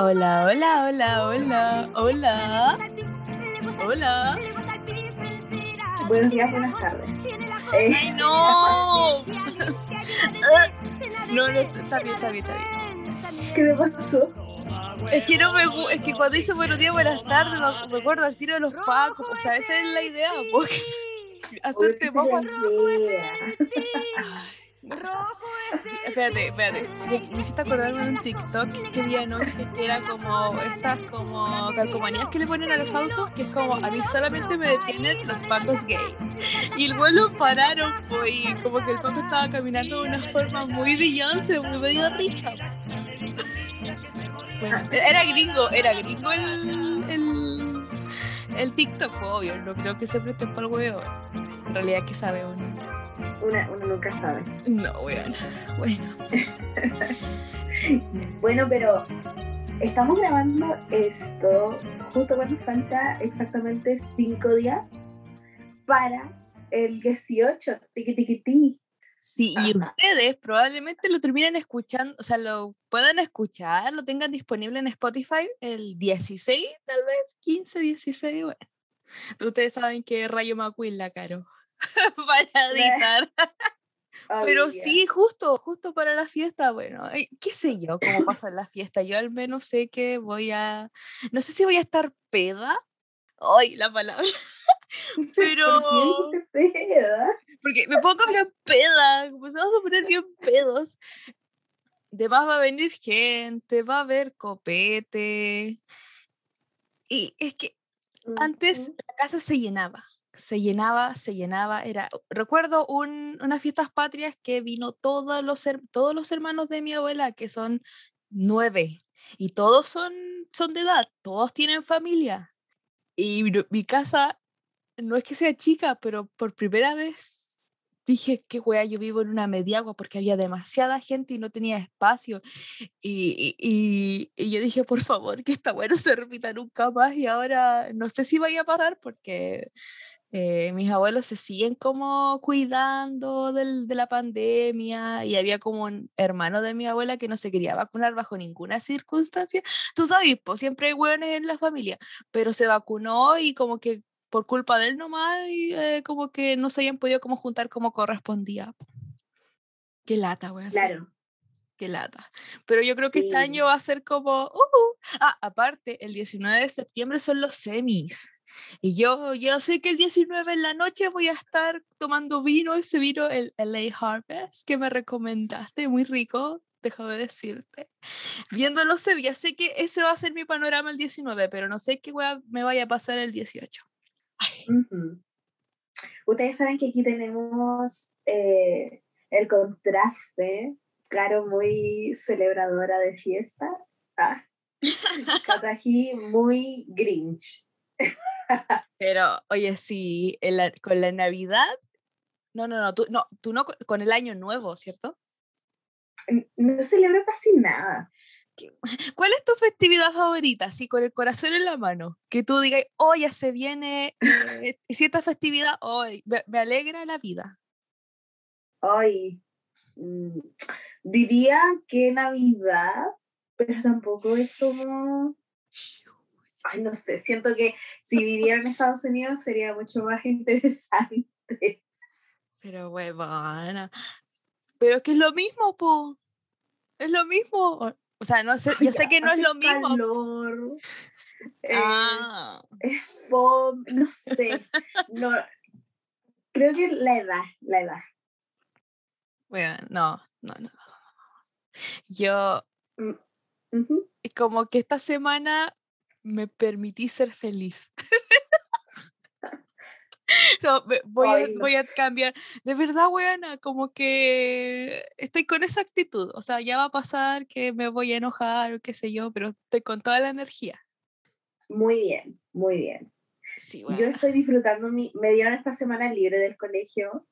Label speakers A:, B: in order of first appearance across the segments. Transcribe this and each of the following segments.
A: Hola, hola, hola, hola, hola. Hola.
B: Buenos días, buenas tardes. Eh,
A: ¡Ay, no! no, no, está bien, está bien, está bien.
B: ¿Qué te pasó?
A: Es que no me es que cuando dice buenos días, buenas tardes, me, me acuerdo al tiro de los pacos. O sea, esa es la idea, porque hacerte
B: que
A: vamos
B: es.
A: Espérate, espérate. Me hiciste acordarme de un TikTok que vi anoche que era como estas como calcomanías que le ponen a los autos, que es como a mí solamente me detienen los pacos gays. Y el vuelo pararon, pues, y como que el paco estaba caminando de una forma muy brillante, muy medio risa. Bueno, era gringo, era gringo el, el, el TikTok, obvio, no creo que se preste para el huevo. En realidad, ¿qué sabe uno?
B: Una, uno nunca sabe.
A: No, weón. Bueno.
B: Bueno, pero estamos grabando esto justo cuando falta exactamente cinco días para el 18, tiqui tiqui ti.
A: Sí, y ustedes probablemente lo terminen escuchando, o sea, lo puedan escuchar, lo tengan disponible en Spotify el 16, tal vez, 15, 16, bueno. Pero ustedes saben que Rayo McQueen la caro para editar. Pero sí, justo, justo para la fiesta, bueno, eh, qué sé yo cómo pasa la fiesta. Yo al menos sé que voy a, no sé si voy a estar peda, ay, la palabra, pero...
B: ¿Por qué dijiste peda?
A: Porque me pongo bien peda, empezamos a poner bien pedos. De más va a venir gente, va a haber copete. Y es que antes la casa se llenaba, se llenaba, se llenaba. Era, recuerdo un, unas fiestas patrias que vino todos los, todos los hermanos de mi abuela, que son nueve, y todos son, son de edad, todos tienen familia. Y mi, casa no es que sea chica, pero por primera vez dije que wea, yo vivo en una mediagua porque había demasiada gente y no tenía espacio. Y, y, y- y yo dije, por favor, que esta wea no se repita nunca más. Y ahora no sé si vaya a pasar porque eh, mis abuelos se siguen como cuidando del- de la pandemia y había como un hermano de mi abuela que no se quería vacunar bajo ninguna circunstancia. Tú sabes, pues siempre hay hueones en la familia, pero se vacunó y como que por culpa de él nomás, y, eh, como que no se hayan podido como juntar como correspondía. po. Qué lata, sí,
B: Claro.
A: Qué lata. Pero yo creo que este
B: Sí.
A: año va a ser como... ujú. Ah, aparte, el 19 de septiembre son los semis. Y yo, yo sé que el 19 en la noche voy a estar tomando vino, ese vino, el LA Harvest, que me recomendaste, muy rico, déjame decirte. Viendo los semis, ya sé que ese va a ser mi panorama el 19, pero no sé qué wea me vaya a pasar el 18.
B: Ujú. Ustedes saben que aquí tenemos eh, el contraste, Caro muy celebradora de fiestas, ah, Kataji muy grinch.
A: Pero, oye, sí, con la Navidad... No, no, no, tú no, tú no co- con el año nuevo, ¿cierto?
B: No celebro casi nada.
A: ¿Cuál es tu festividad favorita? Así, con el corazón en la mano. Que tú digas, oh, ya se viene eh, cierta festividad, hoy me, me alegra la vida.
B: Hoy mm, diría que Navidad, pero tampoco es como, ay, no sé, siento que si viviera en Estados Unidos sería mucho más interesante.
A: Pero, huevona. Pero es que es lo mismo, po. Es lo mismo. O, sea, no sé, yo sé que no es lo mismo.
B: calor, eh,
A: Ah,
B: es fome, no sé, no, creo que la edad, la edad.
A: bueno, no, no, no. Yo, es como que esta semana me permití ser feliz. No, voy, a,
B: Ay, no
A: voy a
B: sé.
A: cambiar. De verdad, weona, como que estoy con esa actitud. O sea, ya va a pasar que me voy a enojar o qué sé yo, pero estoy con toda la energía.
B: Muy bien, muy bien.
A: Sí,
B: Yo estoy disfrutando, mi, me dieron esta semana libre del colegio.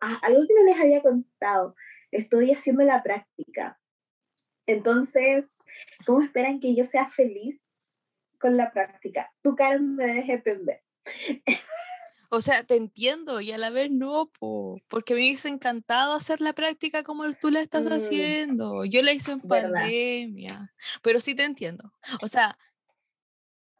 B: Ah, algo que no les había contado, estoy haciendo la práctica. Entonces, ¿cómo esperan que yo sea feliz con la práctica? Tu cara me debes entender.
A: O sea, te entiendo y a la vez no, porque me hubiese encantado hacer la práctica como tú la estás
B: Mm,
A: haciendo. Yo la hice en
B: ¿verdad?
A: pandemia, pero sí te entiendo. O sea,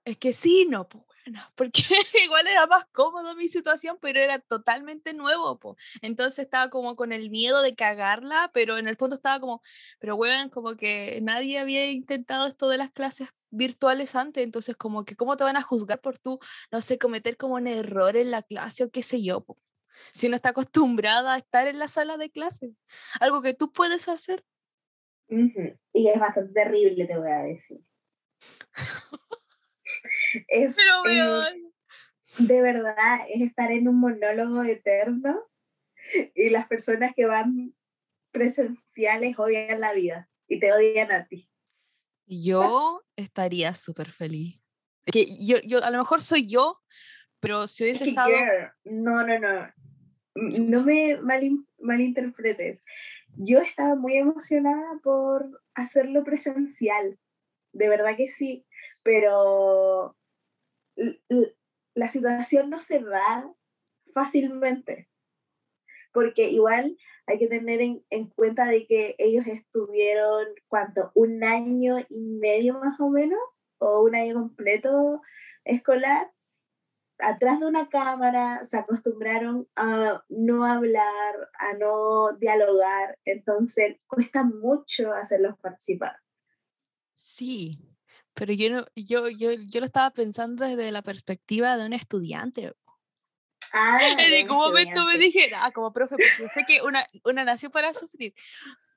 A: es que sí, no, pues bueno, porque igual era más cómodo mi situación, pero era totalmente nuevo, pues. Entonces estaba como con el miedo de cagarla, pero en el fondo estaba como, pero bueno, como que nadie había intentado esto de las clases virtuales antes, entonces como que cómo te van a juzgar por tú, no sé, cometer como un error en la clase o qué sé yo, po? si uno está acostumbrada a estar en la sala de clase, algo que tú puedes hacer.
B: Y es bastante terrible, te voy a decir. Es,
A: Pero
B: eh, de verdad, es estar en un monólogo eterno y las personas que van presenciales odian la vida y te odian a ti.
A: Yo estaría súper feliz. Que yo, yo, a lo mejor soy yo, pero si
B: Es
A: hubiese estado...
B: girl, no, no, no. M- No me malin- malinterpretes. Yo estaba muy emocionada por hacerlo presencial. De verdad que sí. Pero la situación no se da fácilmente. Porque igual hay que tener en, en cuenta de que ellos estuvieron, ¿cuánto? Un año y medio más o menos, o un año completo escolar, atrás de una cámara, se acostumbraron a no hablar, a no dialogar, entonces cuesta mucho hacerlos participar.
A: Sí, pero yo, no, yo, yo, yo lo estaba pensando desde la perspectiva de un estudiante.
B: Ah,
A: En ningún momento me dije, ah, como profe, porque sé que una, una nació para sufrir,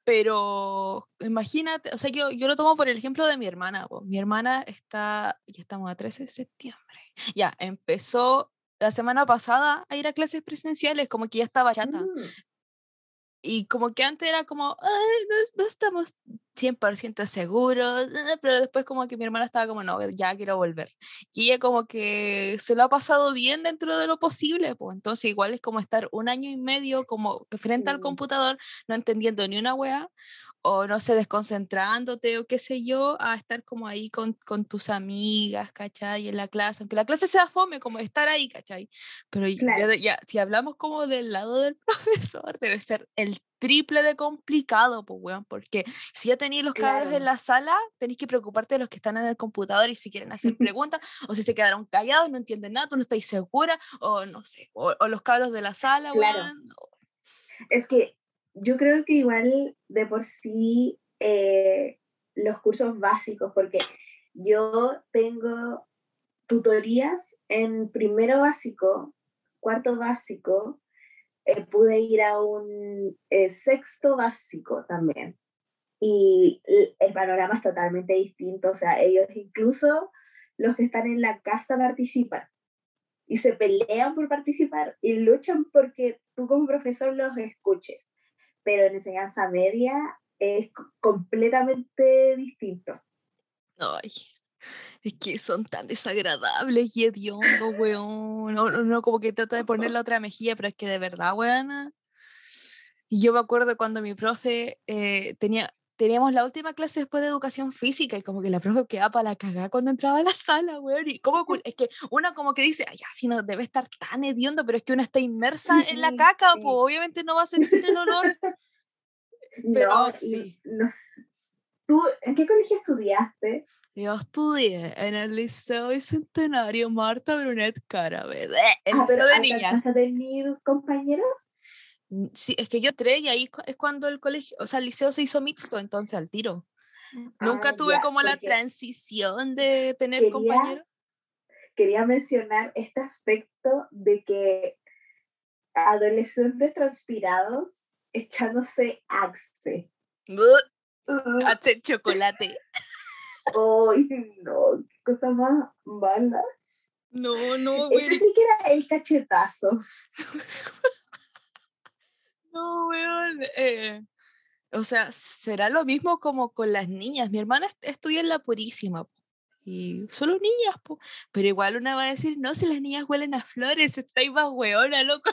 A: pero imagínate, o sea, yo, yo lo tomo por el ejemplo de mi hermana. po. Mi hermana está, ya estamos a 13 de septiembre, ya empezó la semana pasada a ir a clases presenciales, como que ya estaba chata.
B: Mm,
A: Y como que antes era como, "Ay, no, no estamos 100% seguros, eh", pero después como que mi hermana estaba como, no, ya quiero volver. Y ella como que se lo ha pasado bien dentro de lo posible, pues entonces igual es como estar un año y medio como frente al computador, no entendiendo ni una wea, o no sé, desconcentrándote o qué sé yo, a estar como ahí con, con tus amigas, ¿cachai? En la clase, aunque la clase sea fome, como estar ahí, ¿cachai? Pero ya,
B: Claro.
A: de- ya, si hablamos como del lado del profesor, debe ser el triple de complicado, pues, weón, porque si ya tenéis los cabros en
B: Claro.
A: la sala, tenéis que preocuparte de los que están en el computador y si quieren hacer preguntas, o si se quedaron callados, no entienden nada, tú no estás segura, o no sé, o, o los cabros de la sala,
B: Claro.
A: weón.
B: Es que yo creo que igual de por sí eh, los cursos básicos, porque yo tengo tutorías en primero básico, cuarto básico, eh, pude ir a un eh, sexto básico también. Y el panorama es totalmente distinto, o sea, ellos incluso los que están en la casa participan y se pelean por participar y luchan porque tú como profesor los escuches, pero en enseñanza media es co- completamente distinto.
A: Ay, es que son tan desagradables y hediondos, weón. No, no, no, como que trata de poner la otra mejilla, pero es que de verdad, weón. Yo me acuerdo cuando mi profe eh, tenía, teníamos la última clase después de educación física y como que la profe quedaba para la cagada cuando entraba a la sala, weón. Y como, cul- es que una como que dice, ay, así no debe estar tan hediondo, pero es que una está inmersa en la caca,
B: sí.
A: pues obviamente no va a sentir el olor. Pero
B: no,
A: sí.
B: no. ¿Tú en qué colegio estudiaste?
A: Yo estudié en el Liceo Bicentenario Marta Brunet Carabe, el
B: Ah, pero
A: de niñas.
B: ¿alcanzaste a tener compañeros?
A: Mm, Sí, es que yo entré y ahí es cuando el colegio, o sea, el liceo se hizo mixto, entonces al tiro. Nunca
B: Ah,
A: tuve
B: ya,
A: como la transición de tener
B: quería-
A: compañeros.
B: quería mencionar este aspecto de que adolescentes transpirados echándose axe. Uh,
A: Hacer chocolate.
B: ¡Ay, no! ¡Qué cosa más mala!
A: No, no, güey.
B: Ese sí que era el cachetazo.
A: No, weón. eh, o sea, será lo mismo como con las niñas. Mi hermana est- estudia en la Purísima. po, Y solo niñas, po. pero igual una va a decir, no, si las niñas huelen a flores, estáis más weona, loco.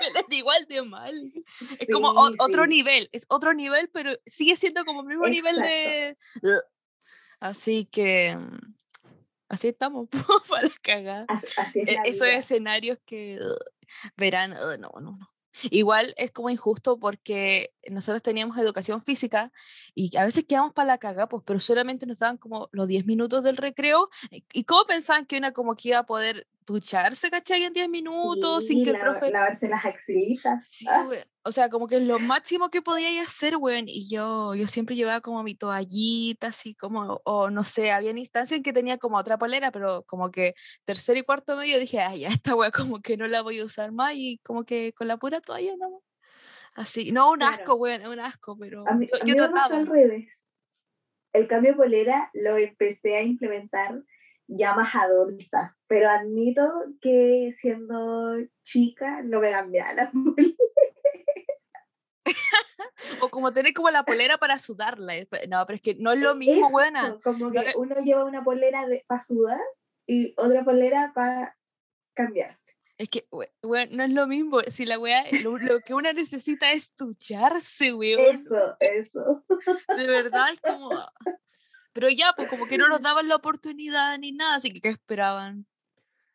A: Igual de mal. Es como o-
B: Sí,
A: otro nivel, es otro nivel, pero sigue siendo como el mismo nivel de... Así que... así estamos, para la cagada.
B: Así, es e,
A: Esos escenarios que verán, no, no, no. Igual es como injusto porque nosotros teníamos educación física y a veces quedamos para la caga, pues, pero solamente nos daban como los 10 minutos del recreo. ¿Y cómo pensaban que una como que iba a poder ducharse, ¿cachai? En 10 minutos, sin que el profe...
B: Lavarse las axilitas.
A: Sí, O sea, como que es lo máximo que podía hacer, güey. Y yo, yo siempre llevaba como mi toallita, así como, o no sé, había instancias en que tenía como otra polera, pero como que tercero y cuarto medio dije, ay, ya esta güey como que no la voy a usar más y como que con la pura toalla, ¿no? Así, no un asco, güey, un asco, pero
B: a mí, yo, a mí al revés. El cambio de polera lo empecé a implementar ya más adulta, pero admito que siendo chica no me cambiaba la polera.
A: o como tener como la polera para sudarla. No, pero es que no es lo mismo, buena.
B: Como que uno lleva una polera para sudar y otra polera para cambiarse.
A: Es que, bueno, no es lo mismo. Si la weá, lo, lo, que una necesita es ducharse, weón.
B: Eso, eso.
A: De verdad, es como. Pero ya, pues como que no nos daban la oportunidad ni nada, así que ¿qué esperaban?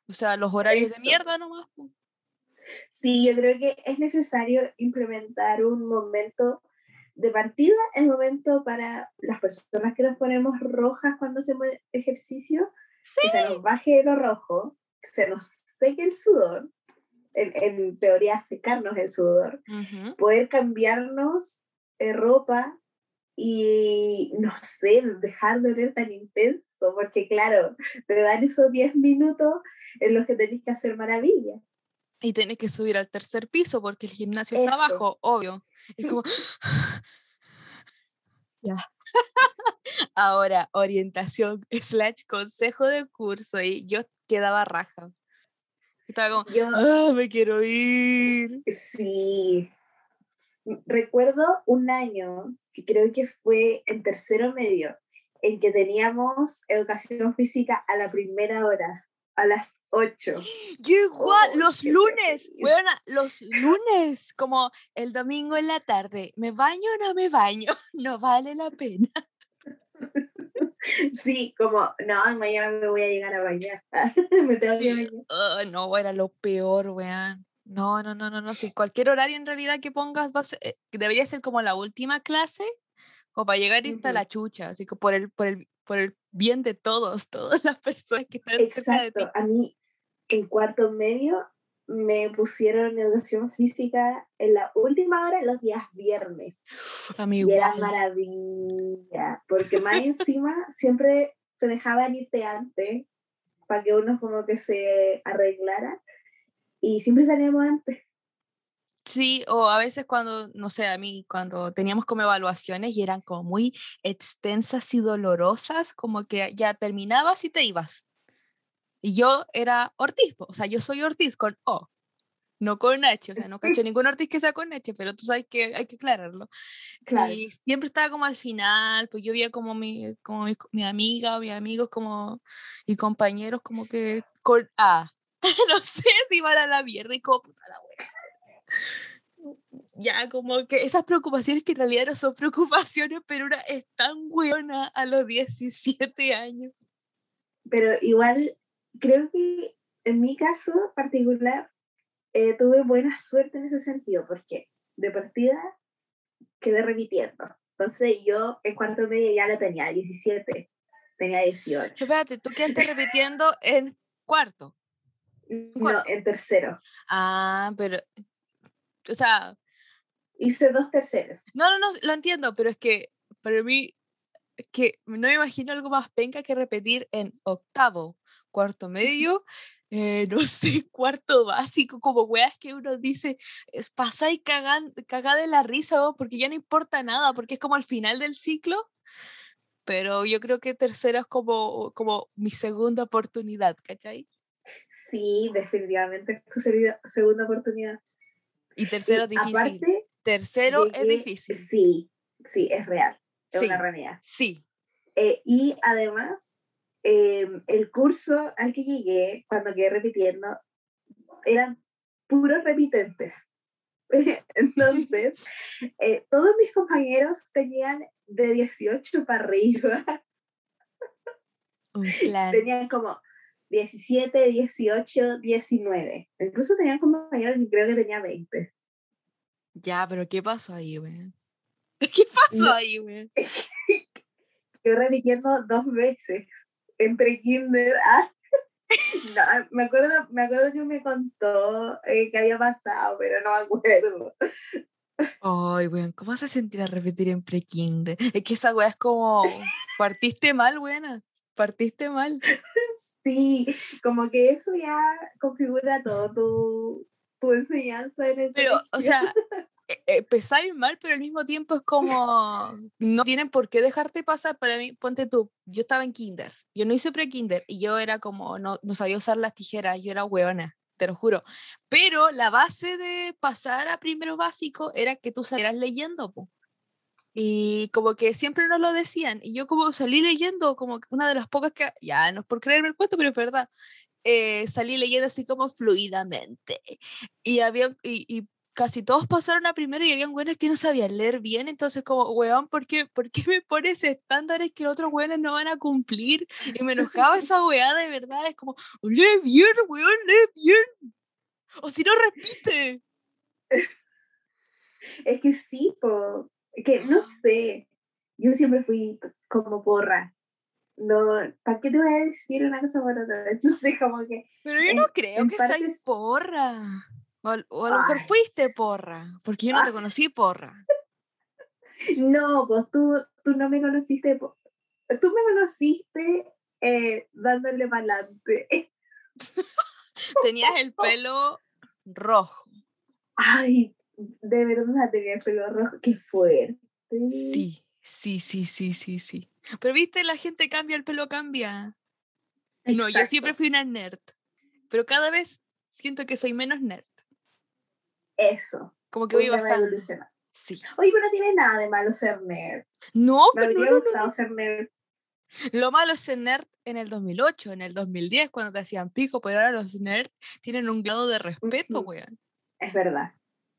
A: O sea, los horarios de mierda nomás. Pues.
B: Sí, yo creo que es necesario implementar un momento de partida, el momento para las personas que nos ponemos rojas cuando hacemos ejercicio, que se nos baje lo rojo, que se nos seque el sudor, en, en teoría secarnos el sudor, poder cambiarnos de ropa y no sé, dejar de oler tan intenso, porque claro, te dan esos 10 minutos en los que tenés que hacer maravillas.
A: Y tenés que subir al tercer piso porque el gimnasio está abajo, obvio. Es como... ya. Ahora, orientación slash consejo de curso y yo quedaba raja. Estaba como, yo, ah, me quiero ir.
B: Sí. Recuerdo un año que creo que fue en tercero medio, en que teníamos educación física a la primera hora, a las 8.
A: Yo igual, oh, los lunes, bueno, los lunes, como el domingo en la tarde, ¿me baño o no me baño? No vale la pena.
B: Sí, como, no, mañana me voy a llegar a bañar. me tengo que bañar.
A: no, era lo peor, weón. No, no, no, no, no. Si cualquier horario en realidad que pongas eh, debería ser como la última clase, como para llegar y irte a la chucha, así que por el, por el, por el bien de todos, todas las personas que están cerca de ti.
B: A mí, en cuarto medio, me pusieron educación física en la última hora, los días viernes. y era maravilla, porque más encima siempre te dejaban irte antes para que uno como que se arreglara y siempre salíamos antes.
A: Sí, o a veces cuando, no sé, a mí, cuando teníamos como evaluaciones y eran como muy extensas y dolorosas, como que ya terminabas y te ibas. Y yo era Ortiz, o sea, yo soy Ortiz con O, no con H, o sea, no cacho ningún Ortiz que sea con H, pero tú sabes que hay que aclararlo. Claro. Y siempre estaba como al final, pues yo veía como mi, como mi, mi amiga o mis amigos como, y compañeros como que con A. no sé si van a la mierda y como puta la wea. Ya, como que esas preocupaciones que en realidad no son preocupaciones, pero una es tan buena a los 17 años.
B: Pero igual, creo que en mi caso particular, eh, tuve buena suerte en ese sentido, porque de partida quedé repitiendo. Entonces yo en cuarto medio ya lo tenía, 17, tenía 18.
A: Espérate, tú quedaste repitiendo en cuarto.
B: No, en tercero.
A: Ah, pero, o sea...
B: Hice dos terceros.
A: No, no, no, lo entiendo, pero es que para mí, que no me imagino algo más penca que repetir en octavo, cuarto medio, eh, no sé, cuarto básico, como weas que uno dice, es pasa y caga, de la risa, porque ya no importa nada, porque es como al final del ciclo. Pero yo creo que tercero es como, como mi segunda oportunidad, ¿cachai?
B: Sí, definitivamente es tu segunda oportunidad.
A: Y tercero es difícil. tercero es difícil.
B: Sí, sí, es real. Es una realidad.
A: Sí.
B: Eh, y además, em, el curso al que llegué, cuando quedé repitiendo, eran puros repitentes. Entonces, eh, todos mis compañeros tenían de 18 para arriba.
A: Un plan.
B: Tenían como 17, 18, 19. Incluso tenían como mayores y creo que tenía 20.
A: Ya, pero ¿qué pasó ahí, güey? ¿Qué pasó
B: No.
A: ahí, güey?
B: Yo repitiendo dos veces en pre-kinder. Ah, no, me, acuerdo, me acuerdo que me contó eh, que había pasado, pero no me acuerdo.
A: Ay, weón, ¿cómo se sentirá repetir en pre-kinder? Es que esa weá es como, partiste mal, buena, partiste mal.
B: Sí, como que eso ya configura todo tu, tu enseñanza en el
A: Pero, o
B: colegio.
A: sea, eh, empezáis mal, pero al mismo tiempo es como, no tienen por qué dejarte pasar. Para mí, ponte tú, yo estaba en kinder, yo no hice pre-kinder y yo era como, no, no sabía usar las tijeras, yo era hueona, te lo juro. Pero la base de pasar a primero básico era que tú salieras leyendo, po. Y como que siempre nos lo decían, y yo como salí leyendo, como una de las pocas que, ya no es por creerme el cuento, pero es verdad, eh, salí leyendo así como fluidamente. Y había, y, y casi todos pasaron a primero y habían güeyes que no sabían leer bien, entonces como, weón, ¿por qué, ¿por qué me pones estándares que los otros güeyes no van a cumplir? Y me enojaba esa weá de verdad, es como, lee bien, weón, lee bien. O si no, repite.
B: Es que sí, po, que no sé, yo siempre fui como porra. No, ¿para qué te voy a decir una cosa por otra? No sé, como que
A: Pero yo
B: En-
A: no creo que seas
B: parte sí.
A: porra. O, a- o a lo mejor
B: Ay,
A: fuiste porra, porque yo no te conocí porra.
B: No, pues tú, tú no me conociste, tú me conociste eh, dándole para adelante.
A: Tenías el pelo rojo.
B: Ay, de verdad tenía el pelo rojo, qué fuerte.
A: Sí, sí, sí, sí, sí, sí. Pero viste, la gente cambia, el pelo cambia. No, yo siempre fui una nerd, pero cada vez siento que soy menos nerd.
B: Eso,
A: Como que voy bajando. Sí.
B: Oye, pero no tiene nada de malo ser nerd.
A: No,
B: Me
A: pero no,
B: habría
A: no,
B: gustado
A: no.
B: ser nerd.
A: Lo malo es ser nerd en el 2008, en el 2010, cuando te hacían pico, pero ahora los nerds tienen un grado de respeto, weón.
B: Es verdad.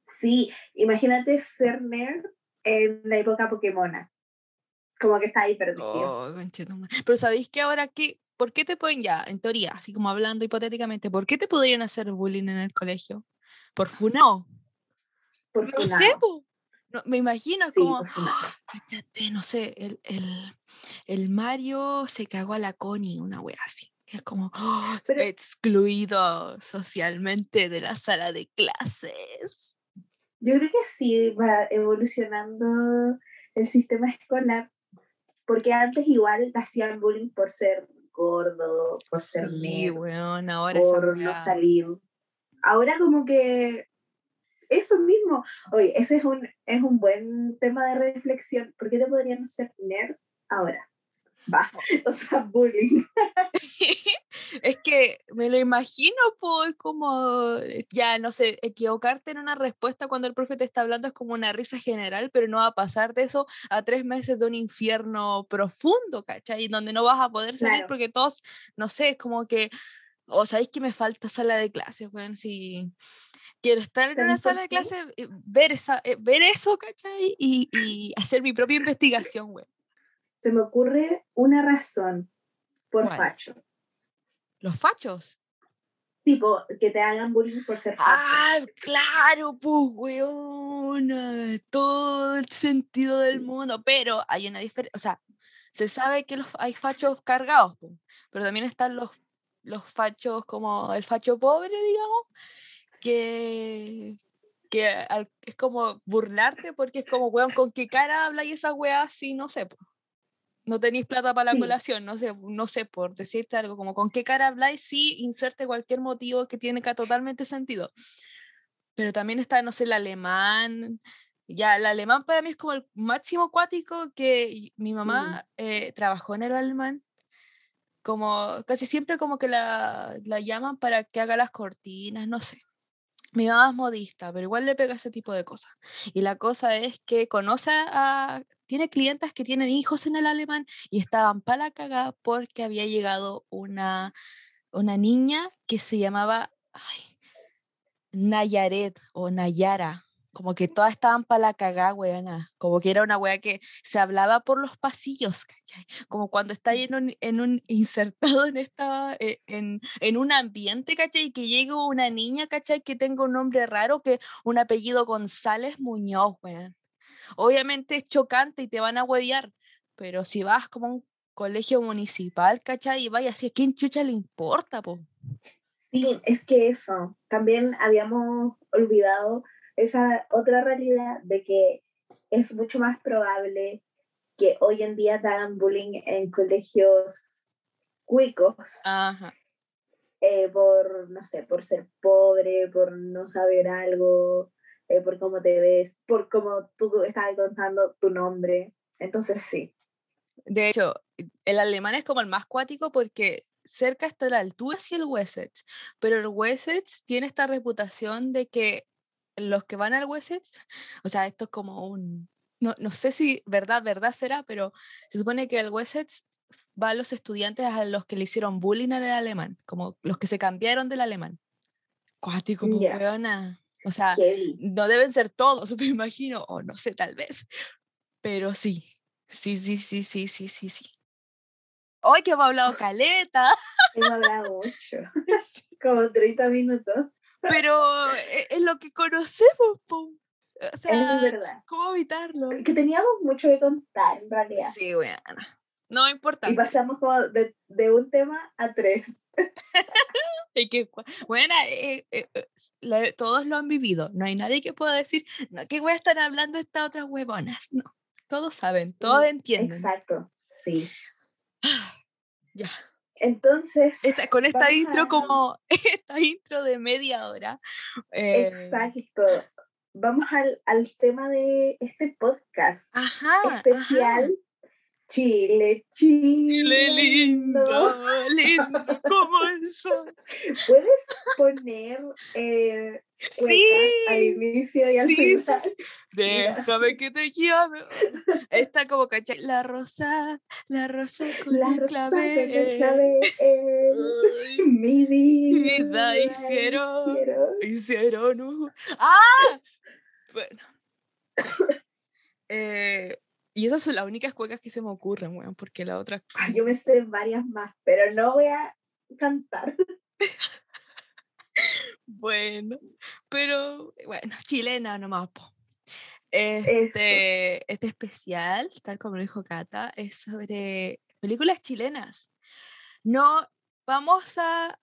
B: Sí, imagínate ser nerd en la época Pokémona. Como que está ahí perdido.
A: Oh. Pero ¿sabéis que ahora qué? ¿Por qué te pueden ya, en teoría, así como hablando hipotéticamente, ¿por qué te podrían hacer bullying en el colegio? ¿Por funao?
B: por
A: No sé, po. No, me imagino
B: Sí,
A: como, cállate, no sé, el, el, el Mario se cagó a la Connie, una wea así. Es como "Oh,
B: Pero-
A: excluido socialmente de la sala de clases.
B: Yo creo que sí va evolucionando el sistema escolar, porque antes igual te hacían bullying por ser gordo, por ser
A: Sí,
B: negro,
A: weón, ahora esa
B: por no salir. Ahora como que eso mismo, oye, ese es un, es un buen tema de reflexión. ¿Por qué te podrían hacer nerd ahora? Va, o sea, bullying.
A: es que me lo imagino, pues, como, eh, ya, no sé, equivocarte en una respuesta cuando el profe te está hablando es como una risa general, pero no va a pasar de eso a tres meses de un infierno profundo, ¿cachai? Donde no vas a poder salir
B: Claro.
A: porque todos, no sé, es como que, o sabéis que me falta sala de clases, bueno, si quiero estar en una
B: ¿Sabes por
A: sala de clases, eh, ver, esa, eh, ver eso, ¿cachai? Y, y hacer mi propia investigación, güey.
B: Se me ocurre una razón por
A: ¿Cuál?
B: facho.
A: Los fachos.
B: Tipo, que te hagan bullying por ser facho.
A: Ah, claro, pues, weona, todo el sentido del mundo, pero hay una diferencia, o sea, se sabe que los, hay fachos cargados, po, pero también están los, los fachos como el facho pobre, digamos, que, que es como burlarte porque es como, weón, ¿con qué cara habla y esa weá así? No sé, po. No tenéis plata para la
B: Sí.
A: colación, no sé, no sé, por decirte algo, como con qué cara habláis, sí, inserte cualquier motivo que tiene ca- totalmente sentido. Pero también está, no sé, el alemán. Ya, el alemán para mí es como el máximo cuático que mi mamá eh, trabajó en el alemán. Como casi siempre como que la, la llaman para que haga las cortinas, no sé. Mi mamá es modista, pero igual le pega ese tipo de cosas. Y la cosa es que conoce a... Tiene clientas que tienen hijos en el alemán y estaban para la cagada porque había llegado una, una niña que se llamaba ay, Nayaret o Nayara como que todas estaban para la cagada, weona. Como que era una wea que se hablaba por los pasillos, ¿cachai? Como cuando está en un, en un insertado en, esta, eh, en, en un ambiente, ¿cachai? Y que llega una niña, ¿cachai? Que tenga un nombre raro, que un apellido González Muñoz, weón. Obviamente es chocante y te van a huevear, pero si vas como a un colegio municipal, ¿cachai? Y vaya así, ¿a quién chucha le importa, po?
B: Sí, es que eso, también habíamos olvidado esa otra realidad de que es mucho más probable que hoy en día te hagan bullying en colegios cuicos eh, por, no sé, por ser pobre, por no saber algo, eh, por cómo te ves, por cómo tú estabas contando tu nombre. Entonces sí.
A: De hecho, el alemán es como el más cuático porque cerca está la altura hacia el Wessex, pero el Wessex tiene esta reputación de que los que van al Wessex, o sea, esto es como un, no, no sé si verdad, verdad será, pero se supone que el Wessex va a los estudiantes a los que le hicieron bullying en el alemán, como los que se cambiaron del alemán. Cuático, como yeah. O sea, no deben ser todos, me imagino, o no sé, tal vez, pero sí, sí, sí, sí, sí, sí, sí, sí. Hoy que hemos hablado caleta.
B: Hemos hablado mucho, como 30 minutos.
A: Pero e, es lo que conocemos, po. O sea,
B: es verdad.
A: ¿Cómo evitarlo?
B: Que teníamos mucho que contar, en realidad.
A: Sí, bueno. No importa.
B: Y pasamos como de, de, un tema a tres.
A: y que, bueno, eh, eh, eh, todos lo han vivido. No hay nadie que pueda decir, no, ¿qué voy a estar hablando estas otras huevonas? No, todos saben, todos entienden.
B: Exacto, sí.
A: ya.
B: Entonces.
A: con esta intro, como esta intro de media hora.
B: Eh, exacto. Vamos al, al, tema de este podcast especial. Chile, Chile,
A: lindo, lindo como el sol.
B: ¿Puedes poner eh,
A: sí,
B: al inicio y al
A: sí, final? Déjame que te llame. Está como cachai. La rosa, la rosa con
B: la
A: el
B: clave. Mi vida
A: hicieron, hicieron. hicieron. ¡Ah! Bueno. eh, y esas son las únicas cuecas que se me ocurren, weón, porque la otra...
B: yo me sé varias más, pero no voy a cantar.
A: bueno, pero bueno, chilena nomás, po. Este, este especial, tal como lo dijo Cata, es sobre películas chilenas. No vamos a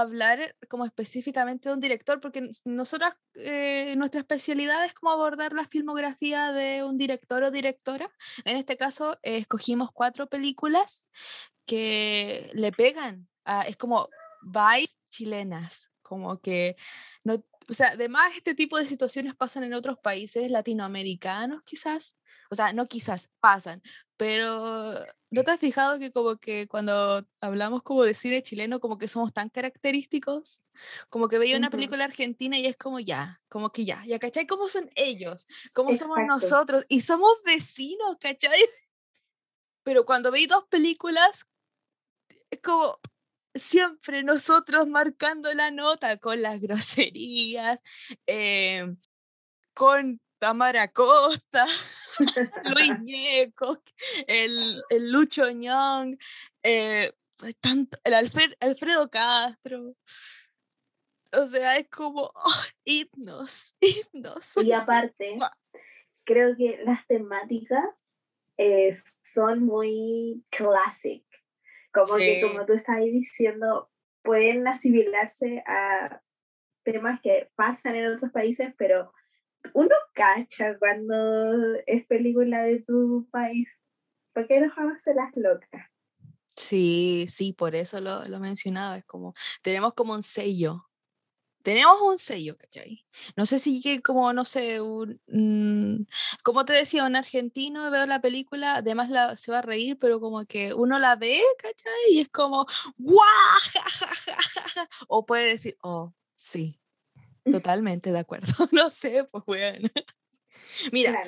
A: hablar como específicamente de un director, porque nosotras, eh, nuestra especialidad es como abordar la filmografía de un director o directora. En este caso, escogimos cuatro películas que le pegan, es como vibes chilenas, como que no, o sea, además este tipo de situaciones pasan en otros países latinoamericanos quizás, o sea, no quizás, pasan, pero ¿no te has fijado que como que cuando hablamos como de cine chileno, como que somos tan característicos? Como que veía una película argentina y es como ya, como que ya, ya, ¿cachai? ¿Cómo son ellos? ¿Cómo somos nosotros? Y somos vecinos, ¿cachai? Pero cuando veis dos películas, es como, siempre nosotros marcando la nota con las groserías, eh, con Tamara Costa, Luis Ñeco, el, el Lucho Ñong, eh, tanto, el Alfredo Castro. O sea, es como oh, himnos, himnos.
B: Y aparte, creo que las temáticas eh, son muy clásicas como que, como tú estás diciendo, pueden asimilarse a temas que pasan en otros países, pero uno cacha cuando es película de tu país. ¿Por qué nos vamos a hacer las locas?
A: Sí, sí, por eso lo, lo mencionaba. Es como, tenemos como un sello tenemos un sello, ¿cachai? No sé si que como, no sé, un, mm, como te decía, un argentino veo la película, además la, se va a reír, pero como que uno la ve, ¿cachai? Y es como, ¡guau! O puede decir, oh, sí, totalmente de acuerdo. no sé, pues bueno. Mira,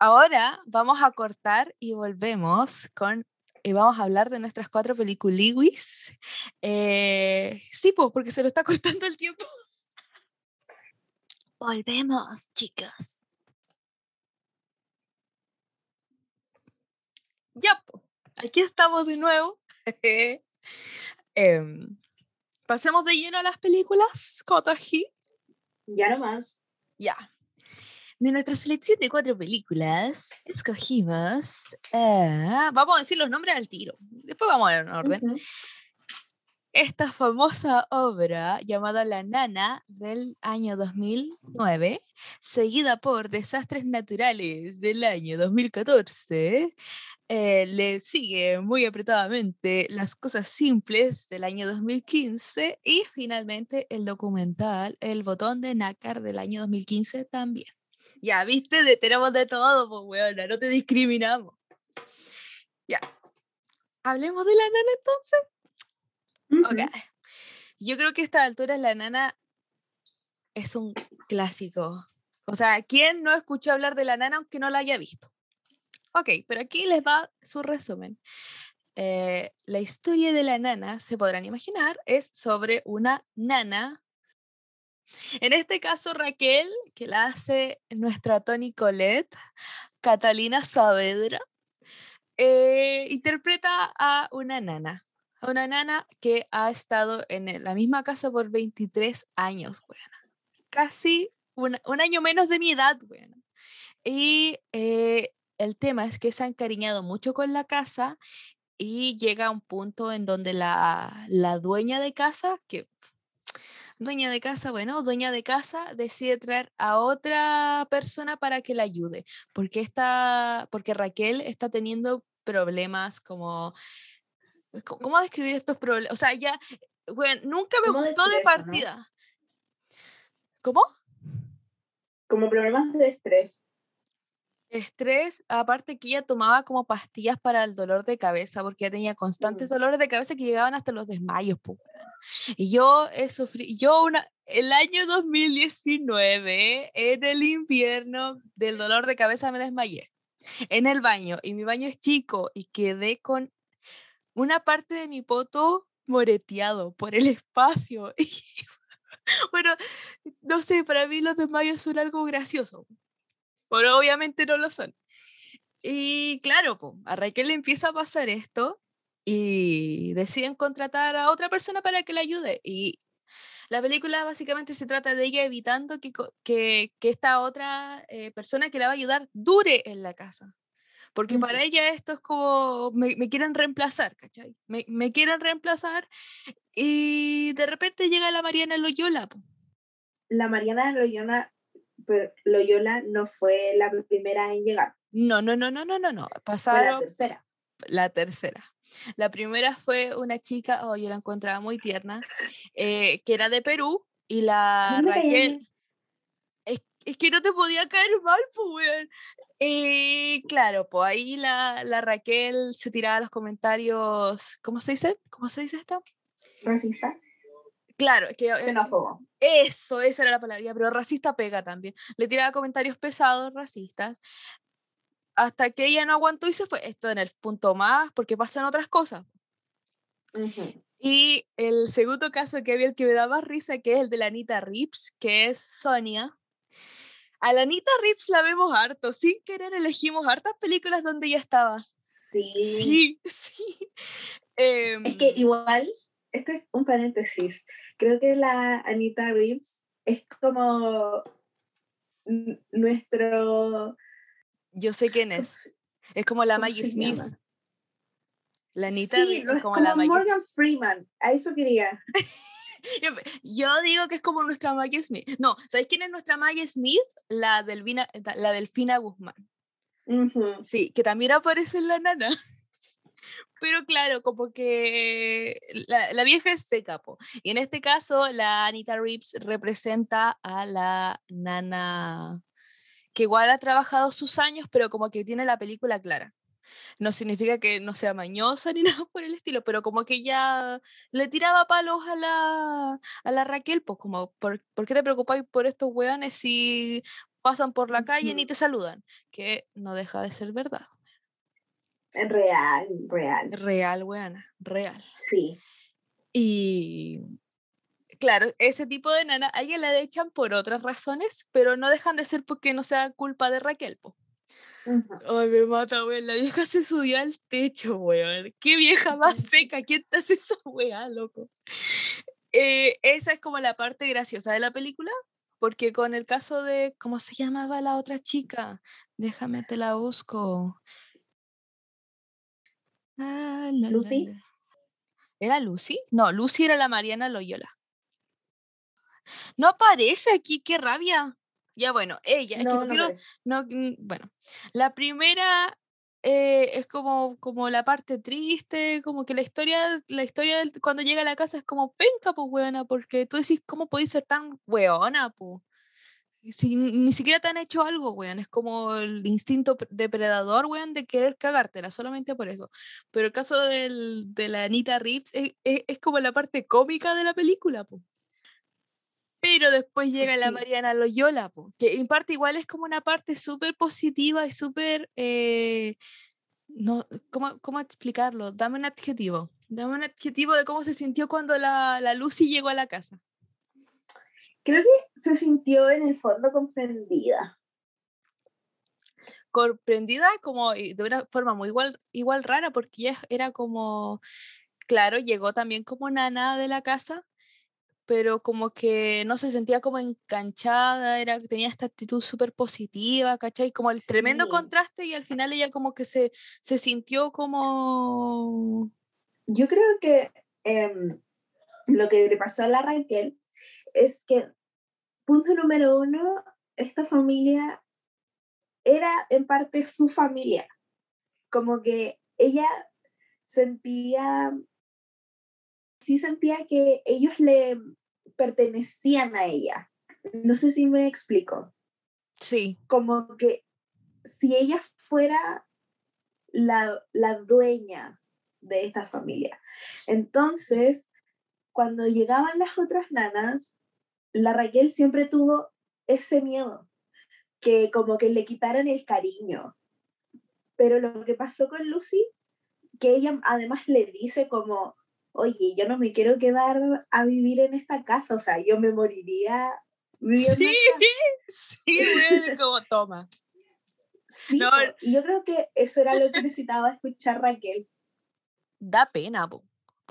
A: ahora vamos a cortar y volvemos con y vamos a hablar de nuestras cuatro películas. Eh, sí, pues, porque se lo está costando el tiempo. Volvemos, chicos. Ya, aquí estamos de nuevo. Em, pasemos de lleno a las películas, Kotaji.
B: Ya nomás.
A: Ya. De nuestra selección de cuatro películas, escogimos. eh, vamos a decir los nombres al tiro. Después vamos a ver en orden.
B: Ujú.
A: Esta famosa obra llamada La Nana del año 2009, seguida por Desastres Naturales del año 2014, eh, le sigue muy apretadamente Las Cosas Simples del año 2015 y finalmente el documental El Botón de Nácar del año 2015 también. Ya, viste, de, tenemos de todo, pues weona, no te discriminamos. Ya. Hablemos de la nana entonces.
B: Ujú.
A: Ok. Yo creo que a esta altura La Nana es un clásico. O sea, ¿quién no escuchó hablar de La Nana aunque no la haya visto? Ok, pero aquí les va su resumen. Eh, la historia de la nana, se podrán imaginar, es sobre una nana. En este caso, Raquel, que la hace nuestra Tony Colette, Catalina Saavedra, eh, interpreta a una nana. Una nana que ha estado en la misma casa por 23 años, weona. Casi un, año menos de mi edad, weona. Y eh, el tema es que se ha encariñado mucho con la casa y llega a un punto en donde la, la dueña de casa, que dueña de casa, bueno, dueña de casa decide traer a otra persona para que la ayude, porque está, porque Raquel está teniendo problemas como, co- ¿cómo describir estos problemas? O sea, ya, bueno, nunca me
B: de
A: gustó de partida. ¿Cómo?
B: Como problemas de estrés.
A: Estrés, aparte que ella tomaba como pastillas para el dolor de cabeza, porque ella tenía constantes
B: Mm.
A: dolores de cabeza que llegaban hasta los desmayos. po, weona. Y yo he sufrido, yo una, el año 2019, en el invierno del dolor de cabeza me desmayé en el baño, y mi baño es chico, y quedé con una parte de mi poto moreteado por el espacio. bueno, no sé, para mí los desmayos son algo gracioso pero obviamente no lo son. Y claro, po, a Raquel le empieza a pasar esto y deciden contratar a otra persona para que le ayude. Y la película básicamente se trata de ella evitando que, que, que esta otra eh, persona que la va a ayudar dure en la casa. Porque para ella esto es como, me, me quieren reemplazar, ¿cachai? Me, me quieren reemplazar y de repente llega la Mariana Loyola. po.
B: La Mariana Loyola, pero Loyola no fue la primera en llegar,
A: No, no, no, no, no, no, no.
B: fue la
A: Pasaron,
B: tercera.
A: la tercera. La primera fue una chica, oh, yo la encontraba muy tierna, eh, que era de Perú, y la Raquel, es, es que no te podía caer mal, pues. Eh, claro, pues ahí la, la Raquel se tiraba los comentarios, ¿cómo se dice? ¿Cómo se dice esto?
B: Racista,
A: Claro, es que eh,
B: xenófobo.
A: eso, esa era la palabra, pero racista pega también. Le tiraba comentarios pesados, racistas, hasta que ella no aguantó y se fue. Esto en el punto más, porque pasan otras cosas. Y el segundo caso que había, el que me da más risa, que es el de la Anita Rips, que es Sonia. A la Anita Rips la vemos harto, sin querer elegimos hartas películas donde ella estaba.
B: Sí.
A: Sí, sí.
B: Es que
A: Em,
B: igual, este es un paréntesis. Creo que la Anita Reeves es como nuestro.
A: yo sé quién
B: ¿cómo
A: es. Es como la Maggie Smith.
B: llama?
A: La Anita
B: Sí, no
A: es como,
B: como
A: la Maggie
B: Morgan Freeman. A eso quería.
A: Yo digo que es como nuestra Maggie Smith. No, ¿sabéis quién es nuestra Maggie Smith? La, Delvina, la Delfina Guzmán. Sí, que también aparece en la nana. Pero claro, como que la, la vieja es seca, po. Y en este caso, la Anita Reeves representa a la nana que igual ha trabajado sus años, pero como que tiene la película clara. No significa que no sea mañosa ni nada por el estilo, pero como que ya le tiraba palos a la, a la Raquel, pues como, ¿por, ¿por qué te preocupáis por estos weones si pasan por la calle ni te saludan? Que no deja de ser verdad.
B: Real, real.
A: Real, weana, real.
B: Sí.
A: Y claro, ese tipo de nana, a ella la echan por otras razones, pero no dejan de ser porque no sea culpa de Raquel, po. Ay, me mata, weón. La vieja se subió al techo, weón. Qué vieja más seca. ¿Quién te hace esa weá, loco? Eh, esa es como la parte graciosa de la película, porque con el caso de, ¿cómo se llamaba la otra chica? Déjame, te la busco. Ah,
B: ¿Lucy?
A: ¿Era Lucy? No, Lucy era la Mariana Loyola. No aparece aquí, qué rabia. Ya bueno, ella, es que no, no, bueno, la primera eh, es como, como la parte triste, como que la historia, la historia cuando llega a la casa es como penca, pues weona, porque tú decís, ¿cómo podéis ser tan weona, pues? Si ni siquiera te han hecho algo, weón, es como el instinto depredador, weón, de querer cagártela, solamente por eso. Pero el caso del, de la Anita Reeves es, es, como la parte cómica de la película, pues. Pero después llega la Mariana Loyola, que en parte igual es como una parte súper positiva y súper... Eh, no, ¿cómo, ¿Cómo explicarlo? Dame un adjetivo. Dame un adjetivo de cómo se sintió cuando la, la Lucy llegó a la casa.
B: Creo que se sintió en el fondo comprendida.
A: Comprendida como de una forma muy igual, igual rara, porque ella era como, claro, llegó también como nana de la casa, pero como que no se sentía como enganchada, era, tenía esta actitud súper positiva, ¿cachai? Como el tremendo contraste y al final ella como que se, se sintió como...
B: Yo creo que em, lo que le pasó a la Raquel es que, punto número uno, esta familia era en parte su familia, como que ella sentía sí sentía que ellos le pertenecían a ella. No sé si me explico.
A: Sí.
B: Como que si ella fuera la, la dueña de esta familia. Entonces, cuando llegaban las otras nanas, la Raquel siempre tuvo ese miedo, que como que le quitaran el cariño. Pero lo que pasó con Lucy, que ella además le dice como, oye, yo no me quiero quedar a vivir en esta casa, o sea, yo me moriría
A: Sí, sí, como toma.
B: no, y yo creo que eso era lo que necesitaba escuchar Raquel.
A: Da pena,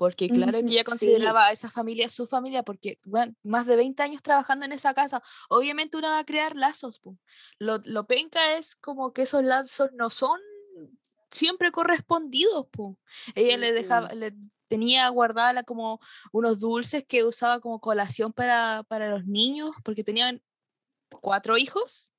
A: porque claro que ella consideraba a esa familia su familia, porque bueno, más de 20 años trabajando en esa casa, obviamente uno va a crear lazos. Lo, lo penca es como que esos lazos no son siempre correspondidos. Ella le dejaba, le tenía guardada como unos dulces que usaba como colación para, para los niños, porque tenían cuatro hijos.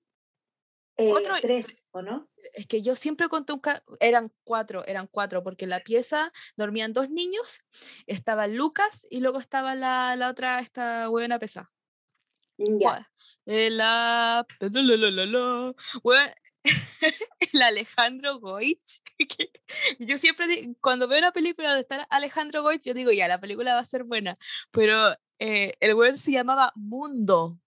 B: Eh, tres, ¿o no?
A: Es que yo siempre conté un eran cuatro, eran cuatro, porque en la pieza dormían dos niños, estaba Lucas y luego estaba la, la otra, esta buena pesa. La, la, la, la, el Alejandro Goich. yo siempre, cuando veo una película donde está Alejandro Goich, yo digo, ya, la película va a ser buena. Pero eh, el web se llamaba Mundo.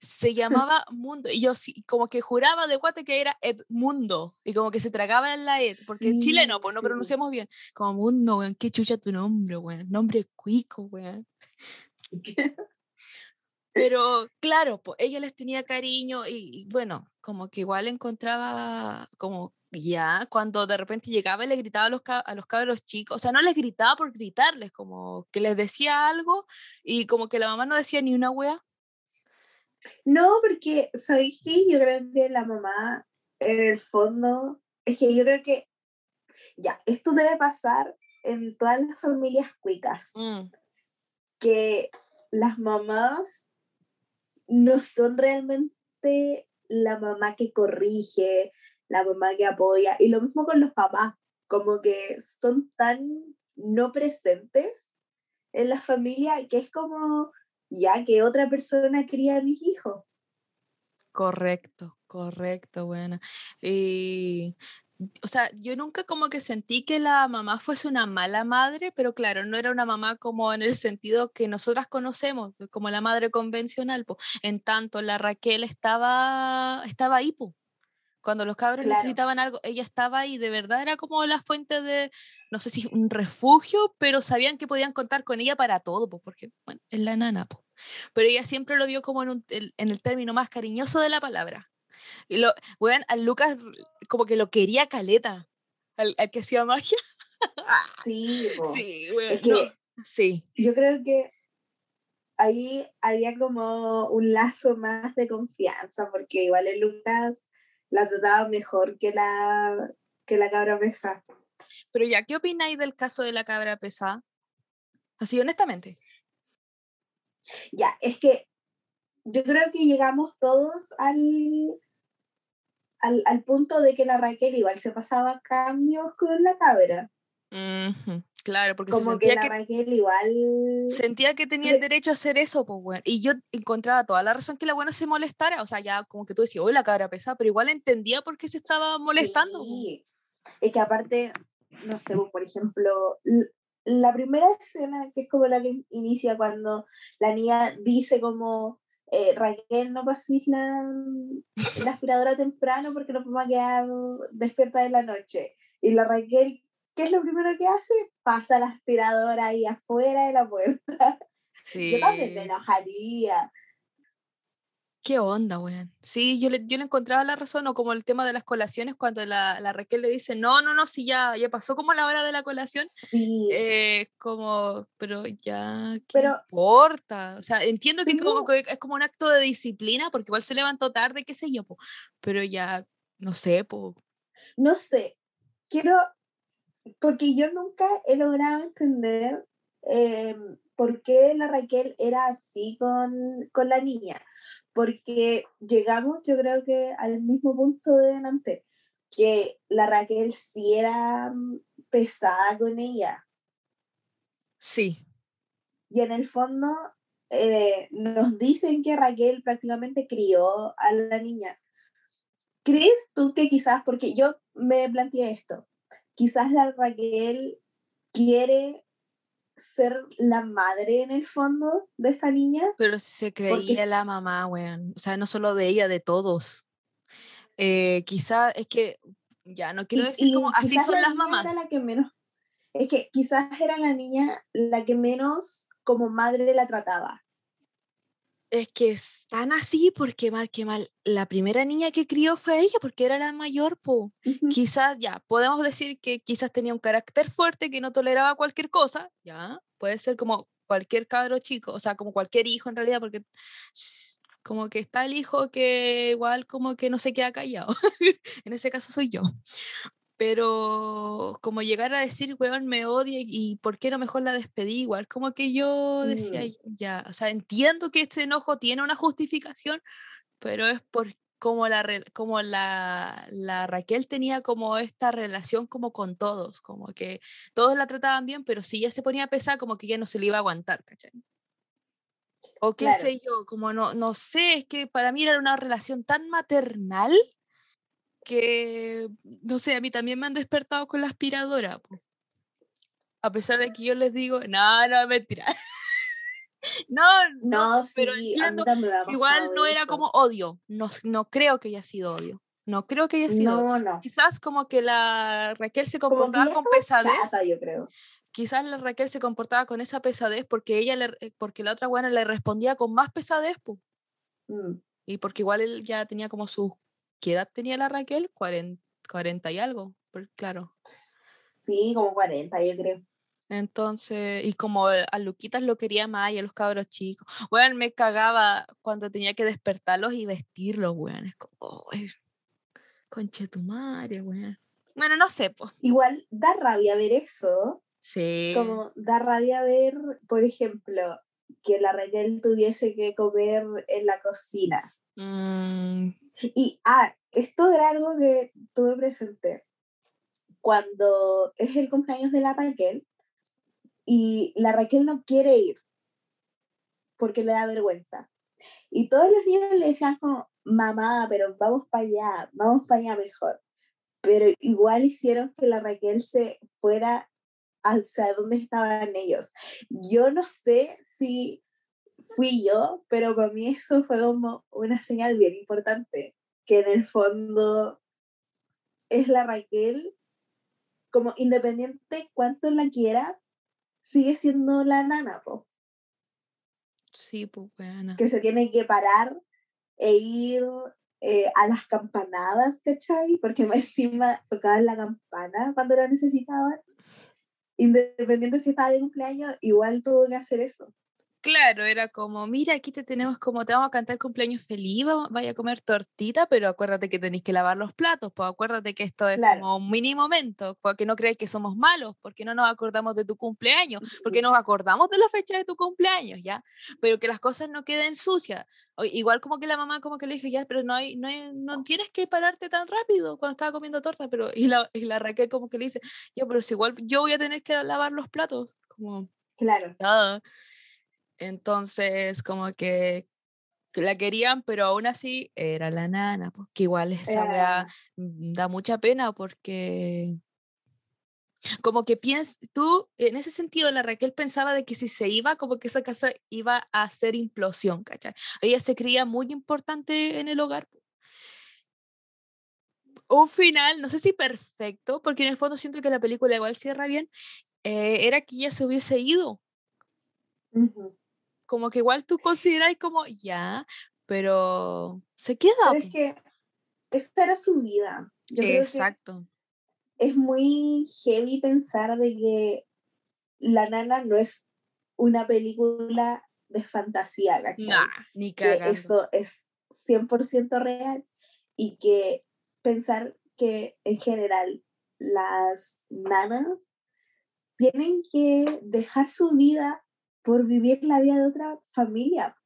A: Se llamaba Mundo. Y yo sí, como que juraba de cuate que era Edmundo. Y como que se tragaba en la Ed. Porque en chileno, pues no pronunciamos bien. Como Mundo, weón. Qué chucha tu nombre, weón. Nombre cuico, weón. Pero claro, pues ella les tenía cariño y, bueno, como que igual encontraba como ya cuando de repente llegaba y le gritaba a los, a los cabros chicos, o sea, no les gritaba por gritarles, como que les decía algo y como que la mamá no decía ni una wea.
B: No, porque, ¿sabéis qué? Yo creo que la mamá, en el fondo, es que yo creo que, ya, esto debe pasar en todas las familias cuicas, mm. que las mamás no son realmente la mamá que corrige, la mamá que apoya. Y lo mismo con los papás, como que son tan no presentes en la familia que es como ya que otra persona cría a mis hijos.
A: Correcto, correcto, buena. Y o sea, yo nunca como que sentí que la mamá fuese una mala madre, pero claro, no era una mamá como en el sentido que nosotras conocemos, como la madre convencional, pues. En tanto, la Raquel estaba, estaba ahí. Cuando los cabros necesitaban algo, ella estaba ahí, de verdad era como la fuente de, no sé si un refugio, pero sabían que podían contar con ella para todo, pues, porque, bueno, es la nana, pues. pero ella siempre lo vio como en, un- el- en el término más cariñoso de la palabra. Y lo, weón, al Lucas como que lo quería caleta, al, al que hacía magia.
B: Sí.
A: Sí, weón.
B: Es que
A: no, sí,
B: yo creo que ahí había como un lazo más de confianza, porque igual el Lucas la trataba mejor que la, que la cabra pesa.
A: pero ya, ¿qué opináis del caso de la cabra pesada? Así, honestamente.
B: Ya, es que yo creo que llegamos todos al, al, al punto de que la Raquel igual se pasaba cambios con la cabra.
A: Ujú, Claro, porque se
B: Como que
A: sentía
B: la
A: que,
B: Raquel igual...
A: sentía que tenía el derecho a hacer eso, pues, weón. Y yo encontraba toda la razón que la buena se molestara. O sea, ya como que tú decías, oye, la cabra pesada, pero igual entendía por qué se estaba molestando. po.
B: Sí. Es que aparte, no sé, por ejemplo, la primera escena, que es como la que inicia cuando la niña dice como, eh, Raquel, no pases la, la aspiradora temprano porque nos vamos a quedar despierta de la noche. Y la Raquel, ¿qué es lo primero que hace? Pasa la aspiradora ahí afuera de la puerta. Yo también me
A: Sí.
B: enojaría.
A: ¿Qué onda, weón? Sí, yo le, yo le encontraba la razón, o como el tema de las colaciones, cuando la, la Raquel le dice, no, no, no, si ya, ya pasó como la hora de la colación,
B: Sí.
A: eh, como, pero ya, ¿qué
B: Pero-
A: importa? O sea, entiendo que, como, que es como un acto de disciplina, porque igual se levantó tarde, qué sé yo, po, pero ya, no sé, po.
B: no sé, quiero, porque yo nunca he logrado entender eh, por qué la Raquel era así con, con la niña, porque llegamos yo creo que al mismo punto de delante, que la Raquel sí era mm, pesada con ella,
A: Sí,
B: y en el fondo eh, nos dicen que Raquel prácticamente crió a la niña. ¿Crees tú que quizás, porque yo me planteé esto, quizás la Raquel quiere ser la madre en el fondo de esta niña?
A: pero si se creía la mamá, weón, o sea, no solo de ella, de todos. Eh, quizá es que, ya, no quiero
B: Y,
A: decir como,
B: y
A: así
B: quizás
A: son
B: la
A: las mamás.
B: era la que menos, es que quizás era la niña la que menos como madre la trataba.
A: Es que están así porque mal que mal. La primera niña que crió fue ella porque era la mayor, po. Quizás ya, podemos decir que quizás tenía un carácter fuerte que no toleraba cualquier cosa, ya. Puede ser como cualquier cabro chico, o sea, como cualquier hijo en realidad, porque como que está el hijo que igual como que no se queda callado. en ese caso soy yo. Pero como llegar a decir, weón, me odia y- por qué no mejor la despedí, igual como que yo decía,
B: Mm.
A: ya, o sea, entiendo que este enojo tiene una justificación, pero es por como la, como la, la Raquel tenía como esta relación como con todos, como que todos la trataban bien, pero si ella se ponía pesada, como que ya no se le iba a aguantar, ¿cachai? O qué
B: Claro.
A: sé yo, como no, no sé, es que para mí era una relación tan maternal que, no sé, a mí también me han despertado con la aspiradora. po. A pesar de que yo les digo, no, no, mentira. no, no,
B: No, sí,
A: pero entiendo igual no era
B: eso.
A: como odio. No, no creo que haya sido odio. No creo que haya sido.
B: No, no.
A: Quizás como que la Raquel se comportaba con pesadez.
B: chata, yo creo.
A: Quizás la Raquel se comportaba con esa pesadez porque ella le, eh, porque la otra buena le respondía con más pesadez.
B: Mm.
A: Y porque igual él ya tenía como su... ¿Qué edad tenía la Raquel? 40, 40 y algo, claro.
B: Sí, como 40, yo creo.
A: Entonces, y como a Luquitas lo quería más y a los cabros chicos. Weón, me cagaba cuando tenía que despertarlos y vestirlos, weón. Es como, "Ay, conche tu madre, weón. Bueno, no sé, pues.
B: Igual da rabia ver eso,
A: Sí.
B: como da rabia ver, por ejemplo, que la Raquel tuviese que comer en la cocina.
A: Mm,
B: Y, ah, esto era algo que tuve presente. Cuando es el cumpleaños de la Raquel y la Raquel no quiere ir porque le da vergüenza. Y todos los niños le decían como, mamá, pero vamos para allá, vamos para allá mejor. Pero igual hicieron que la Raquel se fuera hacia donde estaban ellos. Yo no sé si fui yo, pero para mí eso fue como una señal bien importante, que en el fondo es la Raquel, como independiente cuánto la quiera, sigue siendo la nana, po.
A: Sí, pues buena.
B: Que se tiene que parar e ir eh, a las campanadas, ¿cachai? Porque más encima tocaban la campana cuando la necesitaban. Independiente si estaba de cumpleaños, igual tuvo que hacer eso.
A: Claro, era como, mira, aquí te tenemos como, te vamos a cantar cumpleaños feliz, vaya a comer tortita, pero acuérdate que tenéis que lavar los platos, pues acuérdate que esto es como un mini momento, porque no crees que somos malos, porque no nos acordamos de tu cumpleaños, porque nos acordamos de la fecha de tu cumpleaños, ¿ya? Pero que las cosas no queden sucias. Igual como que la mamá como que le dijo, ya, pero no, hay, no, no tienes que pararte tan rápido cuando estaba comiendo torta, pero y la, y la Raquel como que le dice, ya, pero si igual yo voy a tener que lavar los platos, como...
B: Claro.
A: Nada. Entonces, como que, la querían, pero aún así era la nana, porque pues, igual esa mm, da mucha pena porque como que piensas, tú, en ese sentido, la Raquel pensaba de que si se iba, como que esa casa iba a hacer implosión, ¿cachai? Ella se creía muy importante en el hogar. Un final, no sé si perfecto, porque en el fondo siento que la película igual cierra bien, eh, era que ella se hubiese ido como que igual tú consideráis como ya, pero se queda.
B: Pero es que esta era su vida.
A: Exacto.
B: es muy heavy pensar de que La Nana no es una película de fantasía, ¿cachai?
A: Nah, ni
B: que eso es 100% real y que pensar que en general las nanas tienen que dejar su vida por vivir la vida de otra familia.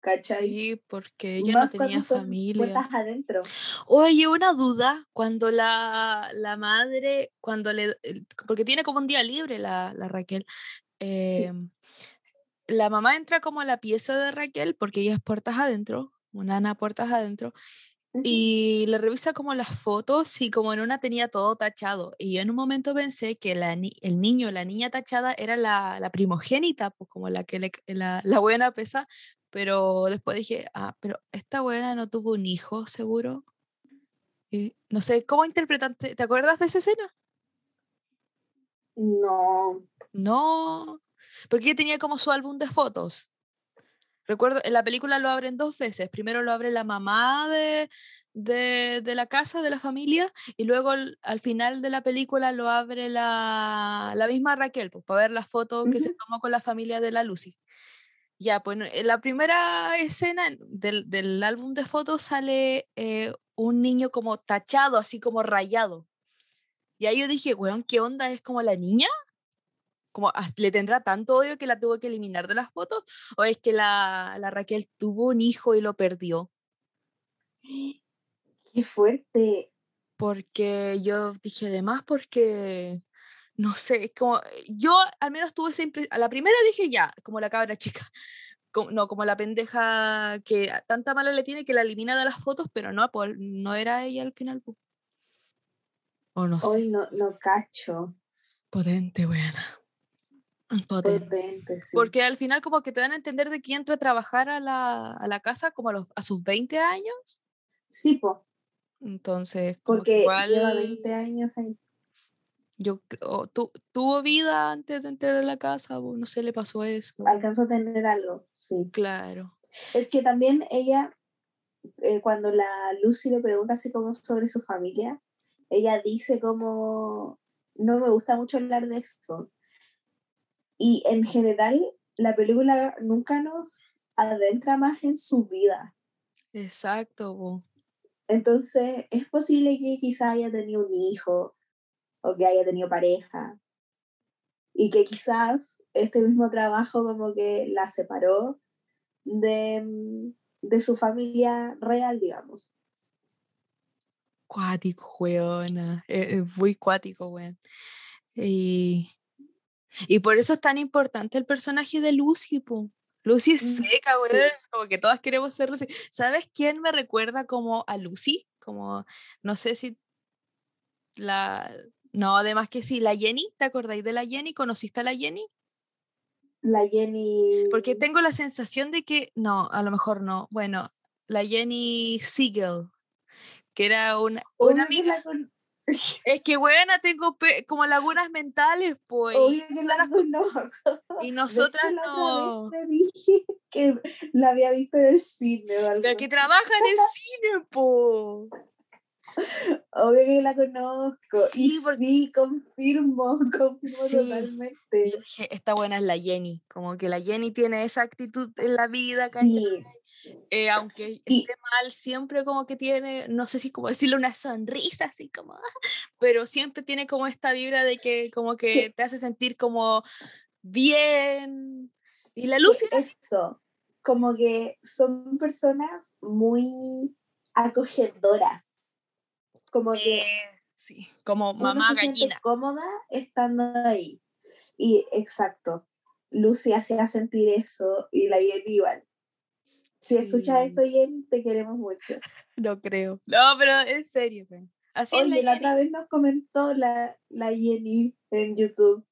B: ¿Cachai?
A: Sí, porque ella no tenía familia.
B: Adentro.
A: Oye, una duda, cuando la, la, madre, cuando le, porque tiene como un día libre la, la Raquel, em, la mamá entra como a la pieza de Raquel, porque ella es puertas adentro, una ana puertas adentro, y le revisa como las fotos y como en una tenía todo tachado. Y yo en un momento pensé que la el niño, la niña tachada era la, la primogénita, pues como la que la, la, buena pesa. Pero después dije, ah, pero esta buena no tuvo un hijo, seguro. Y no sé, ¿cómo interpretaste? ¿Te acuerdas de esa escena?
B: No.
A: No, porque ella tenía como su álbum de fotos. Recuerdo, en la película lo abren dos veces. Primero lo abre la mamá de, de, la casa, de la familia, y luego al final de la película lo abre la, la misma Raquel, pues, para ver la foto que se tomó con la familia de la Lucy. Ya, pues en la primera escena del, del álbum de fotos sale eh, un niño como tachado, así como rayado. Y ahí yo dije, weón, ¿qué onda? ¿Es como la niña? Como le tendrá tanto odio que la tuvo que eliminar de las fotos o es que la, la Raquel tuvo un hijo y lo perdió.
B: Qué fuerte.
A: Porque yo dije además porque no sé, como yo al menos tuve esa impresión, a la primera dije ya, como la cabra chica. Como, no, como la pendeja que tanta mala le tiene que la elimina de las fotos, pero no, pues, no era ella al final. O no
B: Hoy no, no cacho.
A: Potente, buena. Porque al final como que te dan a entender de que entra a trabajar a la, a la casa como a, los, a sus 20 años.
B: Sí, po.
A: Entonces,
B: porque igual, lleva 20 años ahí.
A: Yo tu, tuvo vida antes de entrar a la casa, o no sé, le pasó eso.
B: Alcanzó a tener algo, sí.
A: Claro.
B: Es que también ella, eh, cuando la Lucy le pregunta así como sobre su familia, ella dice como, no me gusta mucho hablar de eso, y en general, la película nunca nos adentra más en su vida.
A: Exacto.
B: Entonces, es posible que quizá haya tenido un hijo o que haya tenido pareja y que quizás este mismo trabajo como que la separó de, de su familia real, digamos.
A: Cuático, weona. Es, muy cuático, weón. Y y por eso es tan importante el personaje de Lucy, po. Lucy es mm, seca, güey, como que todas queremos ser Lucy. ¿Sabes quién me recuerda como a Lucy? Como, no sé si la... No, además que sí, la Jenny, ¿te acordáis de la Jenny? ¿Conociste a la Jenny?
B: La Jenny...
A: Porque tengo la sensación de que, no, a lo mejor no. Bueno, la Jenny Siegel, que era una, una amiga... Es que, buena, tengo como lagunas mentales, pues. Y nosotras no.
B: Me dije que la había visto en el cine.
A: O Pero que trabaja en el cine, po.
B: Obvio que la conozco. Sí, y sí, confirmo, confirmo totalmente.
A: Esta buena es la Jenny. Como que la Jenny tiene esa actitud en la vida, sí. Eh, aunque esté mal, siempre como que tiene, no sé si como decirle una sonrisa, así como, pero siempre tiene como esta vibra de que como que te hace sentir como bien. Y la luz
B: es eso, como que son personas muy acogedoras. Como que...
A: sí, como mamá gallina.
B: cómoda estando ahí. Y exacto, Lucy hacía sentir eso y la Jenny igual. Si escuchas esto, Jenny, te queremos mucho.
A: No creo. No, pero en serio,
B: Así Oye, la, otra vez nos comentó la, la Jenny en YouTube.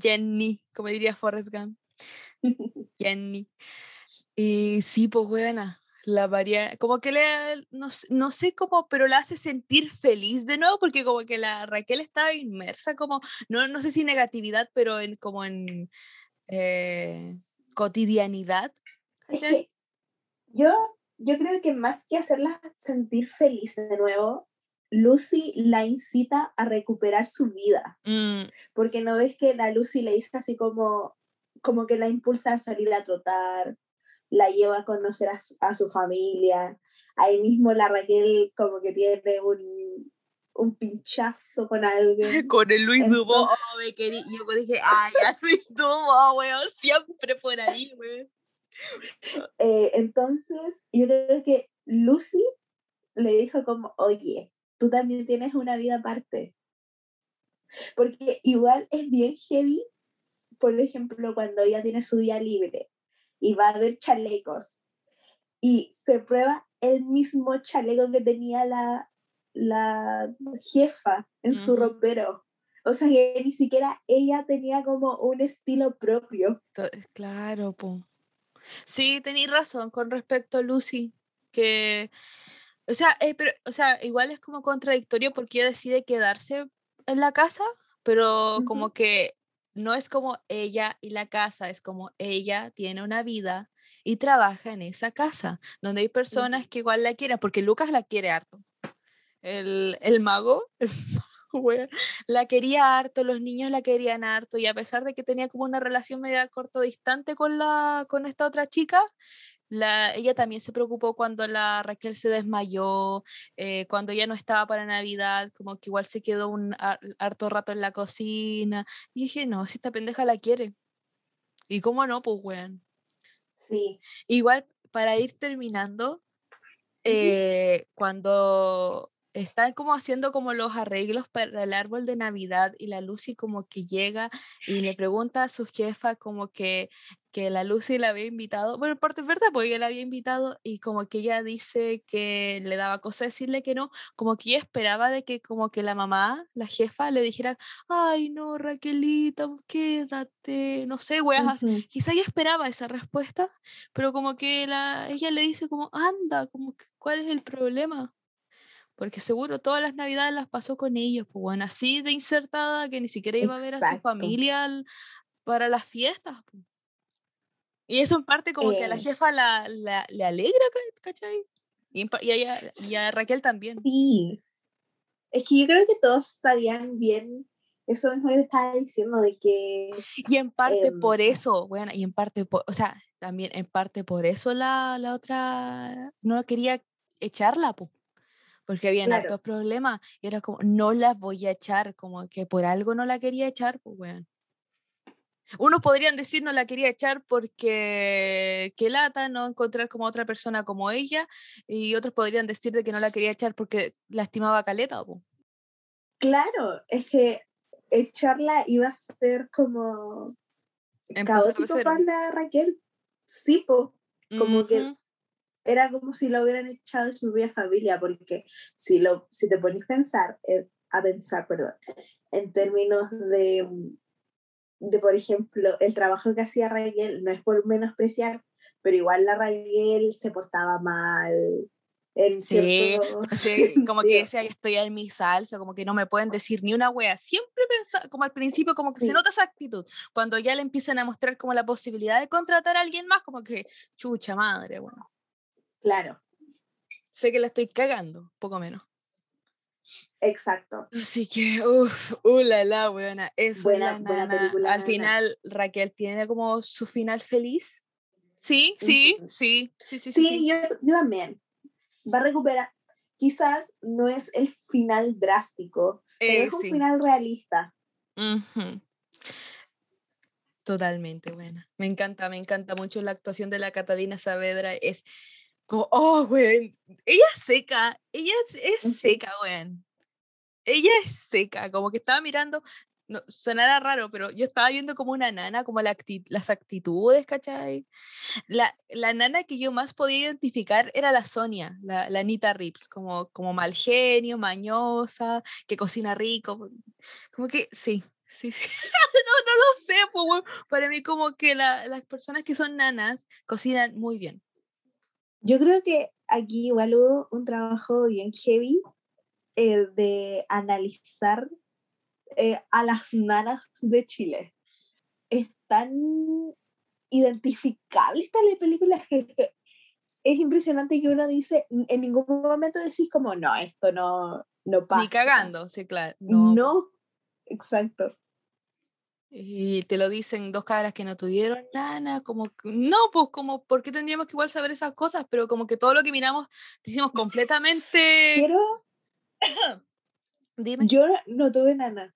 A: Jenny, como diría Forrest Gump. Jenny. Y sí, pues buena. La varia, como que le, no, no, sé cómo, pero la hace sentir feliz de nuevo, porque como que la Raquel estaba inmersa, como, no, no sé si negatividad, pero en, como en eh, cotidianidad.
B: Yo, yo creo que más que hacerla sentir feliz de nuevo, Lucy la incita a recuperar su vida. Mm. Porque no ves que la Lucy le dice así como, como que la impulsa a salir a trotar, la lleva a conocer a, su familia. Ahí mismo la Raquel como que tiene un, un pinchazo con alguien.
A: con el Luis Dubo, oh, me querí. yo dije, ay, ya Luis Dubo, weón, siempre por ahí, weón.
B: Eh, entonces, yo creo que Lucy le dijo como, oye, tú también tienes una vida aparte. Porque igual es bien heavy, por ejemplo, cuando ella tiene su día libre y va a ver chalecos y se prueba el mismo chaleco que tenía la, la jefa en su ropero. O sea que ni siquiera ella tenía como un estilo propio.
A: Claro, po. Sí, tenéis razón con respecto a Lucy, que, o sea, eh, pero, o sea, igual es como contradictorio porque ella decide quedarse en la casa, pero como que no es como ella y la casa, es como ella tiene una vida y trabaja en esa casa, donde hay personas que igual la quieren, porque Lucas la quiere harto. El, el mago, el la quería harto, los niños la querían harto y a pesar de que tenía como una relación media corto distante con, la, con esta otra chica, la, ella también se preocupó cuando la Raquel se desmayó, eh, cuando ya no estaba para Navidad, como que igual se quedó un harto rato en la cocina. Y dije, no, si esta pendeja la quiere. ¿Y cómo no? Pues, weón.
B: Sí.
A: Igual, para ir terminando, eh, cuando están como haciendo como los arreglos para el árbol de Navidad y la Lucy como que llega y le pregunta a su jefa como que, que la Lucy la había invitado, bueno, parte es verdad, porque ella la había invitado y como que ella dice que le daba cosa decirle que no, como que ella esperaba de que como que la mamá, la jefa, le dijera, ay no, Raquelita, quédate, no sé, weas, quizá ella esperaba esa respuesta, pero como que la, ella le dice como, anda, como que, ¿cuál es el problema? Porque seguro todas las navidades las pasó con ellos, pues bueno, así de insertada que ni siquiera iba a ver a su familia para las fiestas. Pues. Y eso en parte como que a la eh. jefa la, le alegra, ¿cachai? Y, y, a, Raquel también.
B: Sí. Es que yo creo que todos sabían bien eso mismo que estaba diciendo de que...
A: Y en parte por em, eso, bueno, y en parte, por, o sea, también en parte por eso la, la otra no quería echarla, pues porque habían claro. problemas y era como, no las voy a echar, como que por algo no la quería echar, pues bueno. Unos podrían decir no la quería echar porque qué lata no encontrar como otra persona como ella y otros podrían decir de que no la quería echar porque lastimaba a Caleta. pues.
B: Claro, es que echarla iba a ser como caótico para Raquel. Sí, po. como que era como si lo hubieran echado de su vida familia, porque si, lo, si te pones a pensar, eh, a pensar, perdón, en términos de, de, por ejemplo, el trabajo que hacía Raquel, no es por menospreciar, pero igual la Raquel se portaba mal, En
A: Sí, sí, como que decía estoy en mi salsa, como que no me pueden decir ni una wea. Siempre pensaba, como al principio, como que se
B: Sí.
A: nota esa actitud. Cuando ya le empiezan a mostrar como la posibilidad de contratar a alguien más, como que, chucha madre, bueno.
B: Claro,
A: Sé que la estoy cagando, poco menos.
B: exacto.
A: Así que, uff, uh, la la, weona. Eso es
B: Buena-
A: la
B: buena película,
A: Al final, Raquel tiene como su final feliz. Sí, sí, sí, sí, sí, sí.
B: Sí,
A: sí.
B: Yo, yo también. Va a recuperar. Quizás no es el final drástico, pero
A: Eh,
B: es un final realista.
A: Ujú. Totalmente buena. Me encanta, me encanta mucho la actuación de la Catalina Saavedra. Es como, oh, weón. Ella es seca, ella es, seca, weón. Ella es seca, como que estaba mirando, no, sonará raro, pero yo estaba viendo como una nana, como la acti- las actitudes, ¿cachai? La, la nana que yo más podía identificar era la Sonia, la, la Anita Rips, como, como mal genio, mañosa, que cocina rico. Como que sí, sí, sí. no, no lo sé, pues. Para mí, como que la- las personas que son nanas cocinan muy bien.
B: Yo creo que aquí igual hubo un trabajo bien heavy eh, de analizar eh, a las nanas de Chile. Es tan identificable esta la película que que es impresionante que uno dice, en ningún momento decís como, no, esto no, no pasa.
A: Ni cagando, sí, claro. No.
B: No, exacto.
A: Y te lo dicen dos cabras que no tuvieron nana, como, no, pues como, ¿por qué tendríamos que igual saber esas cosas? Pero como que todo lo que miramos, decimos completamente...
B: Quiero,
A: Dime.
B: yo no tuve nana,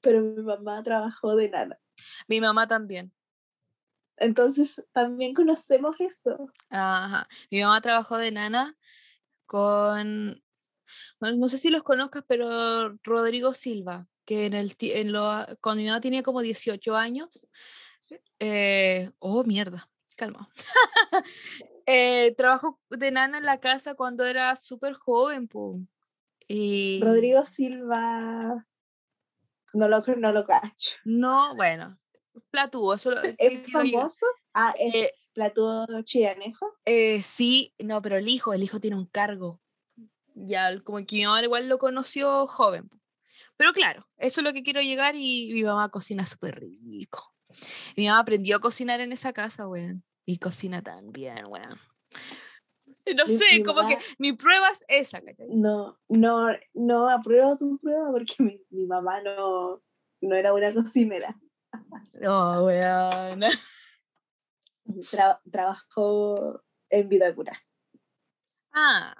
B: pero mi mamá trabajó de nana.
A: Mi mamá también.
B: Entonces también conocemos eso.
A: Ajá. Mi mamá trabajó de nana con, bueno, no sé si los conozcas, pero Rodrigo Silva, que en el, en lo, cuando mi mamá tenía como 18 años, eh, oh, mierda, calma. Eh, trabajó de nana en la casa cuando era súper joven, po. Y
B: Rodrigo Silva, no lo, no lo cacho.
A: No, bueno, Platú, eso lo-
B: ¿Es famoso? Ah, es
A: Eh,
B: chianejo.
A: eh, sí, no, pero el hijo, el hijo tiene un cargo. Ya, como que mi mamá igual lo conoció joven. Pero claro, eso es lo que quiero llegar y mi mamá cocina súper rico. Mi mamá aprendió a cocinar en esa casa, weón. Y cocina tan bien, weón. No
B: Mi-
A: sé,
B: mi
A: como que mi prueba es esa, ¿cachai?
B: No, no, no apruebo tu prueba porque mi, mi mamá no, no era una cocinera.
A: No, weón.
B: Tra- trabajó en Vitacura
A: Ah,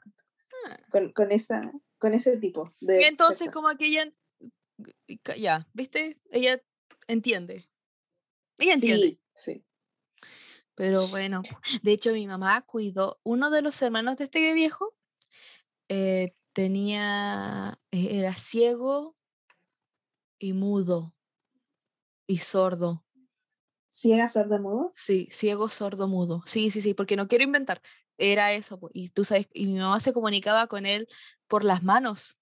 B: con, con, esa, con ese tipo de.
A: y entonces
B: personas.
A: como que ella, ya, ¿viste? Ella entiende. Ella entiende.
B: Sí, sí.
A: Pero bueno, de hecho mi mamá cuidó, uno de los hermanos de este viejo eh, tenía, eh, era ciego y mudo y sordo.
B: ¿Ciega sordo-mudo?
A: Sí, ciego, sordo, mudo. Sí, sí, sí, porque no quiero inventar. Era eso. Y tú sabes, y mi mamá se comunicaba con él por las manos.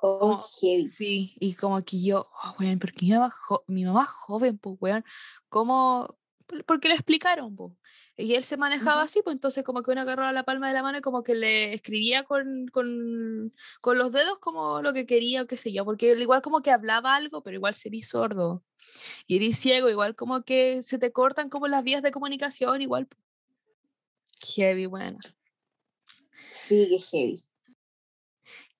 B: Oh,
A: Como-
B: heavy.
A: Sí, y como que yo, oh, weón, porque mi mamá, jo- mi mamá joven, pues, weón, ¿cómo? Por- Porque le explicaron, pues. Y él se manejaba así, pues entonces como que uno agarraba la palma de la mano y como que le escribía con, con, con los dedos como lo que quería o qué sé yo, porque él igual como que hablaba algo, pero igual sería sordo. Y eres ciego, igual como que se te cortan como las vías de comunicación, igual. Heavy, bueno.
B: Sí, que heavy.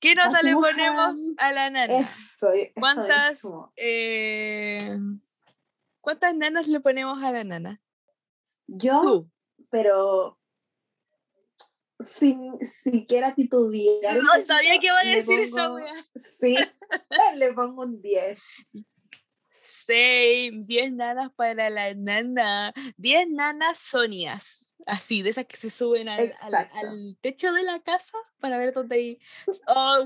A: ¿Qué nota le ponemos a la nana?
B: Eso, eso es
A: ¿Cuántas, eh, ¿Cuántas nanas le ponemos a la nana?
B: Yo,
A: Tú.
B: pero sin siquiera titubear.
A: No sabía que iba a decir
B: pongo-
A: wea.
B: Sí, le pongo un 10.
A: Same, 10 nanas para la nana. 10 nanas sonias. Así, de esas que se suben al, al- techo de la casa para ver dónde hay. Oh,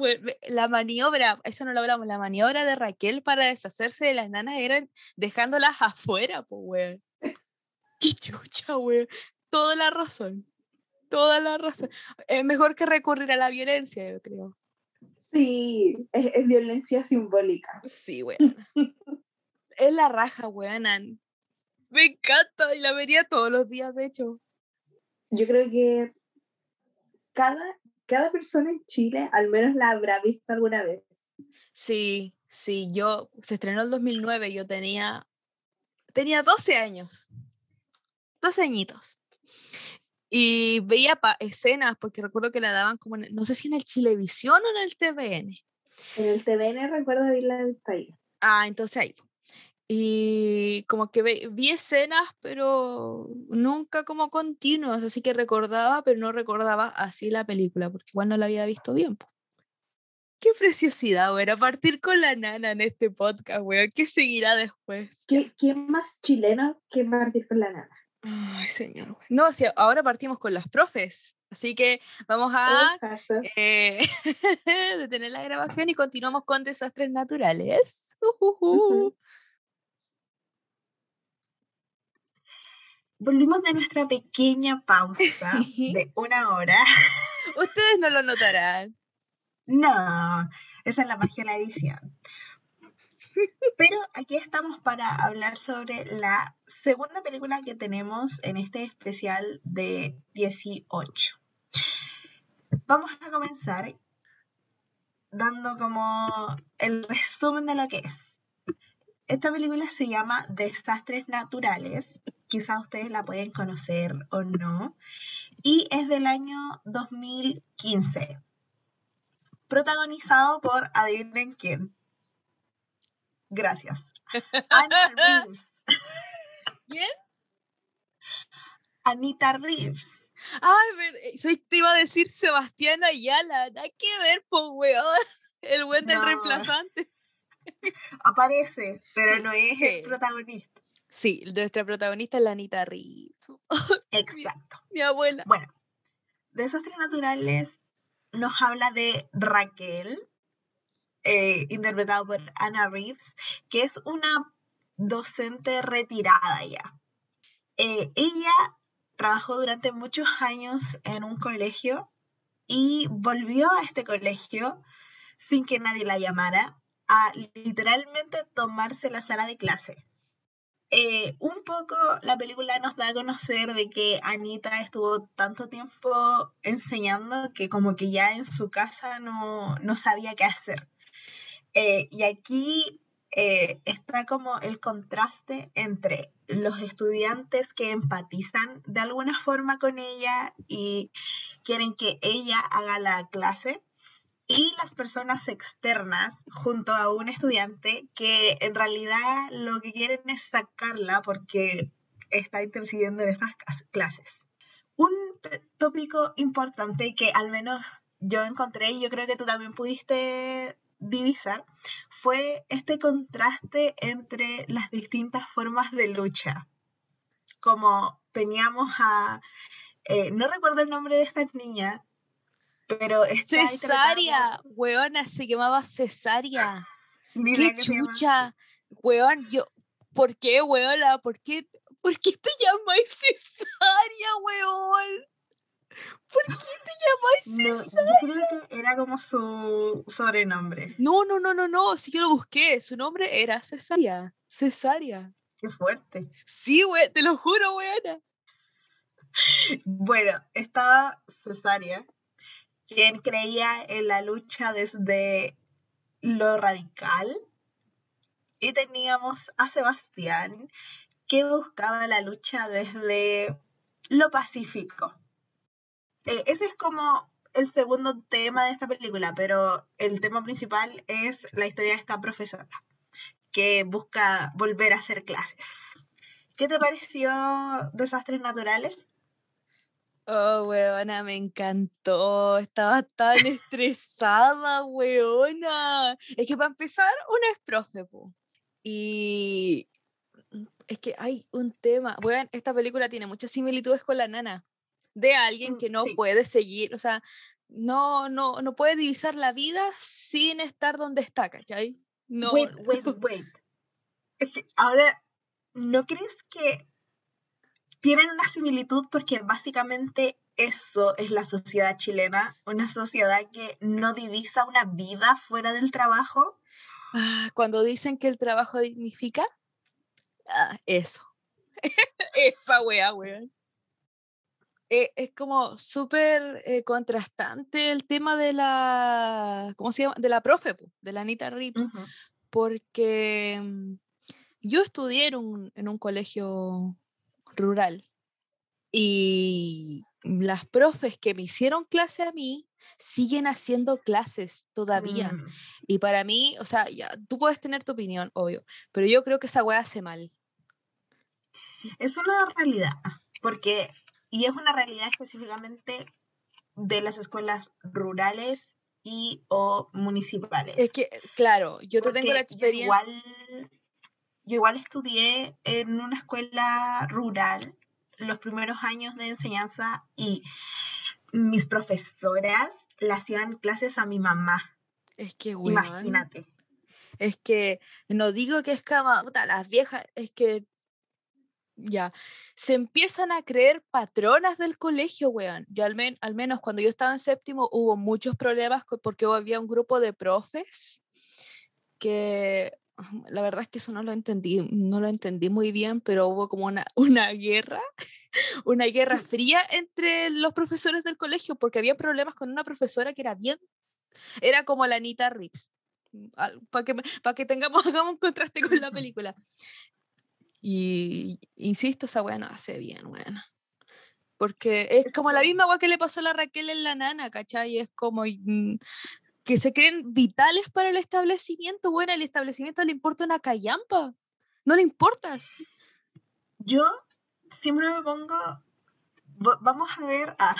A: la maniobra, eso no lo hablamos, la maniobra de Raquel para deshacerse de las nanas era dejándolas afuera, pues, weón. Qué chucha, weón. Toda la razón. Toda la razón. Es mejor que recurrir a la violencia, yo creo.
B: Sí, es, es violencia simbólica.
A: Sí, weón. es la raja, weón. Me encanta y la vería todos los días, de hecho.
B: Yo creo que cada, cada persona en Chile al menos la habrá visto alguna vez.
A: Sí, sí, yo, se estrenó en 2009, yo tenía, tenía 12 años, 12 añitos. Y veía escenas, porque recuerdo que la daban como, no sé si en el Chilevisión o en el TVN.
B: En el TVN recuerdo haberla visto ahí.
A: Ah, entonces ahí. Y como que vi escenas, pero nunca como continuas, así que recordaba, pero no recordaba así la película, porque igual no la había visto bien. Qué preciosidad, güey, a partir con la nana en este podcast, güey. ¿Qué seguirá después?
B: ¿Qué, ¿Quién más chileno que partir con la nana?
A: Ay, señor. No, ahora partimos con las profes. Así que vamos a eh, detener la grabación y continuamos con desastres naturales.
B: Volvimos de nuestra pequeña pausa de una hora.
A: Ustedes no lo notarán.
B: No, esa es la magia de la edición. Pero aquí estamos para hablar sobre la segunda película que tenemos en este especial de 18. Vamos a comenzar dando como el resumen de lo que es. Esta película se llama Desastres Naturales, quizás ustedes la pueden conocer o no, y es del año 2015, protagonizado por, adivinen quién, Gracias. Anita Reeves.
A: ¿Quién?
B: Anita Reeves.
A: Ay, eh, te iba a decir Sebastián Ayala. Hay que ver, po, weón. El buen del reemplazante.
B: Aparece, pero no es el protagonista.
A: Sí, nuestra protagonista es la Anita Reeves.
B: Exacto.
A: Mi, abuela.
B: Bueno, Desastres Naturales nos habla de Raquel, eh, interpretado por Anna Reeves, que es una docente retirada ya. Eh, ella trabajó durante muchos años en un colegio y volvió a este colegio sin que nadie la llamara literalmente tomarse la sala de clase. Eh, un poco la película nos da a conocer de que Anita estuvo tanto tiempo enseñando que como que ya en su casa no, no sabía qué hacer. Eh, y aquí eh, está como el contraste entre los estudiantes que empatizan de alguna forma con ella y quieren que ella haga la clase y las personas externas junto a un estudiante que en realidad lo que quieren es sacarla porque está intercediendo en estas clases. Un tópico importante que al menos yo encontré y yo creo que tú también pudiste divisar fue este contraste entre las distintas formas de lucha. Como teníamos a, eh, no recuerdo el nombre de esta niña, pero...
A: Cesaria, weona, se llamaba Cesaria. ¡Qué chucha! Weón, yo, ¿por qué, weona? ¿Por qué, ¿por qué te llamáis Cesaria, weón? ¿Por qué te llamas Cesaria?
B: yo creo que era como su sobrenombre.
A: No, no, no, no, no. Si yo lo busqué, su nombre era Cesaria. Cesaria.
B: Qué fuerte.
A: Sí, güey, te lo juro, weona.
B: Bueno, estaba Cesaria, quien creía en la lucha desde lo radical. Y teníamos a Sebastián, que buscaba la lucha desde lo pacífico. Eh, ese es como el segundo tema de esta película, pero el tema principal es la historia de esta profesora que busca volver a hacer clases. ¿Qué te pareció Desastres Naturales?
A: Oh, weona, me encantó. Estaba tan estresada, weona. Es que para empezar, una es profe, Y es que hay un tema. Weón, esta película tiene muchas similitudes con la nana de alguien mm, que no puede seguir, o sea, no, no, no puede divisar la vida sin estar donde está, ¿cachai? No.
B: Wait, wait, wait. ahora, ¿no crees que tienen una similitud porque básicamente eso es la sociedad chilena, una sociedad que no divisa una vida fuera del trabajo?
A: Ah, cuando dicen que el trabajo dignifica, ah, eso. Esa wea, wea eh, es como súper eh, contrastante el tema de la, ¿cómo se llama? De la profe, de la Anita Rips, porque mm, yo estudié en un, en un colegio rural y las profes que me hicieron clase a mí siguen haciendo clases todavía. Mm. Y para mí, o sea, ya, tú puedes tener tu opinión, obvio, pero yo creo que esa weá hace mal.
B: Es una realidad, porque y es una realidad específicamente de las escuelas rurales y o municipales.
A: Es que, claro, yo te tengo la experiencia.
B: igual, yo igual estudié en una escuela rural los primeros años de enseñanza y mis profesoras le hacían clases a mi mamá.
A: Es que, bueno, Imagínate. Es que no digo que es cama, puta, las viejas, es que ya, se empiezan a creer patronas del colegio, weón. Yo al, al menos cuando yo estaba en séptimo hubo muchos problemas porque había un grupo de profes que la verdad es que eso no lo entendí, no lo entendí muy bien, pero hubo como una, una guerra, una guerra fría entre los profesores del colegio porque había problemas con una profesora que era bien, era como la Anita Rips, para que, para que tengamos, hagamos un contraste con la película. Y insisto, esa weá no hace bien, weá. Porque es como la misma weá que le pasó a la Raquel en la nana, ¿cachai? Es como mm, que se creen vitales para el establecimiento. Bueno, el establecimiento le importa una callampa. No le importas.
B: Yo siempre me pongo. Vamos a ver ah,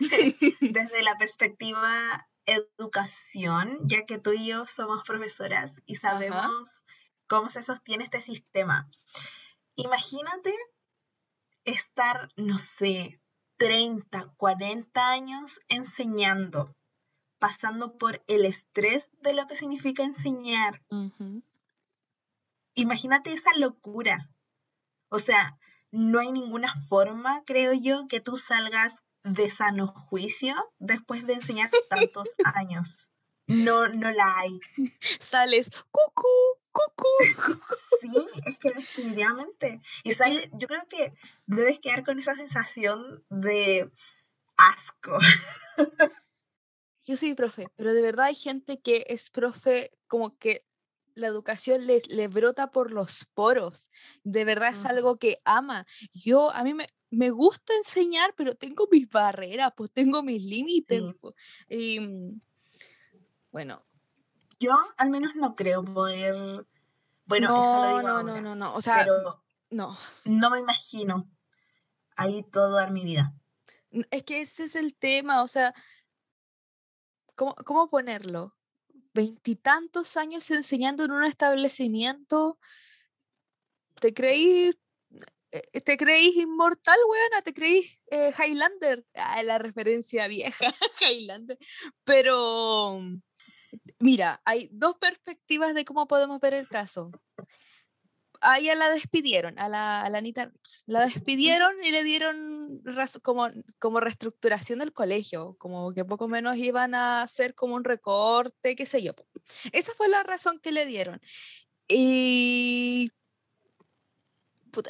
B: desde la perspectiva educación, ya que tú y yo somos profesoras y sabemos cómo se sostiene este sistema. Imagínate estar, no sé, 30, 40 años enseñando, pasando por el estrés de lo que significa enseñar. Imagínate esa locura. O sea, no hay ninguna forma, creo yo, que tú salgas de sano juicio después de enseñar tantos años. No, no la hay.
A: Sales, cucú, cucú.
B: Sí, es que definitivamente. Y sale, yo creo que debes quedar con esa sensación de asco.
A: Yo soy profe, pero de verdad hay gente que es profe como que la educación le, le brota por los poros. De verdad es algo que ama. Yo, a mí me, me gusta enseñar, pero tengo mis barreras, pues tengo mis límites. Pues, y mm, bueno.
B: Yo al menos no creo poder. Bueno,
A: no,
B: eso
A: lo digo no, no, no, no. O sea,
B: pero
A: no.
B: No me imagino ahí todo dar mi vida.
A: Es que ese es el tema, o sea, ¿cómo, cómo ponerlo? Veintitantos años enseñando en un establecimiento, ¿te creí eh, ¿Te creís inmortal, weona? ¿Te creís eh, Highlander? Ah, la referencia vieja, Highlander. Pero, mira, hay dos perspectivas de cómo podemos ver el caso. A ella la despidieron, a la, a la Anita La despidieron y le dieron como, como reestructuración del colegio, como que poco menos iban a hacer como un recorte, qué sé yo. Esa fue la razón que le dieron. Y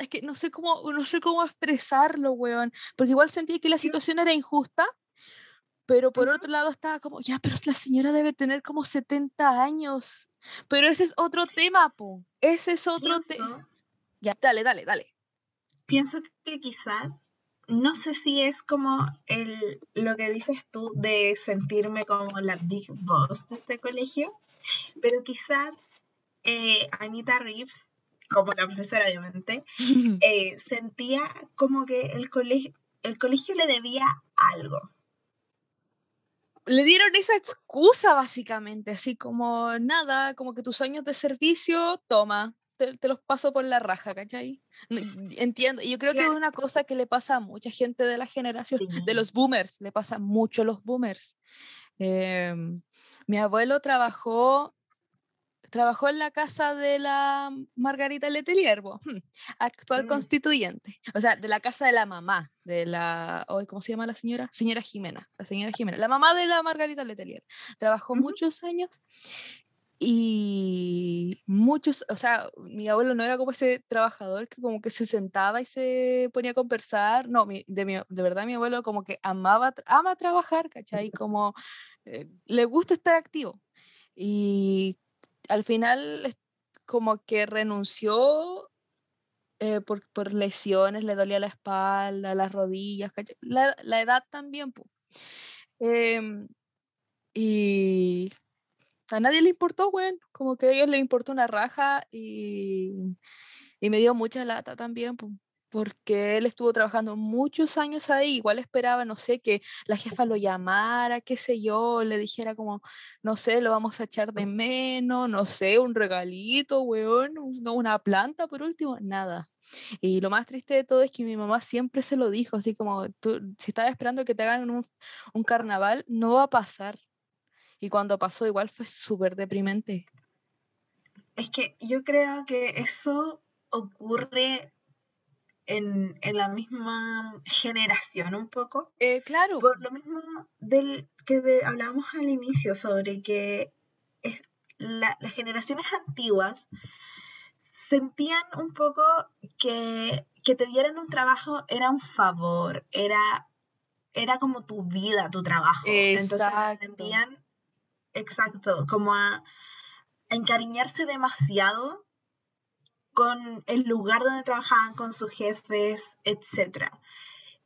A: es que no sé cómo, no sé cómo expresarlo, weón, porque igual sentí que la situación era injusta, pero por otro lado estaba como, ya, pero la señora debe tener como 70 años, pero ese es otro tema, po, ese es otro tema. Ya, dale, dale, dale.
B: Pienso que quizás, no sé si es como el, lo que dices tú de sentirme como la big boss de este colegio, pero quizás eh, Anita Reeves como la profesora obviamente, eh, sentía como que el colegio, el colegio le debía algo.
A: Le dieron esa excusa básicamente, así como nada, como que tus años de servicio, toma, te, los paso por la raja, ¿cachai? Entiendo, y yo creo que es una cosa que le pasa a mucha gente de la generación, de los boomers, le pasa mucho a los boomers. Em, mi abuelo trabajó trabajó en la casa de la Margarita Letelier, actual mm. constituyente, o sea, de la casa de la mamá, de la, ¿cómo se llama la señora? Señora Jimena, la señora Jimena, la mamá de la Margarita Letelier. Trabajó muchos años Y muchos, o sea, mi abuelo no era como ese trabajador que como que se sentaba y se ponía a conversar. No, de, de verdad mi abuelo como que amaba, ama trabajar, ¿cachai? Como eh, le gusta estar activo. Y al final como que renunció eh, por, por, lesiones, le dolía la espalda, las rodillas, la, la, edad también. Eh, y a nadie le importó, güey, como que a ellos le importó una raja y, y me dio mucha lata también, porque él estuvo trabajando muchos años ahí, igual esperaba, no sé, que la jefa lo llamara, qué sé yo, le dijera como, no sé, lo vamos a echar de menos, no sé, un regalito, weón, una planta por último, nada. Y lo más triste de todo es que mi mamá siempre se lo dijo, así como, tú, si estás esperando que te hagan un, un carnaval, no va a pasar. Y cuando pasó igual fue súper deprimente.
B: Es que yo creo que eso ocurre en, la misma generación un poco.
A: Eh, claro.
B: Por lo mismo del que hablábamos al inicio sobre que las generaciones antiguas sentían un poco que, que te dieran un trabajo era un favor, era, era como tu vida, tu trabajo. Exacto. Entonces sentían, exacto, como a encariñarse demasiado con el lugar donde trabajaban, con sus jefes, etc.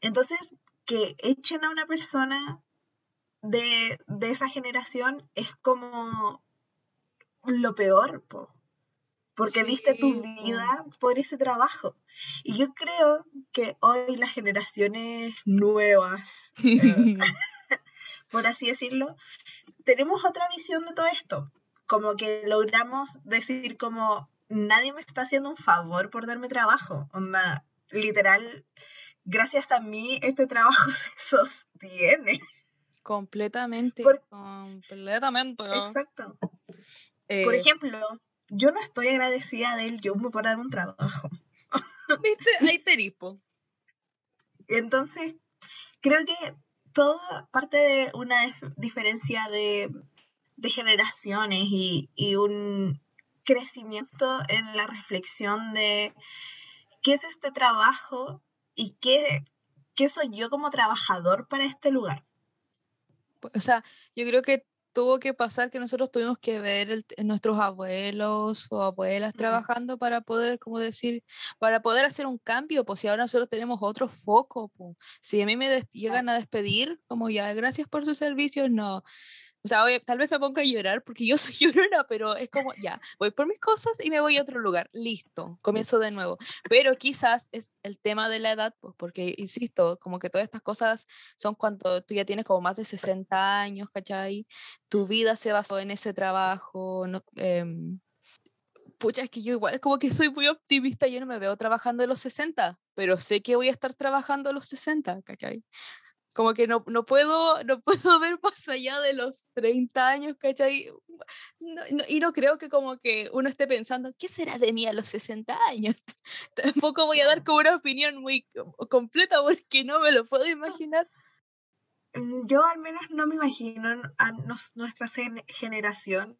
B: Entonces, que echen a una persona de, esa generación es como lo peor, porque viste tu vida por ese trabajo. Y yo creo que hoy las generaciones nuevas, eh, por así decirlo, tenemos otra visión de todo esto. Como que logramos decir como, nadie me está haciendo un favor por darme trabajo. Onda, literal, gracias a mí este trabajo se sostiene.
A: Completamente. completamente.
B: Exacto. por eh, ejemplo, yo no estoy agradecida del Jumbo por darme un trabajo.
A: ¿Viste? Ahí te
B: Entonces, creo que todo parte de una diferencia de, generaciones y, un, crecimiento en la reflexión de qué es este trabajo y qué, qué soy yo como trabajador para este lugar.
A: O sea, yo creo que tuvo que pasar que nosotros tuvimos que ver nuestros abuelos o abuelas trabajando para poder, como decir, para poder hacer un cambio, pues si ahora nosotros tenemos otro foco, pues. si a mí me llegan a despedir, como ya, gracias por sus servicios, no, o sea, tal vez me ponga a llorar porque yo soy llorona, pero es como, ya, voy por mis cosas y me voy a otro lugar. Listo, comienzo de nuevo. Pero quizás es el tema de la edad, pues, porque, insisto, como que todas estas cosas son cuando tú ya tienes como más de 60 años, ¿cachai? Tu vida se basó en ese trabajo, no, em, pucha, es que yo igual como que soy muy optimista, yo no me veo trabajando a los 60, pero sé que voy a estar trabajando a los 60, ¿cachai? Como que no, no, puedo, no puedo ver más allá de los 30 años, ¿cachai? y no creo que como que uno esté pensando, ¿qué será de mí a los 60 años? Tampoco voy a dar como una opinión muy completa porque no me lo puedo imaginar.
B: Mm, yo al menos no me imagino a nuestra generación,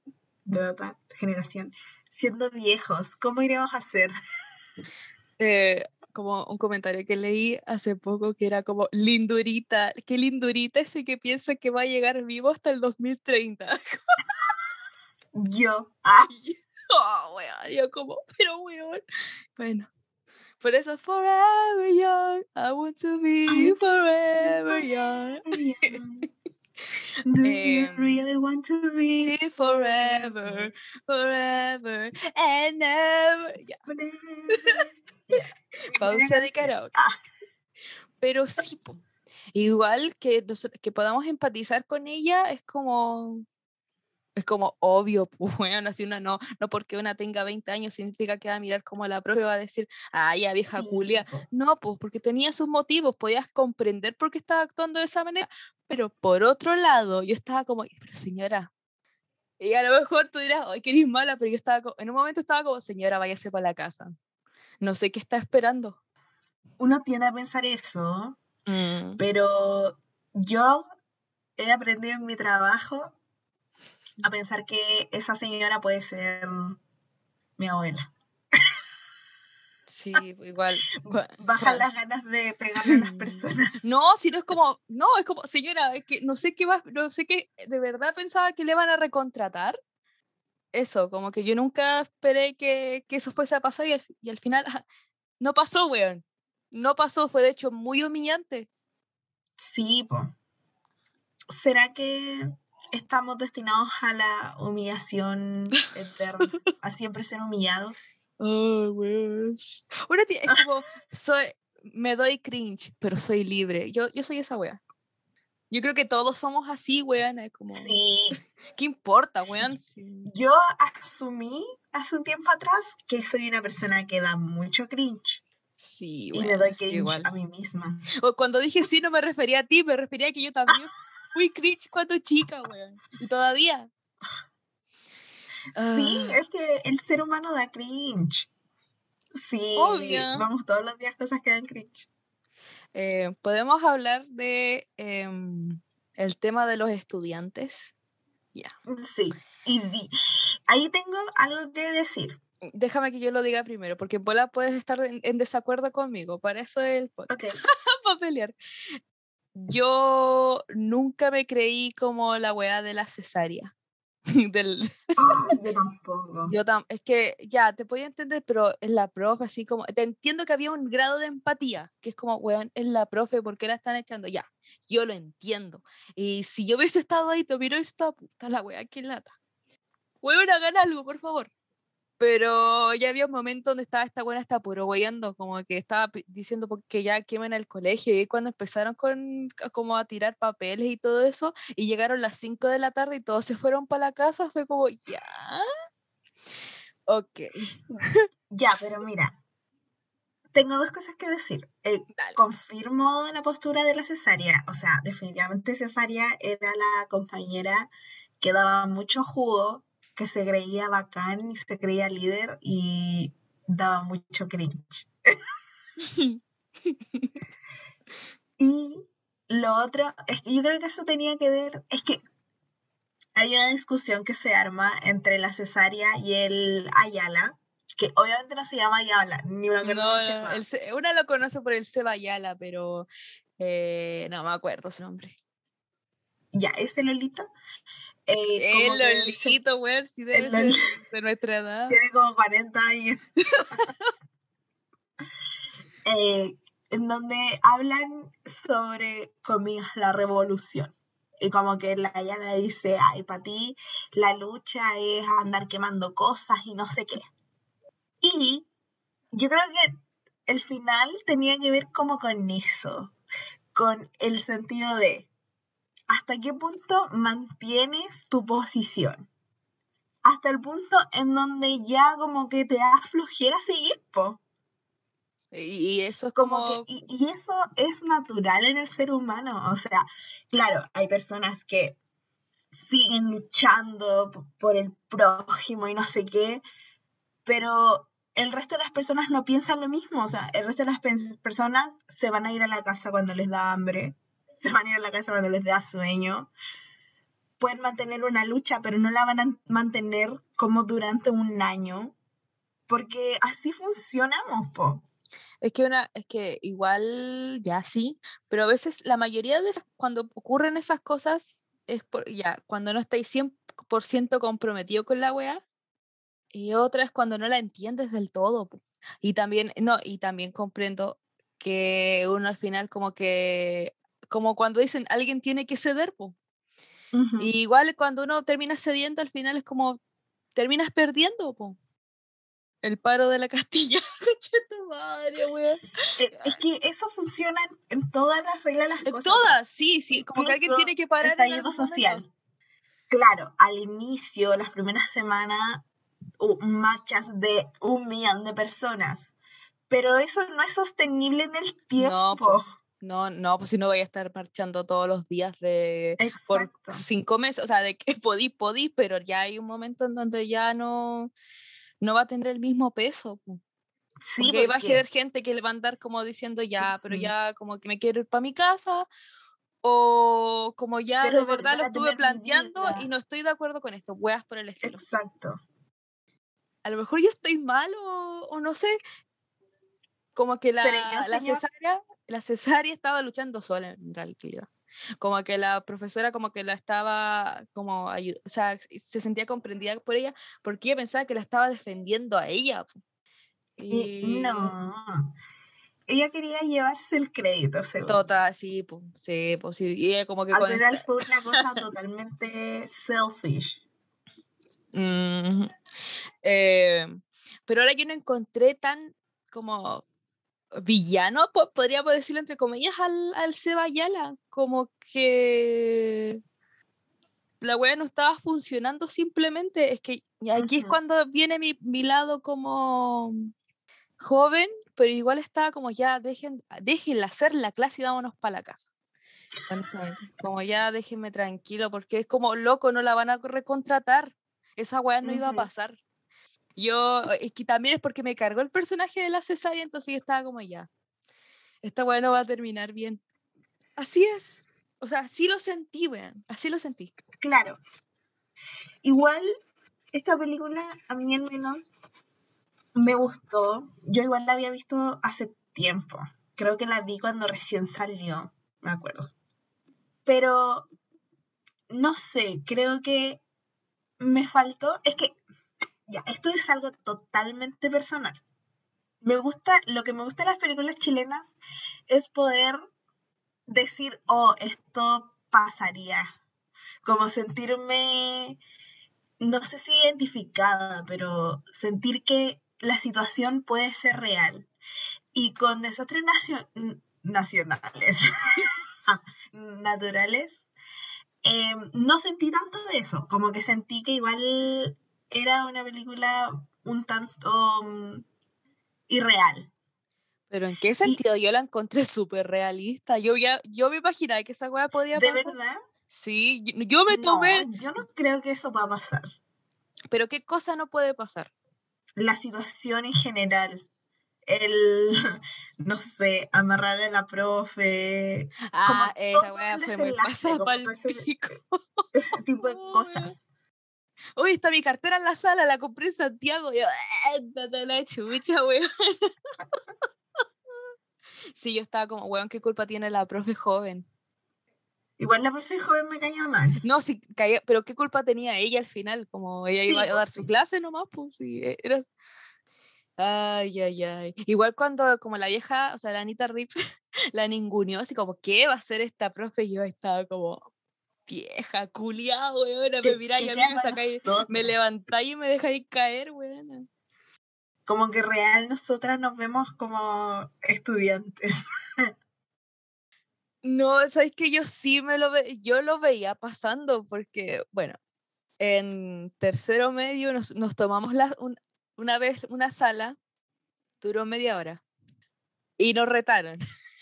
B: generación, siendo viejos. ¿Cómo iremos a hacer?
A: Eh, como un comentario que leí hace poco que era como lindurita, qué lindurita ese que piensa que va a llegar vivo hasta el 2030.
B: yo. Ah.
A: Oh, weón, yo como, pero weón. Bueno, por eso forever young, I want to be forever young.
B: Do you em, really want to be
A: forever, forever and ever? Yeah. Pausa de karaoke. Ah. Pero sí, igual que, que podamos empatizar con ella es como es como obvio, pues bueno, así una no, no porque una tenga 20 años significa que va a mirar como la propia va a decir, ay, ya vieja Julia. No, pues porque tenía sus motivos, podías comprender por qué estaba actuando de esa manera, pero por otro lado, yo estaba como, pero señora, y a lo mejor tú dirás, ay, que eres mala, pero yo estaba, en un momento estaba como, señora, váyase para la casa no sé qué está esperando.
B: Uno tiende a pensar eso, mm. pero yo he aprendido en mi trabajo a pensar que esa señora puede ser mi abuela.
A: Sí, igual.
B: Bajan las ganas de pegarle a las personas.
A: No, si no es como, no, es como, señora, es que no sé qué va, no sé qué, de verdad pensaba que le van a recontratar. Eso, como que yo nunca esperé que, que eso fuese a pasar y al, y al final no pasó, weón. No pasó, fue de hecho muy humillante.
B: Sí, pues. ¿Será que estamos destinados a la humillación eterna? a siempre ser humillados.
A: Oh, weón. Una tía, es como, soy, me doy cringe, pero soy libre. Yo, yo soy esa wea. Yo creo que todos somos así, weón. Como,
B: Sí.
A: ¿qué importa, weón?
B: Yo asumí hace un tiempo atrás que soy una persona que da mucho cringe.
A: Sí,
B: Y
A: weón.
B: me doy cringe
A: igual.
B: a mí misma.
A: O cuando dije sí, no me refería a ti, me refería a que yo también fui cringe cuando chica, weón. Y todavía.
B: Sí,
A: Ah,
B: es que el ser humano da cringe. Sí,
A: Obvio.
B: vamos todos los días cosas que dan cringe.
A: Eh, Podemos hablar de em, el tema de los estudiantes.
B: Sí, y sí. Ahí tengo algo que decir.
A: Déjame que yo lo diga primero, porque bola puedes estar en, en desacuerdo conmigo. Para eso es el podcast,
B: Ok.
A: para pelear. Yo nunca me creí como la weá de la cesárea. Del,
B: Ay, yo tampoco.
A: Yo tam- es que ya te podía entender, pero es la profe, así como, te entiendo que había un grado de empatía, que es como, weón, es la profe, ¿por qué la están echando? Ya, yo lo entiendo. Y si yo hubiese estado ahí, te hubiera visto estado, puta la weá, qué lata. Weón, hagan algo, por favor. Pero ya había un momento donde estaba esta buena, está puro weyando, como que estaba diciendo que ya quemen el colegio, y cuando empezaron con, como a tirar papeles y todo eso, y llegaron las 5 de la tarde y todos se fueron para la casa, fue como, ya. Ok,
B: Ya, pero mira, tengo dos cosas que decir. Eh, confirmo la postura de la cesárea. O sea, definitivamente cesárea era la compañera que daba mucho jugo, que se creía bacán y se creía líder y daba mucho cringe. Y lo otro, es que yo creo que eso tenía que ver, es que hay una discusión que se arma entre la cesárea y el Ayala, que obviamente no se llama Ayala, ni me acuerdo
A: No, el una lo conoce por el Cebayala, pero eh, no me acuerdo su nombre.
B: Ya, este Lolito. Eh,
A: El Lolito, weón, sí debe ser de nuestra edad.
B: tiene como 40 años. Eh, en donde hablan sobre, comillas, la revolución. Y como que la Ayala dice, ay, para ti la lucha es andar quemando cosas y no sé qué. Y yo creo que el final tenía que ver como con eso, con el sentido de hasta qué punto mantienes tu posición. Hasta el punto en donde ya como que te da flojera seguir, po.
A: Y, y eso es
B: Como
A: como,
B: que, y, y eso es natural en el ser humano. O sea, claro, hay personas que siguen luchando por el prójimo y no sé qué, pero el resto de las personas no piensan lo mismo. O sea, el resto de las personas se van a ir a la casa cuando les da hambre, se van a ir a la casa cuando les da sueño. Pueden mantener una lucha, pero no la van a mantener como durante un año, porque así funcionamos, po.
A: es que una, es que igual ya sí, pero a veces la mayoría de cuando ocurren esas cosas es por, ya, cuando no estáis 100% comprometido con la weá, y otra es cuando no la entiendes del todo. Y también, no, y también comprendo que uno al final como que, como cuando dicen alguien tiene que ceder, po.
B: Ujú.
A: Y igual cuando uno termina cediendo, al final es como terminas perdiendo, po. El paro de la Castilla. Tu madre, weón.
B: Eh, Es que eso funciona en, en todas las reglas de las
A: En
B: cosas.
A: todas, sí, sí, como que alguien tiene que parar. en
B: estallido
A: algún
B: social.
A: momento.
B: Claro, al inicio, las primeras semanas, marchas de un millón de personas. Pero eso no es sostenible en el tiempo.
A: po. No, no, pues si no voy a estar marchando todos los días de por cinco meses, o sea, de que podí, podí, pero ya hay un momento en donde ya no, no va a tener el mismo peso.
B: Sí,
A: Porque va a haber gente que le va a andar como diciendo ya, pero ya como que me quiero ir para mi casa, o como ya
B: Pero
A: de verdad lo estuve planteando y no estoy de acuerdo con esto, weas por el estilo.
B: Exacto.
A: A lo mejor yo estoy mal o, o no sé, como que la, la cesárea, la cesárea estaba luchando sola en realidad. Como que la profesora como que la estaba como o sea, se sentía comprendida por ella porque ella pensaba que la estaba defendiendo a ella.
B: Y no. Ella quería llevarse el crédito, según.
A: Total, sí, pues, sí, pues, sí. Y ella como que
B: Al
A: con
B: final
A: esta-
B: fue una cosa totalmente selfish.
A: Eh, pero ahora yo no encontré tan como villano, po- podríamos decirlo entre comillas, al, al Seba. Como que la wea no estaba funcionando simplemente. Es que y aquí es cuando viene mi, mi lado como joven, pero igual estaba como ya, dejen, déjenla hacer la clase y vámonos para la casa. Honestamente, como ya déjenme tranquilo, porque es como loco, no la van a recontratar. Esa weá no iba a pasar. Yo, es que también es porque me cargó el personaje de la cesárea, entonces yo estaba como ya. Esta weá no va a terminar bien. Así es. O sea, así lo sentí, weón. Así lo sentí.
B: Claro. Igual, esta película, a mí al menos, me gustó. Yo igual la había visto hace tiempo. Creo que la vi cuando recién salió, me acuerdo. Pero, no sé, creo que me faltó. Es que, ya, esto es algo totalmente personal. Me gusta, lo que me gusta de las películas chilenas es poder decir, oh, esto pasaría. Como sentirme, no sé si identificada, pero sentir que la situación puede ser real. Y con desastres nacio- nacionales, naturales, eh, no sentí tanto de eso. Como que sentí que igual era una película un tanto mm, irreal.
A: Pero ¿en qué sentido? Yo la encontré súper realista. Yo ya, yo me imaginaba que esa weá podía
B: ¿De
A: pasar.
B: verdad?
A: Sí, yo, me
B: No,
A: tomé.
B: yo no creo que eso va a pasar.
A: Pero ¿qué cosa no puede pasar?
B: la situación en general. El, no sé, amarrar a la profe,
A: Ah, esa weá
B: el
A: fue muy pasada
B: todo ese-
A: pico.
B: ese tipo de
A: Oh,
B: cosas.
A: Uy, está mi cartera en la sala, la compré en Santiago. Y yo, a la chucha, weón. Sí, yo estaba como, weón, ¿qué culpa tiene la profe joven?
B: Igual la profe joven me caía mal.
A: No, sí, caía- pero ¿qué culpa tenía ella al final? Como ella iba
B: Sí,
A: a
B: pues,
A: dar su
B: sí.
A: clase nomás, pues sí, e- era... Ay, ay, ay. Igual cuando como la vieja, o sea, la Anita Rips, la ninguneó, así como, ¿qué va a hacer esta profe? Y yo estaba como, vieja, culiado, weón, me miráis a mí, me sacáis, me levantáis y me dejáis caer, weón.
B: Como que real nosotras nos vemos como estudiantes.
A: No, sabes que yo sí me lo ve, yo lo veía pasando porque, bueno, en tercero medio nos, nos tomamos la, un- una vez una sala, duró media hora y nos retaron.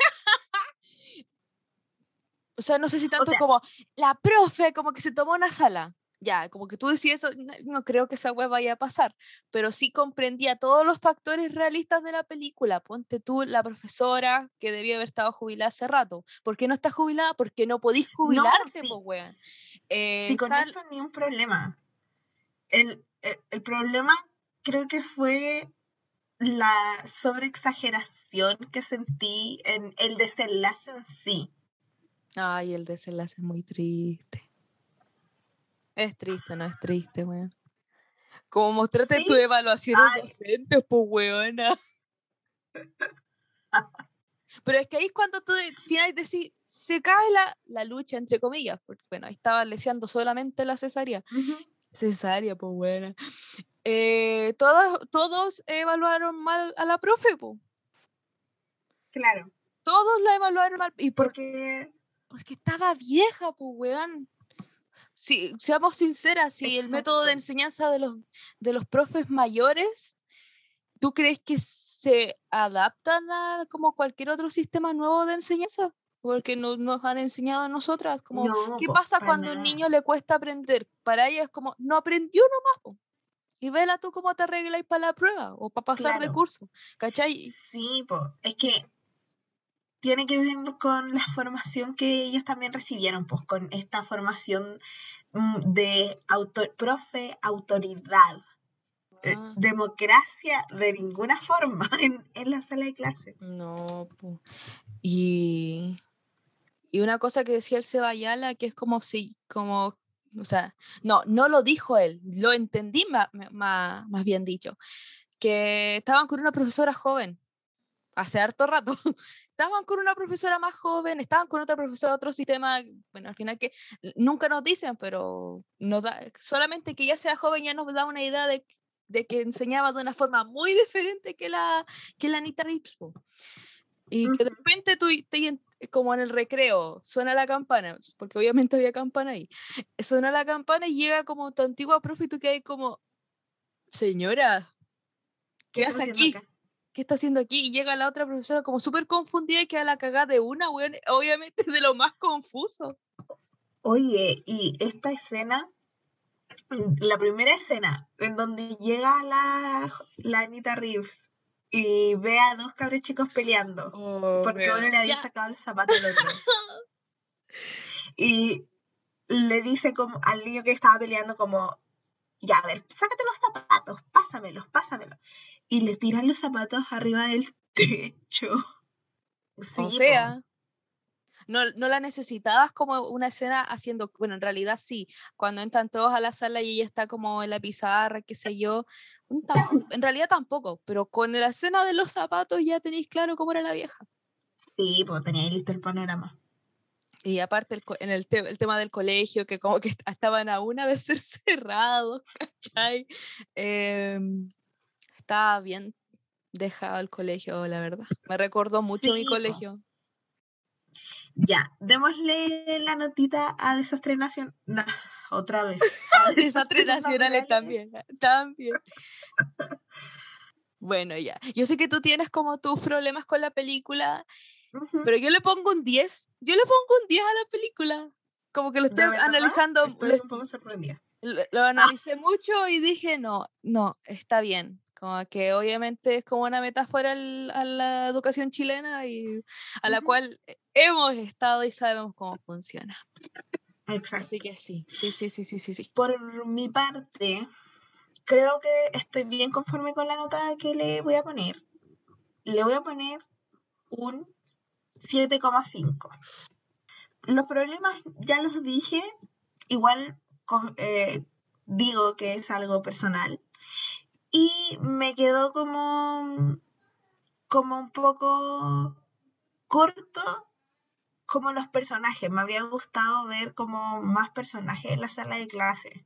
A: o sea, no sé si tanto
B: sea-
A: como la profe, como que se tomó una sala. Ya, como que tú decías no, no creo que esa web vaya a pasar, pero sí comprendía todos los factores realistas de la película. Ponte tú la profesora que debía haber estado jubilada hace rato. ¿Por qué no está jubilada? Porque no podís jubilarte,
B: sí.
A: pues, weón. Eh,
B: Sí, con
A: tal-
B: eso ni un problema. El, el, el problema creo que fue la sobreexageración que sentí en el desenlace en sí.
A: Ay, el desenlace es muy triste. Es triste, no es triste, weón. Como tus
B: Sí.
A: evaluaciones
B: Ay.
A: docentes, pues, weona. Pero es que ahí es cuando tú de- al final decís, se cae la, la lucha, entre comillas, porque, bueno, ahí estaba leseando solamente la cesárea. Cesárea, pues, buena. Eh, todos, todos evaluaron mal a la profe, pues.
B: Claro,
A: Todos la evaluaron mal. ¿Y por
B: porque
A: Porque estaba vieja, pues, weón. Si, seamos sinceras, si el método de
B: Exacto.
A: enseñanza de los, de los profes mayores, ¿tú crees que se adaptan a como cualquier otro sistema nuevo de enseñanza? Porque no, nos han enseñado a nosotras, como,
B: no,
A: ¿qué pasa
B: pa'
A: cuando a un niño le cuesta aprender? Para ellos es como, no aprendió nomás, po. Y vela tú cómo te arregláis para la prueba o para pasar de
B: Claro.
A: curso, ¿cachai?
B: Sí, po, es que tiene que ver con la formación que ellos también recibieron, pues con esta formación mm, de autor, profe, autoridad. Eh,
A: Ah.
B: Democracia de ninguna forma en, en la sala de clase.
A: No, po. Y, y una cosa que decía el Cebayala, que es como si, como, o sea, no, no lo dijo él, lo entendí ma- ma- más, bien dicho, que estaban con una profesora joven, hace harto rato, estaban con una profesora más joven, estaban con otra profesora de otro sistema, bueno, al final que nunca nos dicen, pero nos da, solamente que ella sea joven ya nos da una idea de, de que enseñaba de una forma muy diferente que la, que la Anita Rips, po. Y que de repente tú, te como en el recreo, suena la campana, porque obviamente había campana ahí, suena la campana y llega como tu antigua profe y tú quedas como, señora, ¿qué,
B: estás
A: hace
B: haciendo
A: aquí?
B: acá?
A: ¿Qué está haciendo aquí? Y llega la otra profesora como súper confundida y queda la cagada de una, weón, obviamente de lo más confuso.
B: Oye, y esta escena, la primera escena, en donde llega la, la Anita Reeves y ve a dos cabros chicos peleando, porque uno le había
A: Ya,
B: sacado el zapato al otro. Y le dice como al niño que estaba peleando como, ya, a ver, sácate los zapatos, pásamelos, pásamelos. Y le tiran los zapatos arriba del techo.
A: o
B: Sí,
A: sea, no, no la necesitabas como una escena haciendo, bueno, en realidad sí, cuando entran todos a la sala y ella está como en la pizarra, qué sé yo, en realidad tampoco, pero con la escena de los zapatos ya tenéis claro cómo era la vieja.
B: Sí, pues tenía ahí listo el panorama.
A: Y aparte el, en el, te- el tema del colegio, que como que est- estaban a una de ser cerrados, ¿cachai? Em, estaba bien dejado el colegio, la verdad. Me recordó mucho mi
B: Sí, po.
A: colegio.
B: Ya, démosle la notita a Desastre Nacional. otra vez. a
A: Desastres nacionales
B: naturales.
A: también, también. Bueno, ya. Yo sé que tú tienes como tus problemas con la película, pero yo le pongo un 10. Yo le pongo un 10 a la película. Como que lo
B: ¿De
A: estoy
B: verdad?
A: analizando,
B: Estoy
A: lo,
B: un poco sorprendida.
A: lo- lo analicé mucho y dije, no, no, está bien. Como que obviamente es como una metáfora al- a la educación chilena y a la cual hemos estado y sabemos cómo funciona.
B: Exacto.
A: Así que sí, sí, sí, sí, sí, sí.
B: Por mi parte, creo que estoy bien conforme con la nota que le voy a poner. Le voy a poner un 7,5. Los problemas ya los dije, igual eh, digo que es algo personal. Y me quedó como, como un poco corto como los personajes. Me habría gustado ver como más personajes en la sala de clase.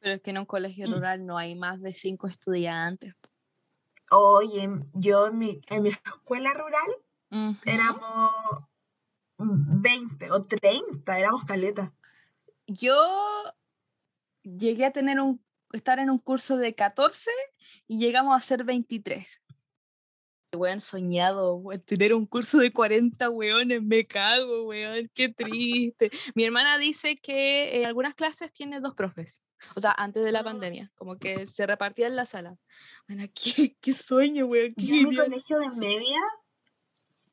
A: Pero es que en un colegio rural no hay más de cinco estudiantes.
B: Oye, yo en mi, en mi escuela rural éramos 20 o 30, éramos caleta.
A: Yo llegué a tener un, estar en un curso de 14 y llegamos a ser 23. Weón, soñado, weón, tener un curso de 40 weones, me cago, weón, qué triste. Mi hermana dice que en algunas clases tiene dos profes, o sea, antes de la
B: Ah.
A: pandemia, como que se repartía en la sala. Bueno, qué, qué sueño, weón, qué
B: Yo en mi colegio de media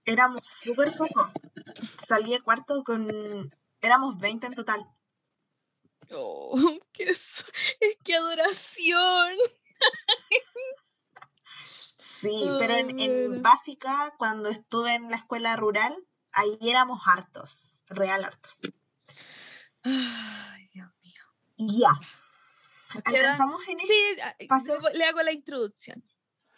B: éramos súper pocos. Salí de cuarto con... Éramos 20 en total.
A: Oh, qué es que adoración.
B: Sí, pero en, básica, cuando estuve en la escuela rural, ahí éramos hartos, real hartos.
A: Ay, Dios mío.
B: Ya, alcanzamos en
A: Sí, le hago la introducción.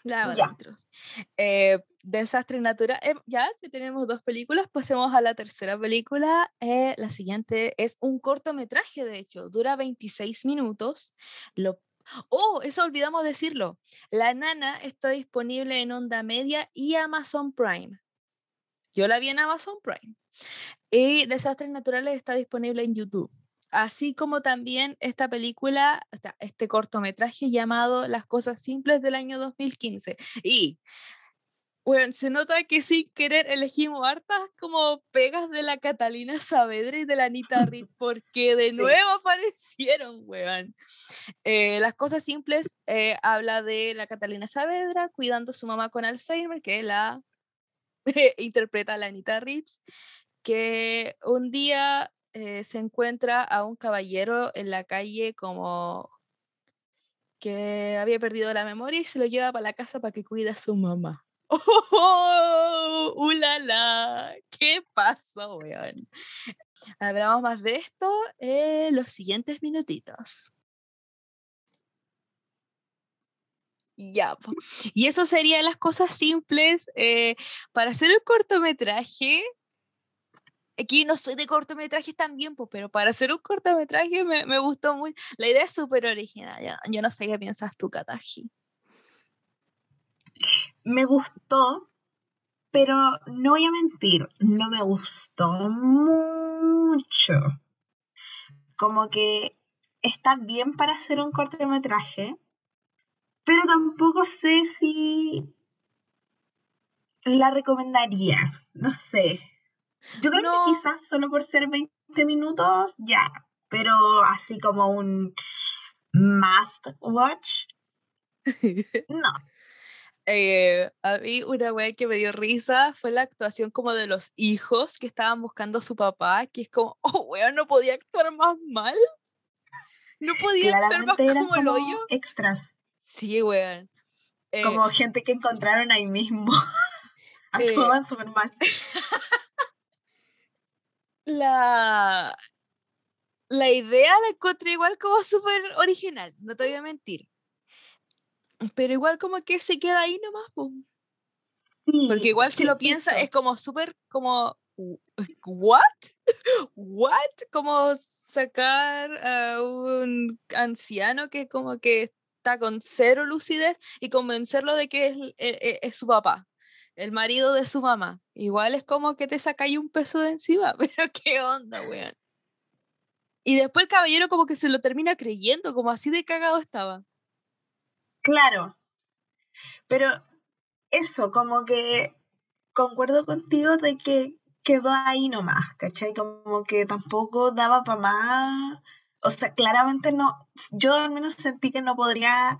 B: Ya.
A: la introducción. Eh, Desastre natural. eh, ya que tenemos dos películas, pasemos a la tercera película. eh, la siguiente es un cortometraje, de hecho, dura 26 minutos. Lo... Oh, eso olvidamos decirlo. La Nana está disponible en Onda Media y Amazon Prime. Yo la vi en Amazon Prime. Y Desastres Naturales está disponible en YouTube. Así como también esta película, este cortometraje llamado Las Cosas Simples del año 2015. Y, bueno, se nota que sin querer elegimos hartas como pegas de la Catalina Saavedra y de la Anita Reed, porque de
B: Sí.
A: nuevo aparecieron, weón. Eh, Las Cosas Simples eh, habla de la Catalina Saavedra cuidando a su mamá con Alzheimer, que la interpreta a la Anita Reeves, que un día eh, se encuentra a un caballero en la calle como que había perdido la memoria y se lo lleva para la casa para que cuide a su mamá. ¡Oh! ¡Ulala! ¿Qué pasó, weón? Hablamos más de esto en los siguientes minutitos. Ya, y eso serían las cosas simples. Eh, para hacer un cortometraje, aquí no soy de cortometrajes también, pues, pero para hacer un cortometraje me, me gustó muy. La idea es súper original. Yo no sé qué piensas tú, Kataji.
B: Me gustó, pero no voy a mentir, no me gustó mucho. Como que está bien para hacer un cortometraje, pero tampoco sé si la recomendaría. No sé. Yo creo que quizás solo por ser 20 minutos, ya. Pero así como un must watch, no.
A: Eh, a mí una wea que me dio risa fue la actuación como de los hijos que estaban buscando a su papá, que es como, oh, weón, no podía actuar más mal. No podía actuar más como, el hoyo.
B: Extras.
A: Sí, weón.
B: Eh, como gente que encontraron ahí mismo. Actuaban eh, súper mal.
A: La, la idea la encontré igual como súper original, no te voy a mentir. Pero igual como que se queda ahí nomás, Porque igual si lo piensa es como súper como ¿What? ¿What? Como sacar a un anciano que como que está con cero lucidez y convencerlo de que es, e, e, es, su papá, el marido de su mamá. Igual es como que te sacáis un peso de encima, pero qué onda, weón. Y después el caballero como que se lo termina creyendo, como así de cagado estaba.
B: Claro, pero eso, como que concuerdo contigo de que quedó ahí nomás, ¿cachai? Como que tampoco daba para más. O sea, claramente no, yo al menos sentí que no podría.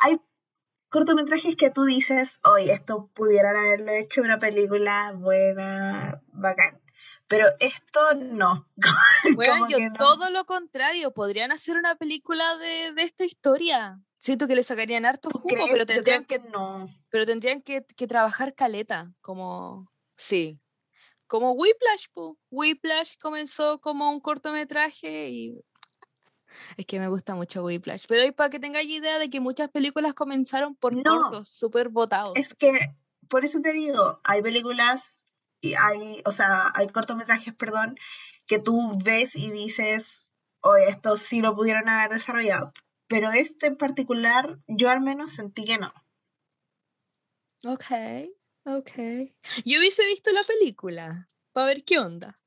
B: Hay cortometrajes que tú dices, oye, esto pudieran haberlo hecho una película buena, bacán. Pero esto no.
A: Bueno, yo todo lo contrario, podrían hacer una película de, de esta historia. Siento que le sacarían harto jugo, pero tendrían que,
B: no.
A: pero tendrían que, trabajar caleta, como sí. Como Whiplash, po. Whiplash comenzó como un cortometraje y es que me gusta mucho Whiplash. Pero para que tengáis idea de que muchas películas comenzaron por cortos, súper votados.
B: Es que, por eso te digo, hay películas, y hay, o sea, hay cortometrajes, perdón, que tú ves y dices, oye, esto sí lo pudieron haber desarrollado pero este en particular yo al menos sentí que no.
A: Ok, ok. Yo hubiese visto la película para ver qué onda.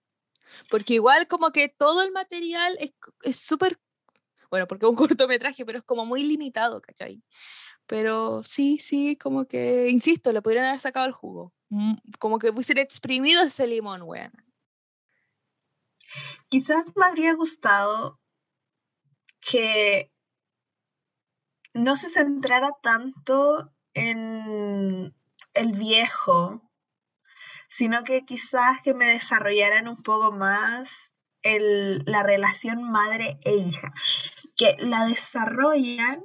A: Porque igual como que todo el material es súper, bueno, porque es un cortometraje, pero es como muy limitado, ¿cachai? Pero sí, sí, como que, insisto, le podrían haber sacado el jugo. Mm, como que hubiesen exprimido ese limón, weón.
B: Quizás me habría gustado que no se centrara tanto en el viejo, sino que quizás que me desarrollaran un poco más la relación madre e hija, que la desarrollan,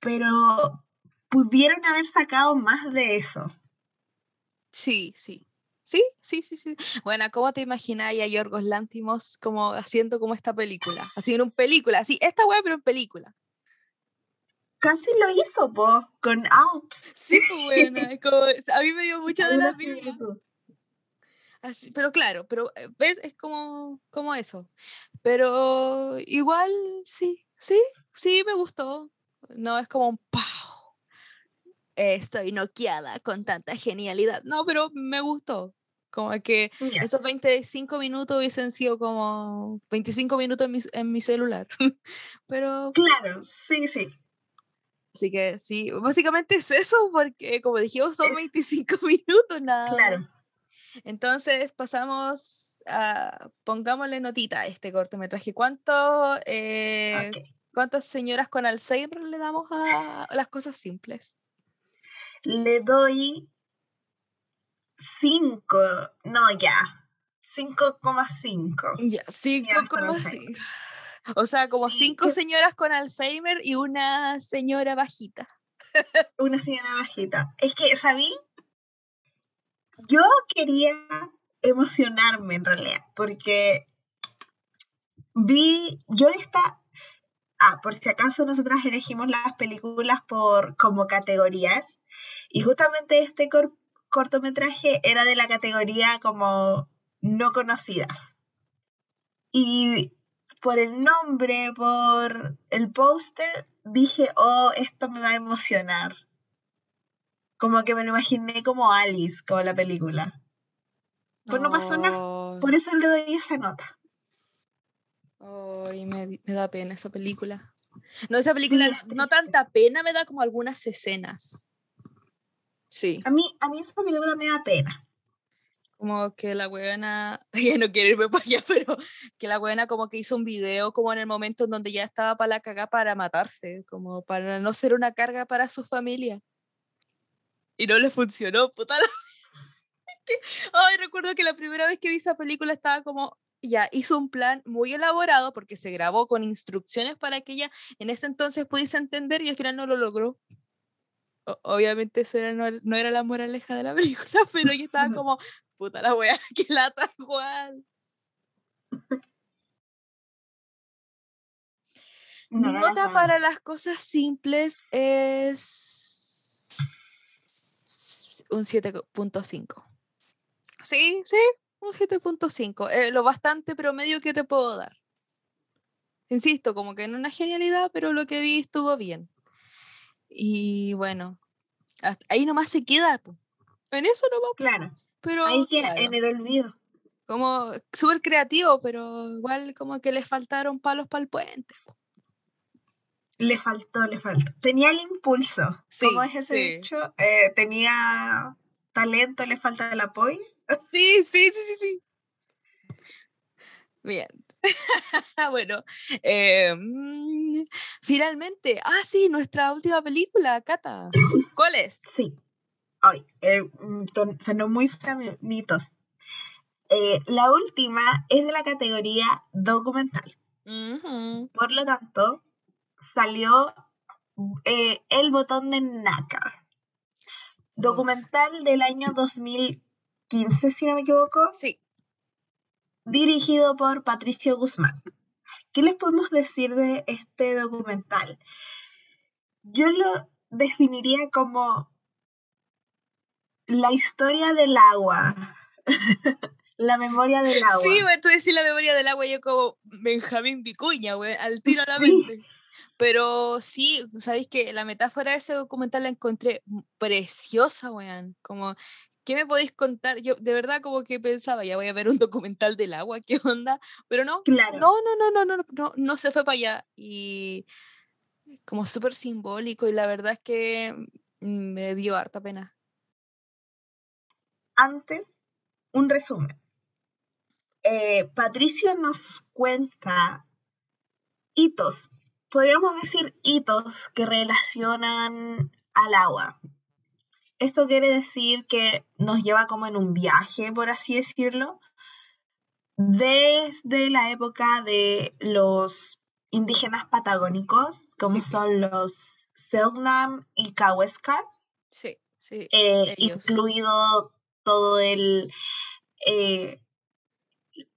B: pero pudieron haber sacado más de eso.
A: Sí, sí. Sí, sí, sí, sí. Bueno, ¿cómo te imagináis a Yorgos Lántimos como haciendo como esta película? Así en un película, así, esta web, pero en película
B: casi lo hizo, po, con Alps.
A: Sí, bueno, a mí me dio mucha de la Así, pero claro, pero eh, ves, es como, como eso. Pero igual, sí, sí, sí, me gustó. No es como un ¡pau! Estoy noqueada con tanta genialidad. No, pero me gustó. Como que esos 25 minutos hubiesen sido como 25 minutos en mi, en mi celular. pero.
B: Claro, sí, sí.
A: Así que sí, básicamente es eso, porque como dijimos, son 25 minutos nada.
B: Claro.
A: Entonces pasamos a, pongámosle notita a este cortometraje. ¿Cuánto, eh, ¿Cuántas señoras con Alzheimer le damos a, las cosas simples?
B: Le doy 5, no, ya, 5,5.
A: Ya, 5,5. O sea, como cinco señoras con Alzheimer y una señora bajita.
B: Una señora bajita. Es que, ¿sabí? Yo quería emocionarme en realidad, porque vi, yo esta, ah, por si acaso nosotras elegimos las películas por como categorías, y justamente este cortometraje era de la categoría como no conocidas. Y por el nombre, por el póster, dije, oh, esto me va a emocionar. Como que me lo imaginé como Alice, como la película. Pues no pasó nada. Por eso le doy esa nota.
A: Ay, me, da pena esa película. No, esa película, no tanta pena, me da como algunas escenas. Sí.
B: A mí, a mí esa película me da pena
A: como que la buena, ya no quiero irme para allá, pero que la buena como que hizo un video como en el momento en donde ya estaba para la caga para matarse, como para no ser una carga para su familia. Y no le funcionó, puta. Ay, recuerdo que la primera vez que vi esa película estaba como, ya hizo un plan muy elaborado porque se grabó con instrucciones para que ella en ese entonces pudiese entender y al final no lo logró. obviamente esa no, no, era la moraleja de la película, pero ella estaba como, puta la wea, que lata igual. Mi nota para las cosas simples es un 7.5. Sí, sí, un 7.5. Eh, lo bastante promedio que te puedo dar. Insisto, como que no una genialidad, pero lo que vi estuvo bien. Y bueno, ahí nomás se queda. En eso no va.
B: Claro. Pero, Ahí queda, en el olvido.
A: Como súper creativo, pero igual como que le faltaron palos para el puente.
B: Le faltó, le faltó. Tenía el impulso. Sí, como es ese dicho? Eh, tenía talento, le falta el apoyo.
A: Sí, sí, sí, sí, sí. Bien. bueno, em, finalmente, ah, sí, nuestra última película, Cata. ¿Cuál es?
B: Sí, ay, eh, mm, sonó muy feminitos. Eh, la última es de la categoría documental. Por lo tanto, salió eh, El botón de NACA. Documental del año 2015, si no me equivoco.
A: Sí.
B: Dirigido por Patricio Guzmán. ¿Qué les podemos decir de este documental? Yo lo definiría como la historia del agua. la memoria del agua.
A: Sí, güey, tú decís la memoria del agua, yo como Benjamín Vicuña, güey, al tiro a la mente. Pero sí, sabéis que la metáfora de ese documental la encontré preciosa, weón. Como, ¿qué me podéis contar? Yo de verdad como que pensaba, ya voy a ver un documental del agua, ¿qué onda? Pero no,
B: claro.
A: no, no, no, no, no, no, no se fue para allá. Y como súper simbólico y la verdad es que me dio harta pena
B: antes un resumen. Eh, Patricio nos cuenta hitos, podríamos decir hitos que relacionan al agua. Esto quiere decir que nos lleva como en un viaje, por así decirlo, desde la época de los indígenas patagónicos, como son los Selknam y Kaweskar.
A: Sí, sí.
B: Eh, incluido todo el eh,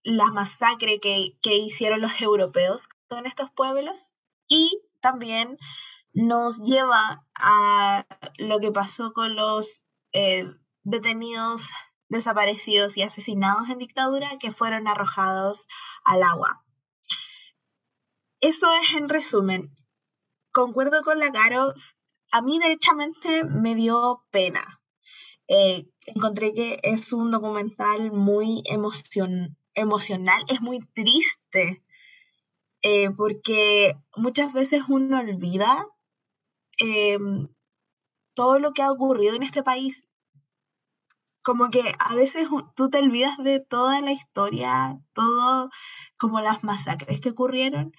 B: la masacre que, hicieron los europeos con estos pueblos y también nos lleva a lo que pasó con los eh, detenidos desaparecidos y asesinados en dictadura que fueron arrojados al agua. Eso es en resumen. Concuerdo con la a mí derechamente me dio pena eh, encontré que es un documental muy emocional, es muy triste, eh, porque muchas veces uno olvida em, todo lo que ha ocurrido en este país. Como que a veces tú te olvidas de toda la historia, todo como las masacres que ocurrieron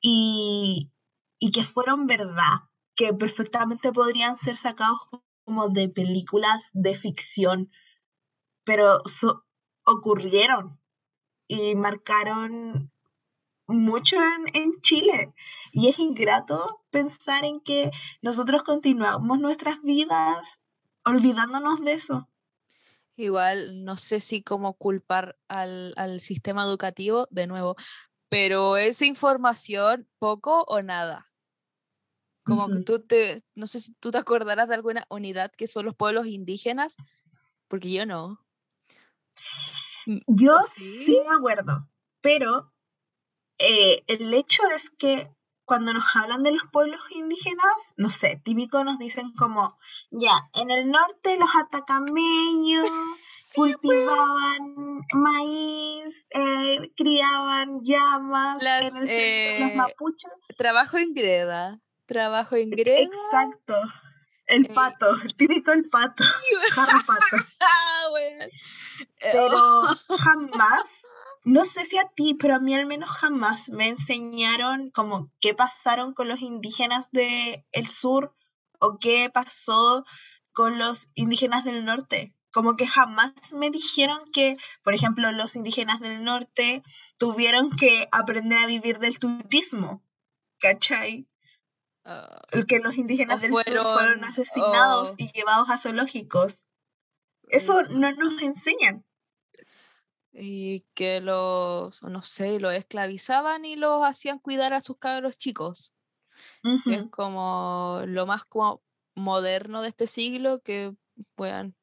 B: y, y que fueron verdad, que perfectamente podrían ser sacados como de películas de ficción pero ocurrieron y marcaron mucho en, Chile. Y es ingrato pensar en que nosotros continuamos nuestras vidas olvidándonos de eso.
A: Igual, no sé si cómo culpar al, al sistema educativo de nuevo, pero esa información, poco o nada. Como que tú te, no sé si tú te acordarás de alguna unidad que son los pueblos indígenas, porque yo no.
B: Mm, yo sí? me acuerdo, pero eh, el hecho es que cuando nos hablan de los pueblos indígenas, no sé, típico nos dicen como, ya, en el norte los atacameños cultivaban maíz, eh, criaban llamas, en el centro, los
A: eh,
B: mapuches.
A: Trabajo en greda, trabajo en greda.
B: Exacto. El pato, el típico el pato. pato.
A: ah.
B: Pero jamás no sé si a ti, pero a mí al menos jamás me enseñaron como qué pasaron con los indígenas del el sur o qué pasó con los indígenas del norte. Como que jamás me dijeron que, por ejemplo, los indígenas del norte tuvieron que aprender a vivir del turismo. ¿Cachai? El ah, que los indígenas del sur fueron asesinados y llevados a zoológicos. Eso mm. no nos enseñan
A: y que los, no sé, los esclavizaban y los hacían cuidar a sus cabros chicos. Es como lo más como moderno de este siglo que puedan.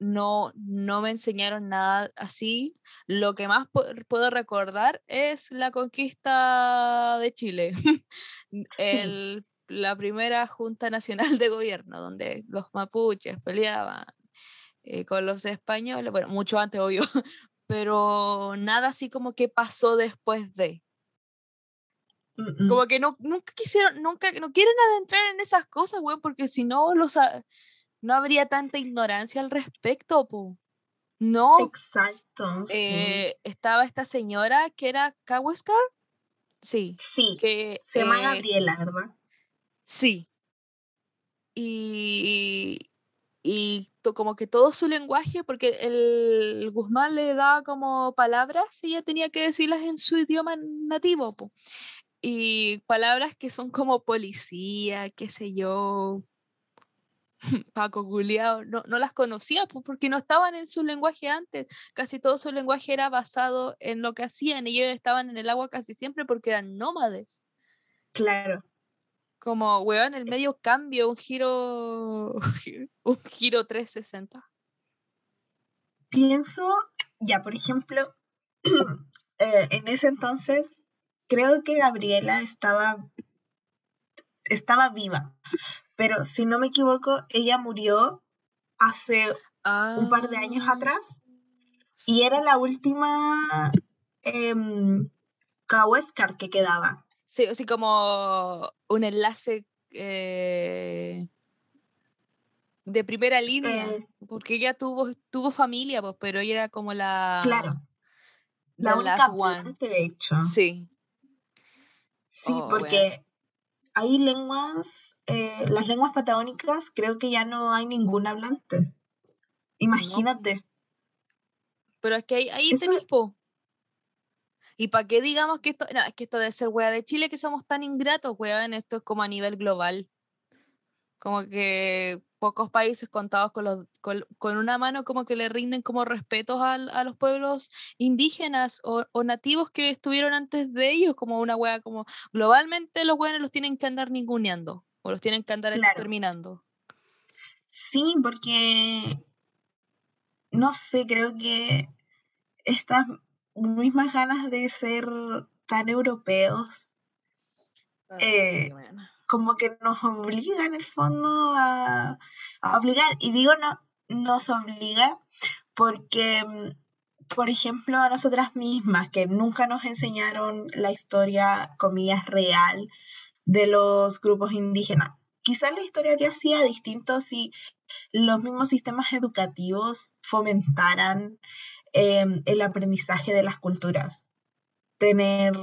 A: No, no me enseñaron nada así. Lo que más puedo recordar es la conquista de Chile. El, la primera Junta Nacional de Gobierno, donde los mapuches peleaban eh, con los españoles, bueno, mucho antes, obvio, pero nada así como que pasó después de. Como que no, nunca quisieron, nunca, no quieren adentrar en esas cosas, güey, porque si no, los, no habría tanta ignorancia al respecto, po. No.
B: Exacto.
A: Eh, estaba esta señora que era Kaweskar. Sí.
B: Sí. Que, se llama eh, Gabriela, ¿verdad?
A: Sí. Y, y como que todo su lenguaje, porque el Guzmán le daba como palabras y ella tenía que decirlas en su idioma nativo. Y palabras que son como policía, qué sé yo, Paco Guleado, no, no las conocía porque no estaban en su lenguaje antes. Casi todo su lenguaje era basado en lo que hacían. Ellos estaban en el agua casi siempre porque eran nómades.
B: Claro
A: como, weón, el medio cambio, un giro, un giro 360.
B: Pienso, ya, por ejemplo, eh, en ese entonces, creo que Gabriela estaba, estaba viva, pero si no me equivoco, ella murió hace un par de años ah, atrás y era la última eh, que quedaba.
A: Sí, así como un enlace eh, de primera línea, eh. porque ella tuvo, tuvo familia, pues, pero ella era como la...
B: Claro. La, única one. de hecho.
A: Sí.
B: Sí, oh, porque hay lenguas, eh, las lenguas patagónicas, creo que ya no hay ningún hablante. Imagínate.
A: Pero es que ahí, ahí Eso... po. Y para qué digamos que esto, no, es que esto debe ser wea de Chile que somos tan ingratos, weón, esto es como a nivel global. Como que pocos países contados con, los, con, una mano como que le rinden como respetos a, a los pueblos indígenas o, o, nativos que estuvieron antes de ellos, como una wea como globalmente los weones los tienen que andar ninguneando o los tienen que andar exterminando.
B: Sí, porque no sé, creo que estas mismas ganas de ser tan europeos. Eh, como que nos obliga en el fondo a, obligar. Y digo no, nos obliga porque, mm, por ejemplo, a nosotras mismas, que nunca nos enseñaron la historia, comillas, real de los grupos indígenas. Quizás la historia habría sido distinto si los mismos sistemas educativos fomentaran Em, el aprendizaje de las culturas, tener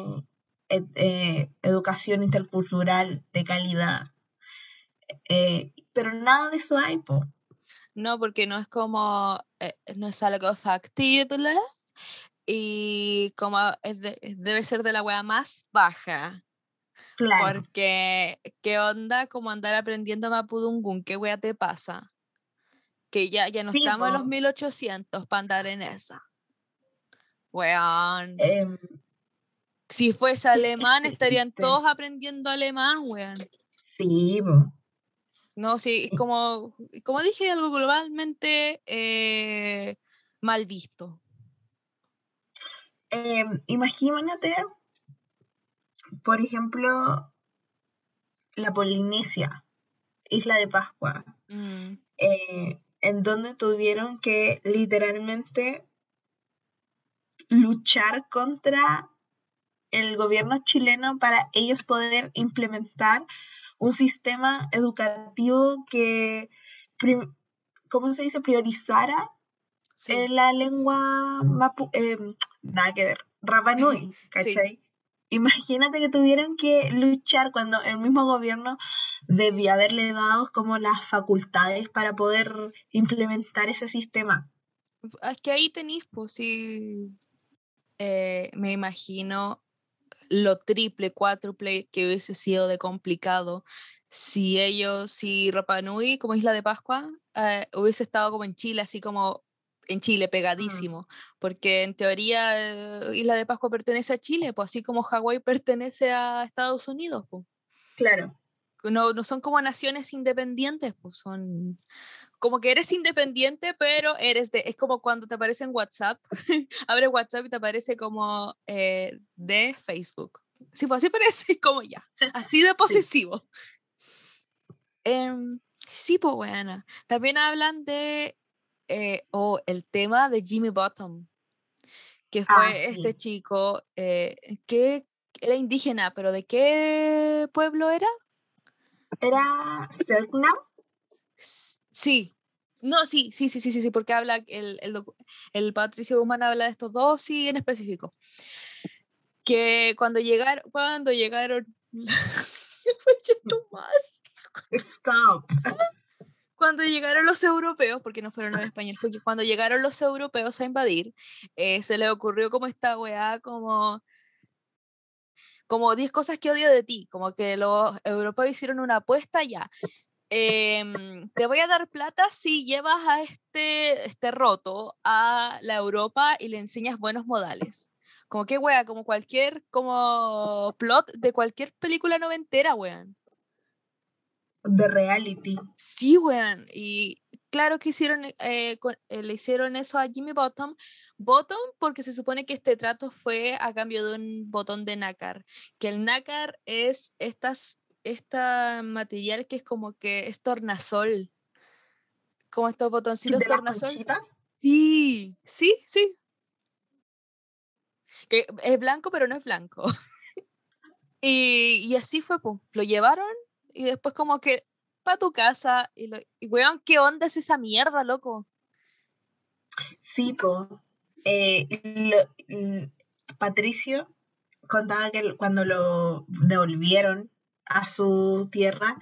B: eh, eh, educación intercultural de calidad. Eh, pero nada de eso hay, po.
A: No, porque no es como, no es algo factible y como es debe ser de la wea más baja.
B: Claro.
A: Porque, ¿qué onda como andar aprendiendo Mapudungun? ¿Qué wea te pasa? Que ya, ya no estamos en los 1800 para andar en esa. Weón.
B: Em,
A: si fuese alemán, estarían todos aprendiendo alemán, weón.
B: Sí, po.
A: No, sí, como, como dije, algo globalmente eh, mal visto.
B: Em, imagínate, por ejemplo, la Polinesia, Isla de Pascua,
A: mm.
B: eh, en donde tuvieron que literalmente luchar contra el gobierno chileno para ellos poder implementar un sistema educativo que, ¿cómo se dice?, priorizara eh, la lengua mapu, eh, nada que ver, Rapanui, ¿cachai? Imagínate que tuvieran que luchar cuando el mismo gobierno debía haberle dado como las facultades para poder implementar ese sistema.
A: Es que ahí tenéis, pues sí, eh, me imagino lo triple, cuádruple que hubiese sido de complicado si ellos, si Rapanui como Isla de Pascua eh, hubiese estado como en Chile, así como en Chile, pegadísimo, porque en teoría eh, Isla de Pascua pertenece a Chile, pues así como Hawái pertenece a Estados Unidos. Pues.
B: Claro.
A: No, no son como naciones independientes, pues son como que eres independiente, pero eres de, es como cuando te aparece en WhatsApp, abre WhatsApp y te aparece como eh, de Facebook. Sí, pues así parece como ya, así de posesivo. Em, sí, pues bueno. También hablan de, eh, o el tema de Jimmy Bottom, que fue
B: Ah,
A: este
B: sí.
A: chico eh, que era indígena, pero ¿de qué pueblo era?
B: Era Selknam.
A: Sí, no, sí, sí, sí, sí, sí, porque habla, el, el, el Patricio Guzmán habla de estos dos, sí, en específico. Que cuando llegaron, cuando llegaron.
B: Stop.
A: Cuando llegaron los europeos, porque no fueron los españoles, fue que cuando llegaron los europeos a invadir, eh, se les ocurrió como esta weá, como como 10 cosas que odio de ti, como que los europeos hicieron una apuesta ya. em, te voy a dar plata si llevas a este, este roto a la Europa y le enseñas buenos modales. Como que, wea, como cualquier, como plot de cualquier película noventera, weón.
B: The reality.
A: Sí, weón. Y claro que hicieron, eh, con- eh, le hicieron eso a Jimmy Bottom. Bottom porque se supone que este trato fue a cambio de un botón de nácar. Que el nácar es estas, esta material que es como que es tornasol. Como estos botoncitos
B: ¿De las
A: tornasol.
B: conchitas?
A: Sí, sí, sí. Que es blanco, pero no es blanco. y, y así fue, pues. Lo llevaron y después como que para tu casa. Y, lo, y weón, ¿qué onda es esa mierda, loco?
B: Sí, po. Eh, lo- Patricio contaba que cuando lo devolvieron a su tierra,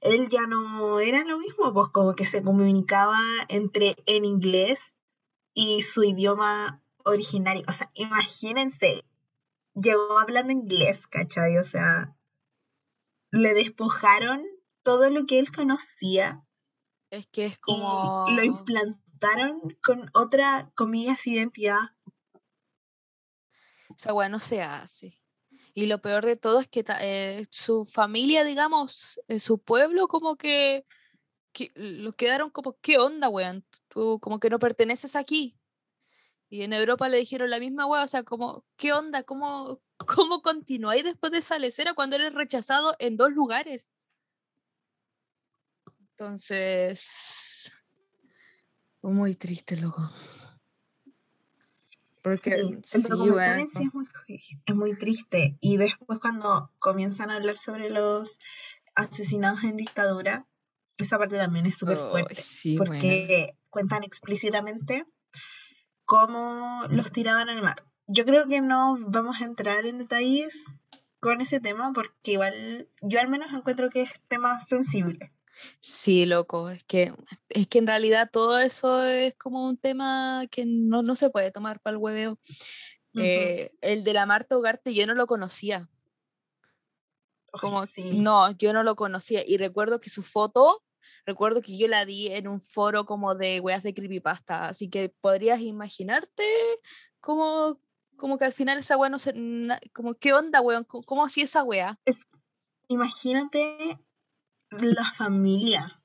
B: él ya no era lo mismo, pues como que se comunicaba entre en inglés y su idioma originario. O sea, imagínense, llegó hablando inglés, ¿cachai? O sea, le despojaron todo lo que él conocía
A: Es que es
B: y
A: como...
B: lo implantaron con otra, comillas, identidad.
A: Esa weá no se hace. Y lo peor de todo es que eh, su familia, digamos, eh, su pueblo, como que, que lo quedaron como, ¿qué onda, weón? Tú como que no perteneces aquí. Y en Europa le dijeron la misma weá, o sea, como, ¿qué onda? ¿Cómo, cómo continuáis después de esa lecera cuando eres rechazado en dos lugares? Entonces, muy triste, loco. Porque,
B: Sí,
A: sí,
B: es muy, es muy triste. Y después cuando comienzan a hablar sobre los asesinados en dictadura, esa parte también es súper
A: Ay,
B: fuerte.
A: sí,
B: porque cuentan explícitamente cómo los tiraban al mar. Yo creo que no vamos a entrar en detalles con ese tema porque igual yo al menos encuentro que es tema sensible.
A: Sí, loco, es que, es que en realidad todo eso es como un tema que no, no se puede tomar para el hueveo. Eh, el de la Marta Ugarte yo no lo conocía. Como, No, yo no lo conocía. Y recuerdo que su foto, recuerdo que yo la vi en un foro como de weas de creepypasta. Así que podrías imaginarte como, como que al final esa wea no se. como, ¿qué onda, weón? ¿Cómo, hacía esa wea?
B: imagínate la familia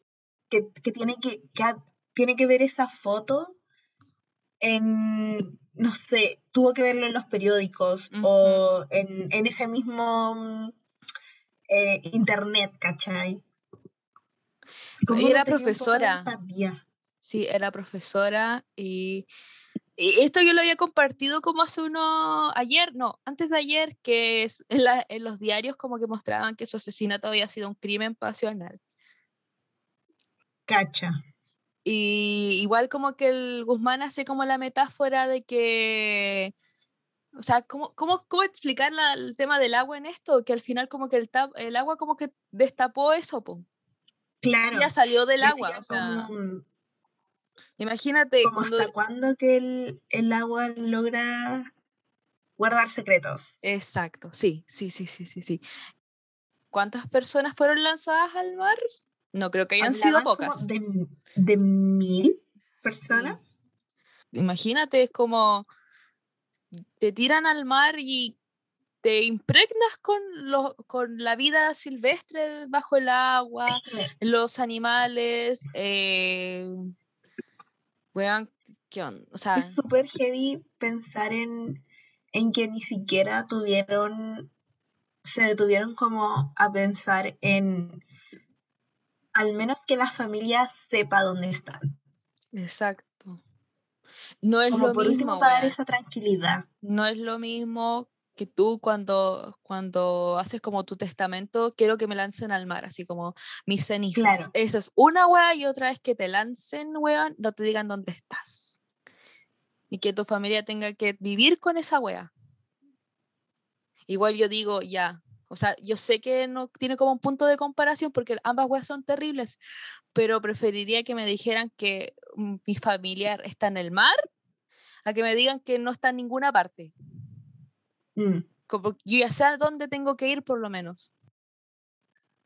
B: que, tiene que, tiene que ver esa foto en, no sé, tuvo que verlo en los periódicos o en, ese mismo eh, internet, ¿cachai?
A: Y era profesora. Sí, era profesora y, esto yo lo había compartido como hace uno, ayer, no, antes de ayer, que es en, los diarios como que mostraban que su asesinato había sido un crimen pasional.
B: Cacha.
A: Y igual como que el Guzmán hace como la metáfora de que, o sea, ¿cómo, cómo, cómo explicar el tema del agua en esto? Que al final como que el, el agua como que destapó eso, po.
B: Claro.
A: Ya salió del agua, o sea... Imagínate.
B: cuando... ¿Hasta cuándo que el, agua logra guardar secretos?
A: Exacto, sí, sí, sí, sí, sí, sí. ¿Cuántas personas fueron lanzadas al mar? No creo que hayan sido pocas.
B: De, mil personas?
A: Imagínate, es como te tiran al mar y te impregnas con, con la vida silvestre bajo el agua, los animales, eh, ¿qué O sea,
B: es súper heavy pensar en, en que ni siquiera tuvieron, se detuvieron como a pensar en al menos que la familia sepa dónde están.
A: Exacto. No es
B: como
A: lo
B: por
A: mismo.
B: para dar esa tranquilidad.
A: No es lo mismo que tú cuando, cuando haces como tu testamento, quiero que me lancen al mar, así como mis cenizas. Claro. Eso es una wea y otra es que te lancen, weón, no te digan dónde estás. Y que tu familia tenga que vivir con esa wea. Igual yo digo, ya, o sea, yo sé que no tiene como un punto de comparación porque ambas weas son terribles, pero preferiría que me dijeran que mm, mi familiar está en el mar a que me digan que no está en ninguna parte. Mm. Como yo ya sé a dónde tengo que ir por lo menos.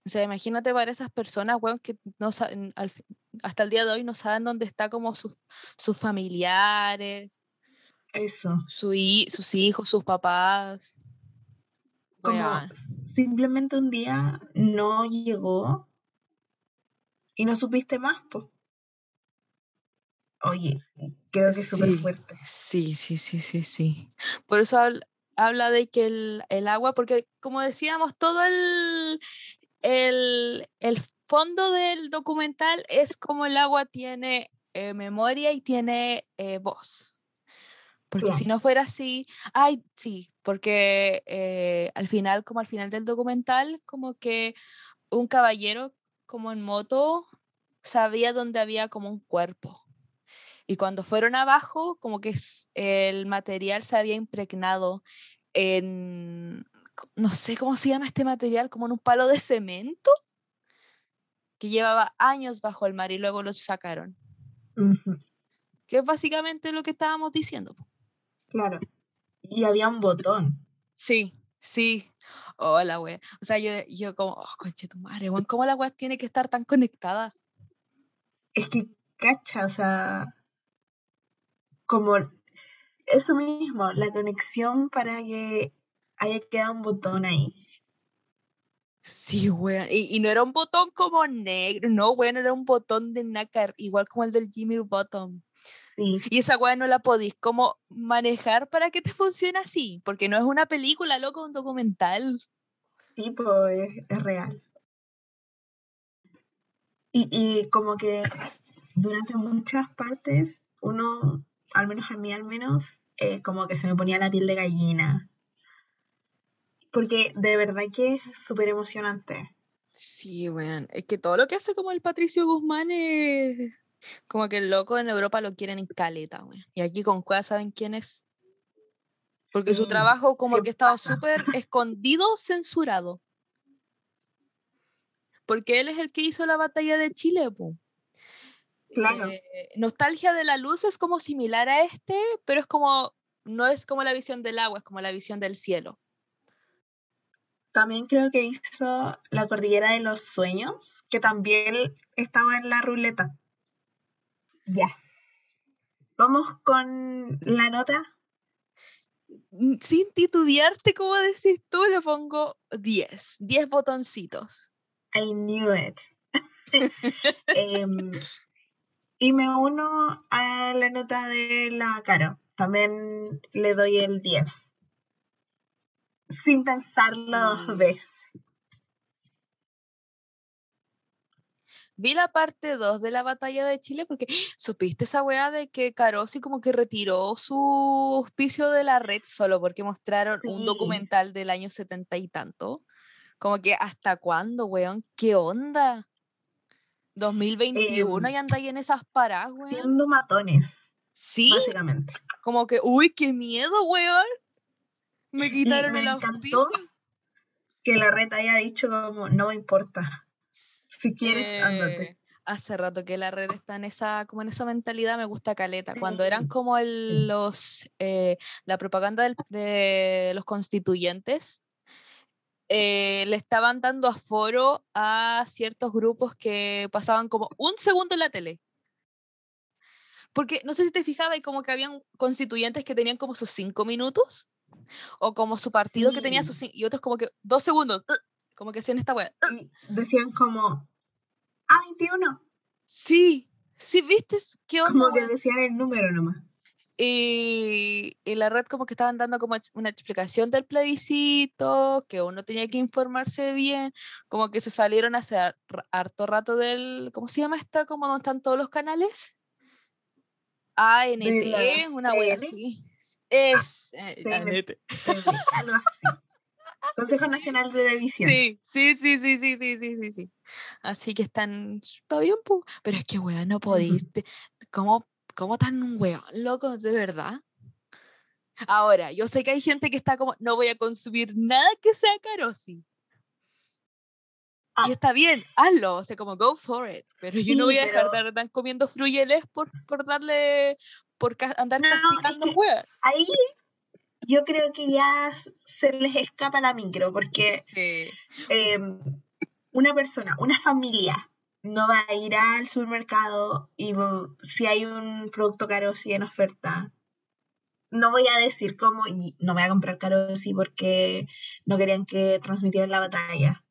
A: O sea, imagínate para esas personas, weón, que no saben, hasta el día de hoy no saben dónde está como sus, sus
B: familiares. Eso.
A: sus hijos, sus papás.
B: Como simplemente un día no llegó y no supiste más, pues. Oye, creo que es súper fuerte.
A: Sí, sí, sí, sí, sí. Por eso habla de que el, agua, porque como decíamos, todo el, el, fondo del documental es como el agua tiene eh, memoria y tiene eh, voz. Porque si no fuera así, ay, sí, porque eh, al final, como al final del documental, como que un caballero como en moto sabía dónde había como un cuerpo. Y cuando fueron abajo, como que el material se había impregnado en, no sé cómo se llama este material, como en un palo de cemento que llevaba años bajo el mar y luego lo sacaron. Que es básicamente lo que estábamos diciendo.
B: Claro. Y había un botón.
A: Sí, sí. Hola, güey. O sea, yo, yo como, oh, conche tu madre, ¿cómo la web tiene que estar tan conectada?
B: Es que, cacha, o sea, como eso mismo, la conexión para que haya quedado un botón ahí.
A: Sí, weón. Y, no era un botón como negro, no, weón, era un botón de nácar, igual como el del Jimmy Bottom. Sí. Y esa weón no la podís como manejar para que te funcione así, porque no es una película, loco, un documental.
B: Sí, pues es, real. Y, y como que durante muchas partes uno al menos a mí al menos, eh, como que se me ponía la piel de gallina. Porque de verdad que es súper emocionante.
A: Sí, weón. Es que todo lo que hace como el Patricio Guzmán es como que el loco en Europa lo quieren en caleta, weón. Y aquí con Cueva saben quién es. Porque su trabajo como que estaba súper escondido, censurado. porque él es el que hizo la batalla de Chile, po.
B: Claro.
A: Eh, Nostalgia de la luz es como similar a este, pero es como, no es como la visión del agua, es como la visión del cielo.
B: También creo que hizo La Cordillera de los Sueños, que también estaba en la ruleta. Ya. Vamos con la nota.
A: Mm, Sin titubearte, como decís tú, le pongo 10, 10 botoncitos.
B: I knew it. Em, y me uno a la nota de la Caro. También le doy el 10. Sin pensarlo dos veces.
A: Vi la parte 2 de la batalla de Chile porque supiste esa weá de que Carosi como que retiró su auspicio de la red solo porque mostraron un documental del año setenta y tanto. Como que hasta cuándo, weón, qué onda. 2021
B: Em,
A: y anda ahí en esas paradas, weón.
B: Siendo matones,
A: Sí,
B: básicamente.
A: como que, uy, qué miedo, weón. Me quitaron
B: me
A: el
B: encantó. Que la red haya dicho como, no me importa. Si quieres, ándate.
A: Eh, hace rato que la red está en esa, como en esa mentalidad, me gusta Caleta. Cuando eran como el- los eh, la propaganda del- de los constituyentes, eh, le estaban dando aforo a ciertos grupos que pasaban como un segundo en la tele. Porque no sé si te fijabas, y como que habían constituyentes que tenían como sus cinco minutos, o como su partido que tenía sus
B: Sí.
A: y otros como que dos segundos, como que hacían esta wea.
B: Y decían como, ah, 21.
A: Sí, sí, viste, qué onda,
B: Como que decían el número nomás.
A: Y, y la red como que estaban dando como una explicación del plebiscito, que uno tenía que informarse bien, como que se salieron hace har- harto rato del, ¿cómo se llama esta? Como donde están todos los canales. ANT, una
B: CN.
A: así. Es eh. ANT.
B: Algo así. Consejo Nacional de Televisión.
A: Sí, sí, sí, sí, sí, sí, sí, sí, sí. Así que están, está bien, pero es que weón, no podiste. ¿Cómo, cómo tan un weón, loco? ¿De verdad? Ahora, yo sé que hay gente que está como, no voy a consumir nada que sea carosi.
B: Ah.
A: Y está bien, hazlo, o sea, como go for it. Pero yo no voy a dejar
B: pero-
A: de estar comiendo fruyeles por, por darle, por ca- andar
B: No, no, es
A: castigando
B: que-
A: weas.
B: Ahí yo creo que ya se les escapa la micro, porque
A: Sí.
B: eh, una persona, una familia, no va a ir al supermercado y si hay un producto Carosi en oferta, no voy a decir cómo, y no voy a comprar Carosi porque no querían que transmitieran la batalla.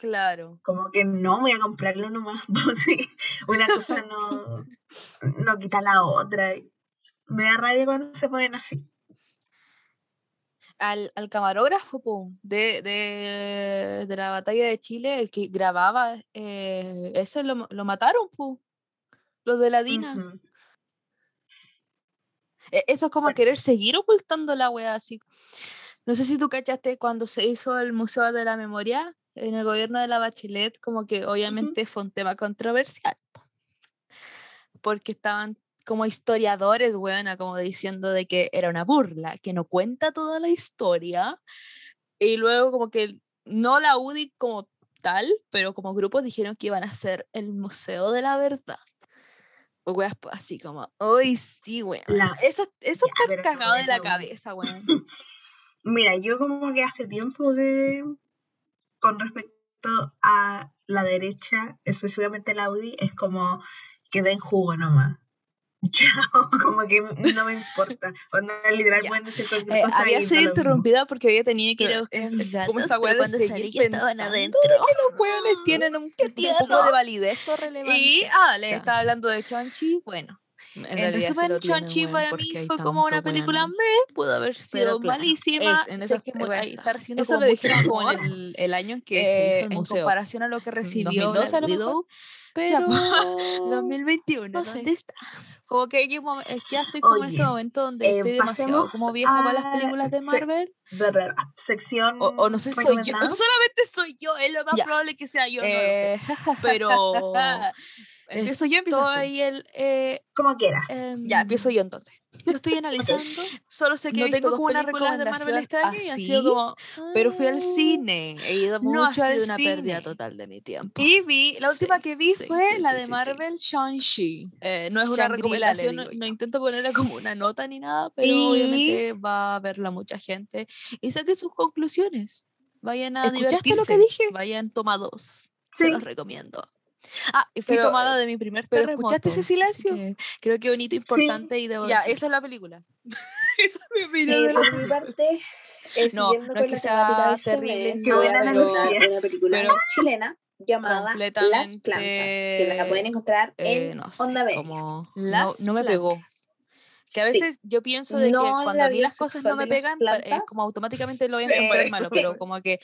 A: Claro.
B: Como que no voy a comprarlo nomás. sí. Una cosa no, no quita la otra. Me da rabia cuando se ponen así.
A: Al, al camarógrafo po, de, de, de la batalla de Chile, el que grababa, eh, ese lo, lo mataron, po, los de la DINA. E- Eso es como
B: Bueno.
A: querer seguir ocultando la wea así. No sé si tú cachaste cuando se hizo el Museo de la Memoria en el gobierno de la Bachelet, como que obviamente fue un tema controversial. po, Porque estaban como historiadores, weona, como diciendo de que era una burla, que no cuenta toda la historia. Y luego como que no la UDI como tal, pero como grupos dijeron que iban a hacer el Museo de la Verdad. O weas po- así como, ¡ay, sí, weón! Eso, eso
B: Ya,
A: está cagado de la cabeza, weón.
B: Mira, yo como que hace tiempo que con respecto a la derecha, específicamente la UDI, es como que den jugo nomás. Chao, como que no me importa. Cuando literal
A: Ya.
B: pueden decir cualquier
A: Eh,
B: cosa y
A: había sido interrumpida porque había tenido que es-
C: mis
A: como esa
C: pero
A: weá de
C: cuando
A: seguir
C: salí ya estaban
A: pensando
C: adentro.
A: que los weones tienen un, un poco de validez o
C: Y,
A: relevancia.
C: ah, le
A: Ya.
C: estaba hablando de Chonchi. Bueno,
A: En,
C: en, resumen, Chonchi para mí fue como una película me, pudo haber sido
A: claro,
C: malísima.
A: Es, en eso
C: que está recibiendo
A: Eso
C: como
A: lo dijeron como en el, el año en que se hizo
C: eh,
A: el
C: en
A: museo.
C: comparación a lo que recibió
A: 2012 a
C: Black
A: lo mejor,
C: Widow,
A: Pero
C: 2021,
A: no sé.
C: ¿dónde está?
A: Como que hay un ya estoy como en este momento donde
B: eh,
A: estoy demasiado como vieja para las películas de
B: se-
A: Marvel.
B: Bla, bla. Sección
A: O, o no sé soy yo, solamente soy yo, es lo más
C: Ya.
A: probable que sea yo, no lo sé.
C: Eh,
A: Pero empiezo yo, empiezo
C: Estoy el, eh,
B: Como quieras.
A: Ya,
C: em,
A: empiezo yo entonces. Lo estoy analizando. Solo sé que
C: no
A: he visto
C: tengo
A: dos
C: como una
A: películas de Marvel
C: recomendación
A: este año y han
C: así,
A: sido como.
C: Pero fui
A: "Ah".
C: al cine. He ido
A: No ha
C: mucho al
A: sido una
C: cine.
A: pérdida
C: total de mi tiempo.
A: Y vi, la
C: Sí,
A: última que vi
C: sí,
A: fue
C: sí,
A: la
C: sí,
A: de
C: sí, sí.
A: Marvel, Shang-Chi. Eh, no es una recomendación, no, no intento ponerla como una nota ni nada, pero
B: Y-
A: obviamente va a verla mucha gente. Y saquen sus conclusiones. Vayan a
C: ¿Escuchaste lo que
A: divertirse,
C: dije?
A: Vayan tomados.
D: Sí.
A: Se los recomiendo. Ah, y fui
C: Pero,
A: tomada
C: eh,
A: de mi primer
C: pero
A: terremoto.
C: ¿escuchaste ese silencio?
A: que creo que hito importante y debo
C: Ya,
A: decirlo.
C: esa es la película.
A: Esa es mi opinión
B: Eh,
A: de la
B: por mi parte, eh,
A: No, no es que sea
B: de este
A: terrible ni
B: voy a recomendar
D: pero-
B: una película
A: pero
B: chilena llamada Las Plantas, que la pueden encontrar
A: eh,
B: en
A: no sé,
B: Onda Media.
A: como no,
C: Las
A: no me pegó. Que a
B: Sí.
A: veces yo pienso de que
B: No
A: cuando
B: la
A: a mí las cosas no me
B: de
A: pegan, eh, como automáticamente lo voy a encontrar malo, pero como que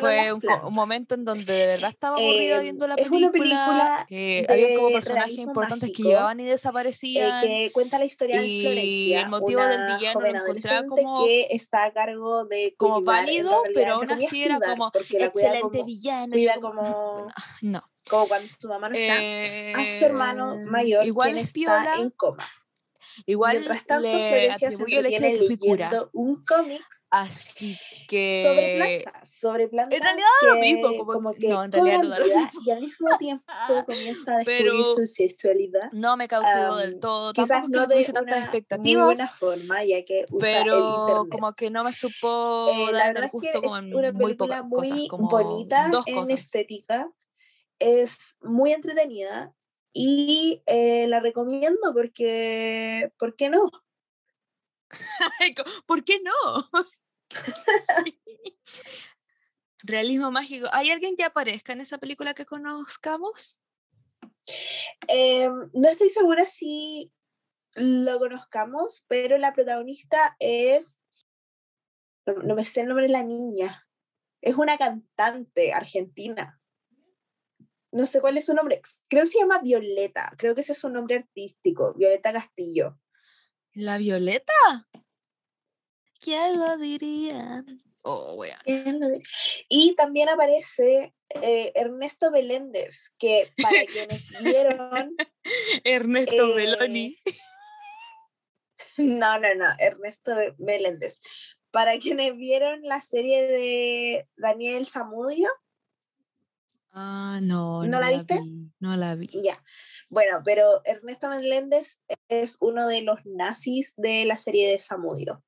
A: Fue un, momento en donde de verdad estaba aburrida
B: Eh,
A: viendo la
B: es una
A: película,
B: película
A: eh, habían como
B: de
A: personajes importantes que llegaban y
B: eh,
A: desaparecían,
B: que cuenta la historia de
A: y
B: Florencia,
A: el motivo del villano lo encontraba como-
B: que está a cargo de
A: como válido, pero aún así era como excelente
B: como,
A: villano.
B: cuida
A: como,
B: como,
A: no.
B: como cuando su mamá no está, a su hermano
A: Eh,
B: mayor,
A: igual
B: quien
A: es
B: está
A: piola,
B: en coma.
A: Igual
B: Mientras tanto,
A: le atribuyo el hecho de que fui cura.
B: un cómic
A: Así
B: sobre
A: que
B: plantas, sobre plantas
A: realidad da lo mismo,
B: que
A: como
B: como
A: que-
B: que
A: no, en realidad no da lo mismo.
B: y al mismo tiempo comienza a descubrir
A: Pero
B: su sexualidad.
A: no me cautivó del
B: Am,
A: todo.
B: Quizás
A: que
B: no
A: tuviese tantas
B: una muy
A: expectativas,
B: buena forma, ya que usa el
A: pero
B: internet.
A: como que no me supo
B: Eh, la
A: dar
B: verdad
A: el
B: es que
A: gusto como en
B: una
A: muy
B: película
A: pocas cosas,
B: muy
A: como
B: bonita en
A: cosas.
B: estética, es muy entretenida y eh, la recomiendo porque, ¿por qué no?
A: ¿Por qué no? Realismo mágico. ¿Hay alguien que aparezca en esa película que conozcamos?
B: Eh, no estoy segura si lo conozcamos, pero la protagonista es, no, no me sé el nombre de la niña, es una cantante argentina. No sé cuál es su nombre, creo que se llama Violeta, creo que ese es su nombre artístico, Violeta Castillo.
A: ¿La Violeta? ¿Quién lo diría? Oh, weón.
B: Y también aparece eh, Ernesto Beléndez, que para quienes vieron...
A: Ernesto
B: eh,
A: Meloni.
B: No, no, no, Ernesto Be- Meléndez. Para quienes vieron la serie de Daniel Zamudio,
A: Ah, no,
B: ¿no la viste?
A: vi. No la vi.
B: ya. Bueno, pero Ernesto Meléndez es uno de los nazis de la serie de Zamudio.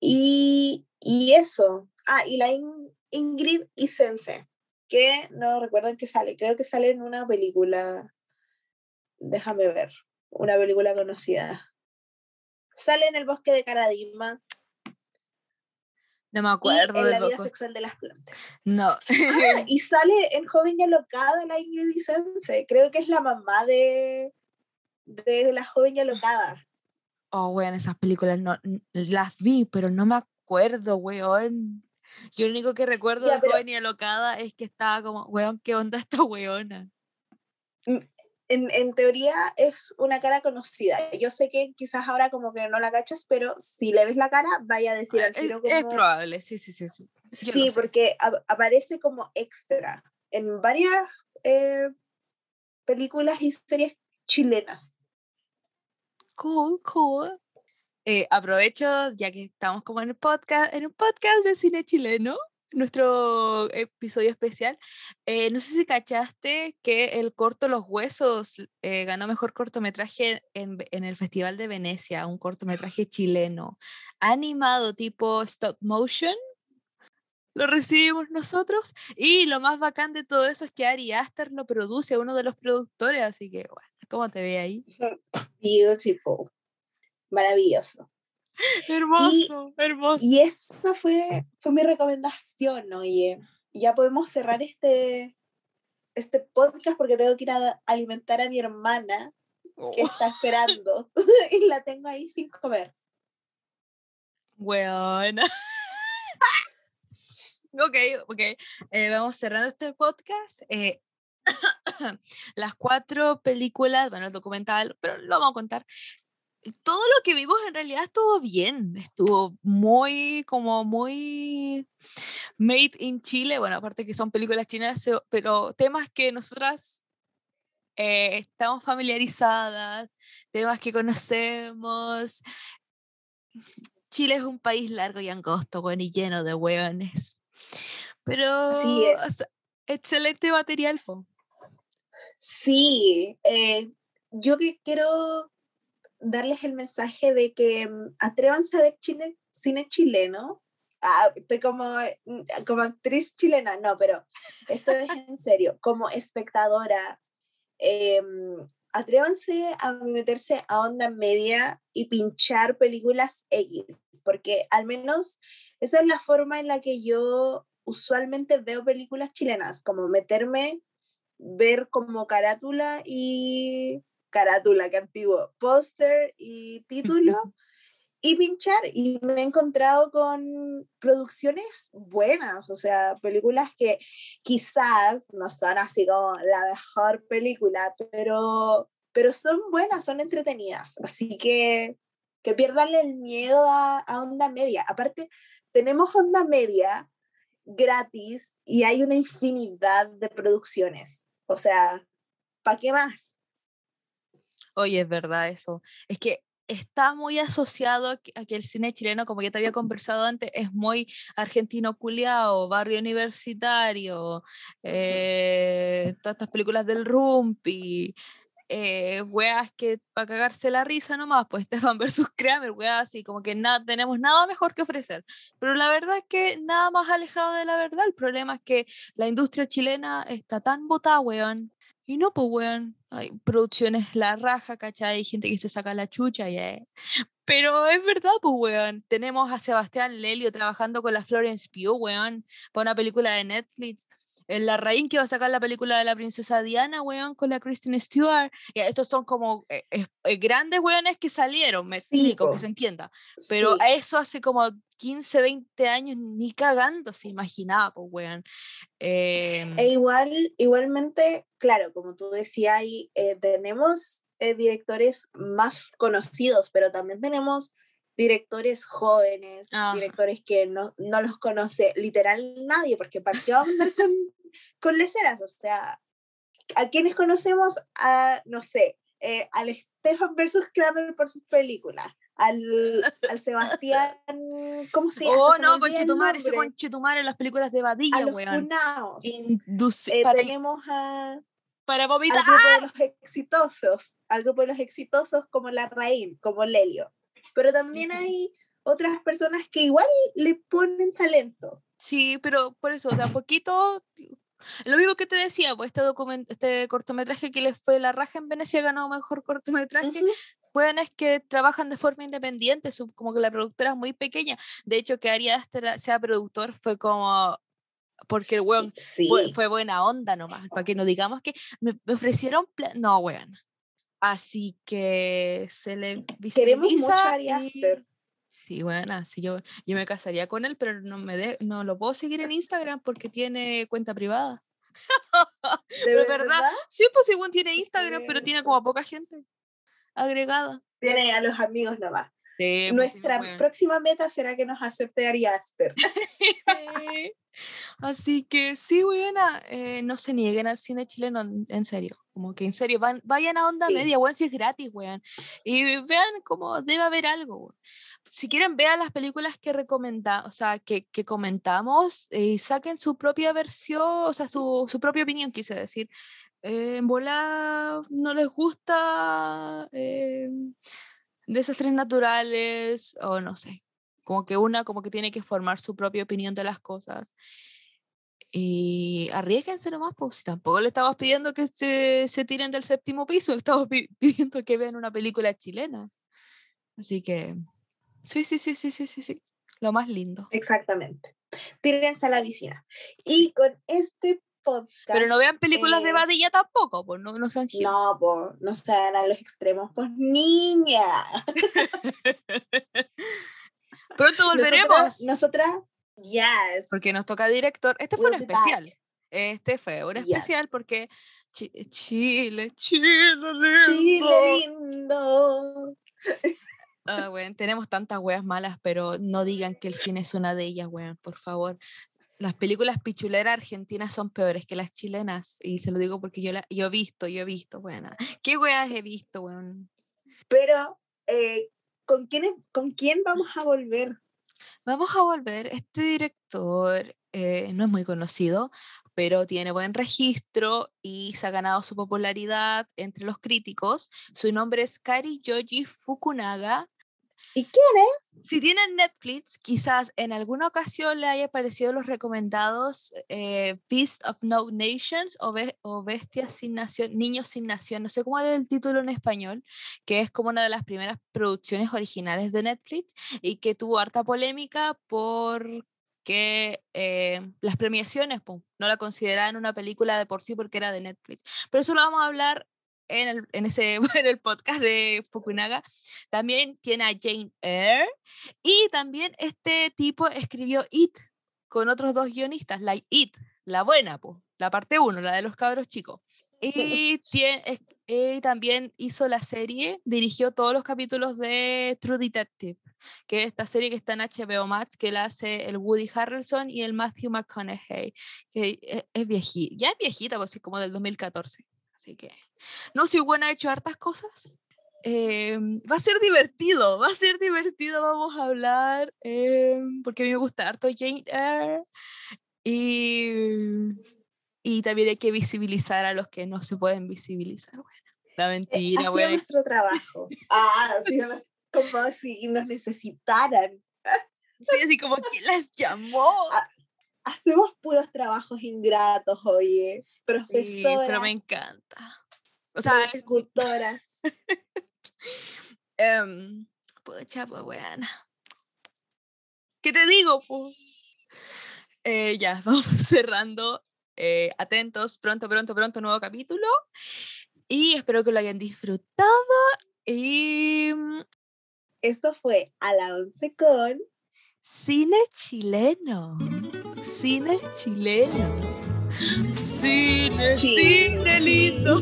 B: Y, y eso. Ah, y la In- Ingrid Isense, que no recuerdo en qué sale, creo que sale en una película. Déjame ver, una película conocida. Sale en El bosque de Caradima
A: No me
B: y
A: acuerdo
B: en
A: del
B: La vida sexual de las plantas.
A: No.
B: Ah, y sale en Joven y Alocada la Ingrid Isense. Creo que es la mamá de, de la joven y alocada.
A: Oh, weón, esas películas no las vi, pero no me acuerdo, weón. Yo lo único que recuerdo
B: Ya,
A: de
B: pero-
A: Joven y Alocada es que estaba como, weón, ¿qué onda esta weona?
B: En, en teoría es una cara conocida. Yo sé que quizás ahora como que no la cachas, pero si le ves la cara, vaya a decir al
A: Es,
B: tiro
A: es
B: como...
A: probable, sí, sí, sí. sí. yo
B: Sí, porque ap- aparece como extra en varias eh, películas y series chilenas.
A: Cool, cool. Eh, aprovecho, ya que estamos como en el podcast, en un podcast de cine chileno, nuestro episodio especial. eh, no sé si cachaste que el corto Los Huesos eh, ganó mejor cortometraje en, en el Festival de Venecia, un cortometraje chileno, animado tipo stop motion. Lo recibimos nosotros y lo más bacán de todo eso es que Ari Aster lo produce, uno de los productores, así que bueno, ¿cómo te ve ahí?
B: Beautiful. Maravilloso.
A: Hermoso, hermoso.
B: Y esa fue, fue mi recomendación, oye. Ya podemos cerrar este, este podcast porque tengo que ir a alimentar a mi hermana que está esperando y la tengo ahí sin comer.
A: Weona. ok, ok. Eh, vamos cerrando este podcast. Eh, las cuatro películas, bueno, el documental, pero lo vamos a contar. Todo lo que vimos en realidad estuvo bien, estuvo muy, como muy made in Chile, bueno, aparte que son películas chinas, pero temas que nosotras eh, estamos familiarizadas, temas que conocemos. Chile es un país largo y angosto, weón, y lleno de hueones. Pero
B: es.
A: o sea, excelente material, po.
B: Sí, eh, yo que quiero darles el mensaje de que mm, atrévanse a ver chine- cine chileno. Ah, estoy como, mm, como actriz chilena, no, pero esto es en serio. Como espectadora, em, atrévanse a meterse a onda media y pinchar películas X, porque al menos esa es la forma en la que yo usualmente veo películas chilenas, como meterme ver como carátula y carátula, que antiguo, póster y título y pinchar. Y me he encontrado con producciones buenas, o sea, películas que quizás no son así como la mejor película, pero, pero son buenas, son entretenidas. Así que que pierdan el miedo a, a onda media. Aparte, tenemos onda media gratis y hay una infinidad de producciones. O sea, ¿para qué más?
A: Oye, es verdad eso. Es que está muy asociado a que, el cine chileno, como ya te había conversado antes, es muy argentino culiao, barrio universitario, eh, todas estas películas del Rumpi, eh, weas que para cagarse la risa nomás, pues Stefan versus Kramer, weas así, como que nada, tenemos nada mejor que ofrecer. Pero la verdad es que nada más alejado de la verdad. El problema es que la industria chilena está tan botada, weón. Y no, pues, weón. Hay producciones la raja, ¿cachai? Hay gente que se saca la chucha, ya. Pero es verdad, pues, weón. Tenemos a Sebastián Lelio trabajando con la Florence Pugh, weón, para una película de Netflix. En la Raín que va a sacar la película de la princesa Diana, weón, con la Kristen Stewart. Ya, estos son como eh, eh, eh, grandes weones que salieron, me explico, que se entienda. Pero
B: Sí.
A: a eso hace como 15, 20 años ni cagando se imaginaba, pues, weón. Em,
B: E igual, igualmente, claro, como tú decías, eh, tenemos eh, directores más conocidos, pero también tenemos directores jóvenes,
A: Ajá.
B: directores que no, no los conoce literal nadie, porque ¿para qué vamos a andar con, con leceras? O sea, ¿a quienes conocemos? A, no sé, eh, al Stefan versus Kramer por sus películas, al, al Sebastián, ¿cómo se llama?
A: oh, no, conchetumare, ese
B: nombre.
A: conchetumare en las películas de
B: a
A: Badilla,
B: los
A: weón.
B: funaos. Eh,
A: para,
B: tenemos a,
A: para
B: al
A: vomitar.
B: grupo de los exitosos, al grupo de los exitosos como la Raín, como Lelio. Pero también hay otras personas que igual le ponen talento.
A: Sí, pero por eso, de a poquito, lo mismo que te decía, pues este, document, este cortometraje que les fue la raja en Venecia ganó mejor cortometraje, es que trabajan de forma independiente, como que la productora es muy pequeña. De hecho, que Ari Aster sea productor fue como, porque el weón
B: Sí,
A: fue, fue buena onda nomás, para que no digamos que me, me ofrecieron, no, weón. Así que se le
B: Queremos mucho
A: visibiliza
B: a Ari
A: y-
B: Aster.
A: Sí, bueno, sí, yo, yo me casaría con él, pero no, me de- no lo puedo seguir en Instagram porque tiene cuenta privada.
B: ¿De
A: Pero verdad,
B: verdad?
A: sí, pues igual tiene Instagram, pero tiene como poca gente agregada.
B: Tiene a los amigos nomás.
A: Sí, pues
B: Nuestra próxima meta será que nos acepte Ari Aster.
A: Así que sí, buena, no se nieguen al cine chileno, en, serio. Como que en serio, van, vayan a onda
B: Sí.
A: media, weón, si es gratis, weón. Y vean como debe haber algo, weón. Si quieren, vean las películas que o sea, que, que comentamos y saquen su propia versión, o sea, su, su propia opinión, quise decir. Eh, en bola no les gusta eh, desastres naturales, o no sé, como que una como que tiene que formar su propia opinión de las cosas. Y arriesguense nomás, pues si tampoco le estamos pidiendo que se, se tiren del séptimo piso, le estamos pi- pidiendo que vean una película chilena. Así que, sí, sí, sí, sí, sí, sí, sí. Lo más lindo.
B: Exactamente. Tírense a la piscina. Y con este podcast.
A: Pero no vean películas de
B: eh,
A: Badilla tampoco, pues no, no sean giles.
B: No, por, no se van a los extremos, pues niña.
A: Pronto volveremos.
B: Nosotras, nosotras, yes.
A: porque nos toca director. Este fue un
B: be back.
A: especial. Este fue un especial
B: Yes.
A: porque Chi- Chile, Chile, lindo.
B: Chile lindo.
A: Weón, tenemos tantas weas malas, pero no digan que el cine es una de ellas, weón, por favor. Las películas pichuleras argentinas son peores que las chilenas. Y se lo digo porque yo, la, yo he visto, yo he visto, bueno. ¿Qué weas he visto, weón?
B: Pero, eh, ¿con, quién, ¿con quién vamos a volver?
A: Vamos a volver. Este director eh, no es muy conocido, pero tiene buen registro y se ha ganado su popularidad entre los críticos. Su nombre es Kari Yoji Fukunaga.
B: ¿Y quién es?
A: Si tienen Netflix, quizás en alguna ocasión le haya aparecido los recomendados eh, Beast of No Nations o, Be- o Bestias sin Nación, Niños sin Nación, no sé cómo era el título en español, que es como una de las primeras producciones originales de Netflix y que tuvo harta polémica porque eh, las premiaciones pum, no la consideraban una película de por sí porque era de Netflix. Pero eso lo vamos a hablar en el, en ese, en el podcast de Fukunaga. También tiene a Jane Eyre y también este tipo escribió It con otros dos guionistas, la It, la buena, po, la parte 1, la de los cabros chicos. Y, tie- es- y también hizo la serie, dirigió todos los capítulos de True Detective, que es esta serie que está en HBO Max, que la hace el Woody Harrelson y el Matthew McConaughey, que e- es, viejita, ya es viejita, pues es como del 2014. Así que, no, si buena ha hecho hartas cosas. Eh, va a ser divertido, va a ser divertido, vamos a hablar, eh, porque a mí me gusta harto Jane Eyre. Y, y también hay que visibilizar a los que no se pueden visibilizar. Bueno, la
B: Eh,
A: mentira,
B: sido
A: bueno.
B: nuestro trabajo. Ah, nos- como si nos necesitaran.
A: Sí, así como que las llamó.
B: Hacemos puros trabajos ingratos, oye.
A: Sí, pero
B: Profesoras,
A: me encanta. O sea, es,
B: locutoras.
A: em, pucha, pues, weana. ¿Qué te digo? Eh, ya, vamos cerrando. Eh, atentos, pronto, pronto, pronto, nuevo capítulo. Y espero que lo hayan disfrutado. Y mm,
B: Esto fue a la once con
A: cine chileno. Cine chileno. Cine, cine lindo.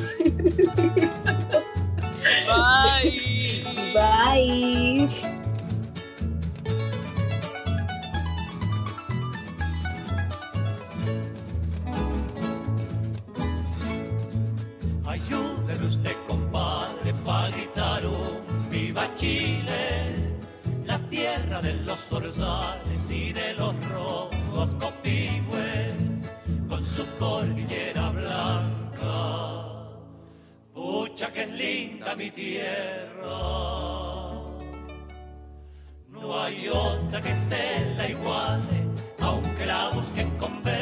A: Bye.
B: Bye.
E: Ayúdeme usted, compadre, para gritar un viva Chile, la tierra de los zorzales y de los rojos copigües, con su cordillera blanca. Pucha que es linda mi tierra, no hay otra que se la iguale, aunque la busquen con ver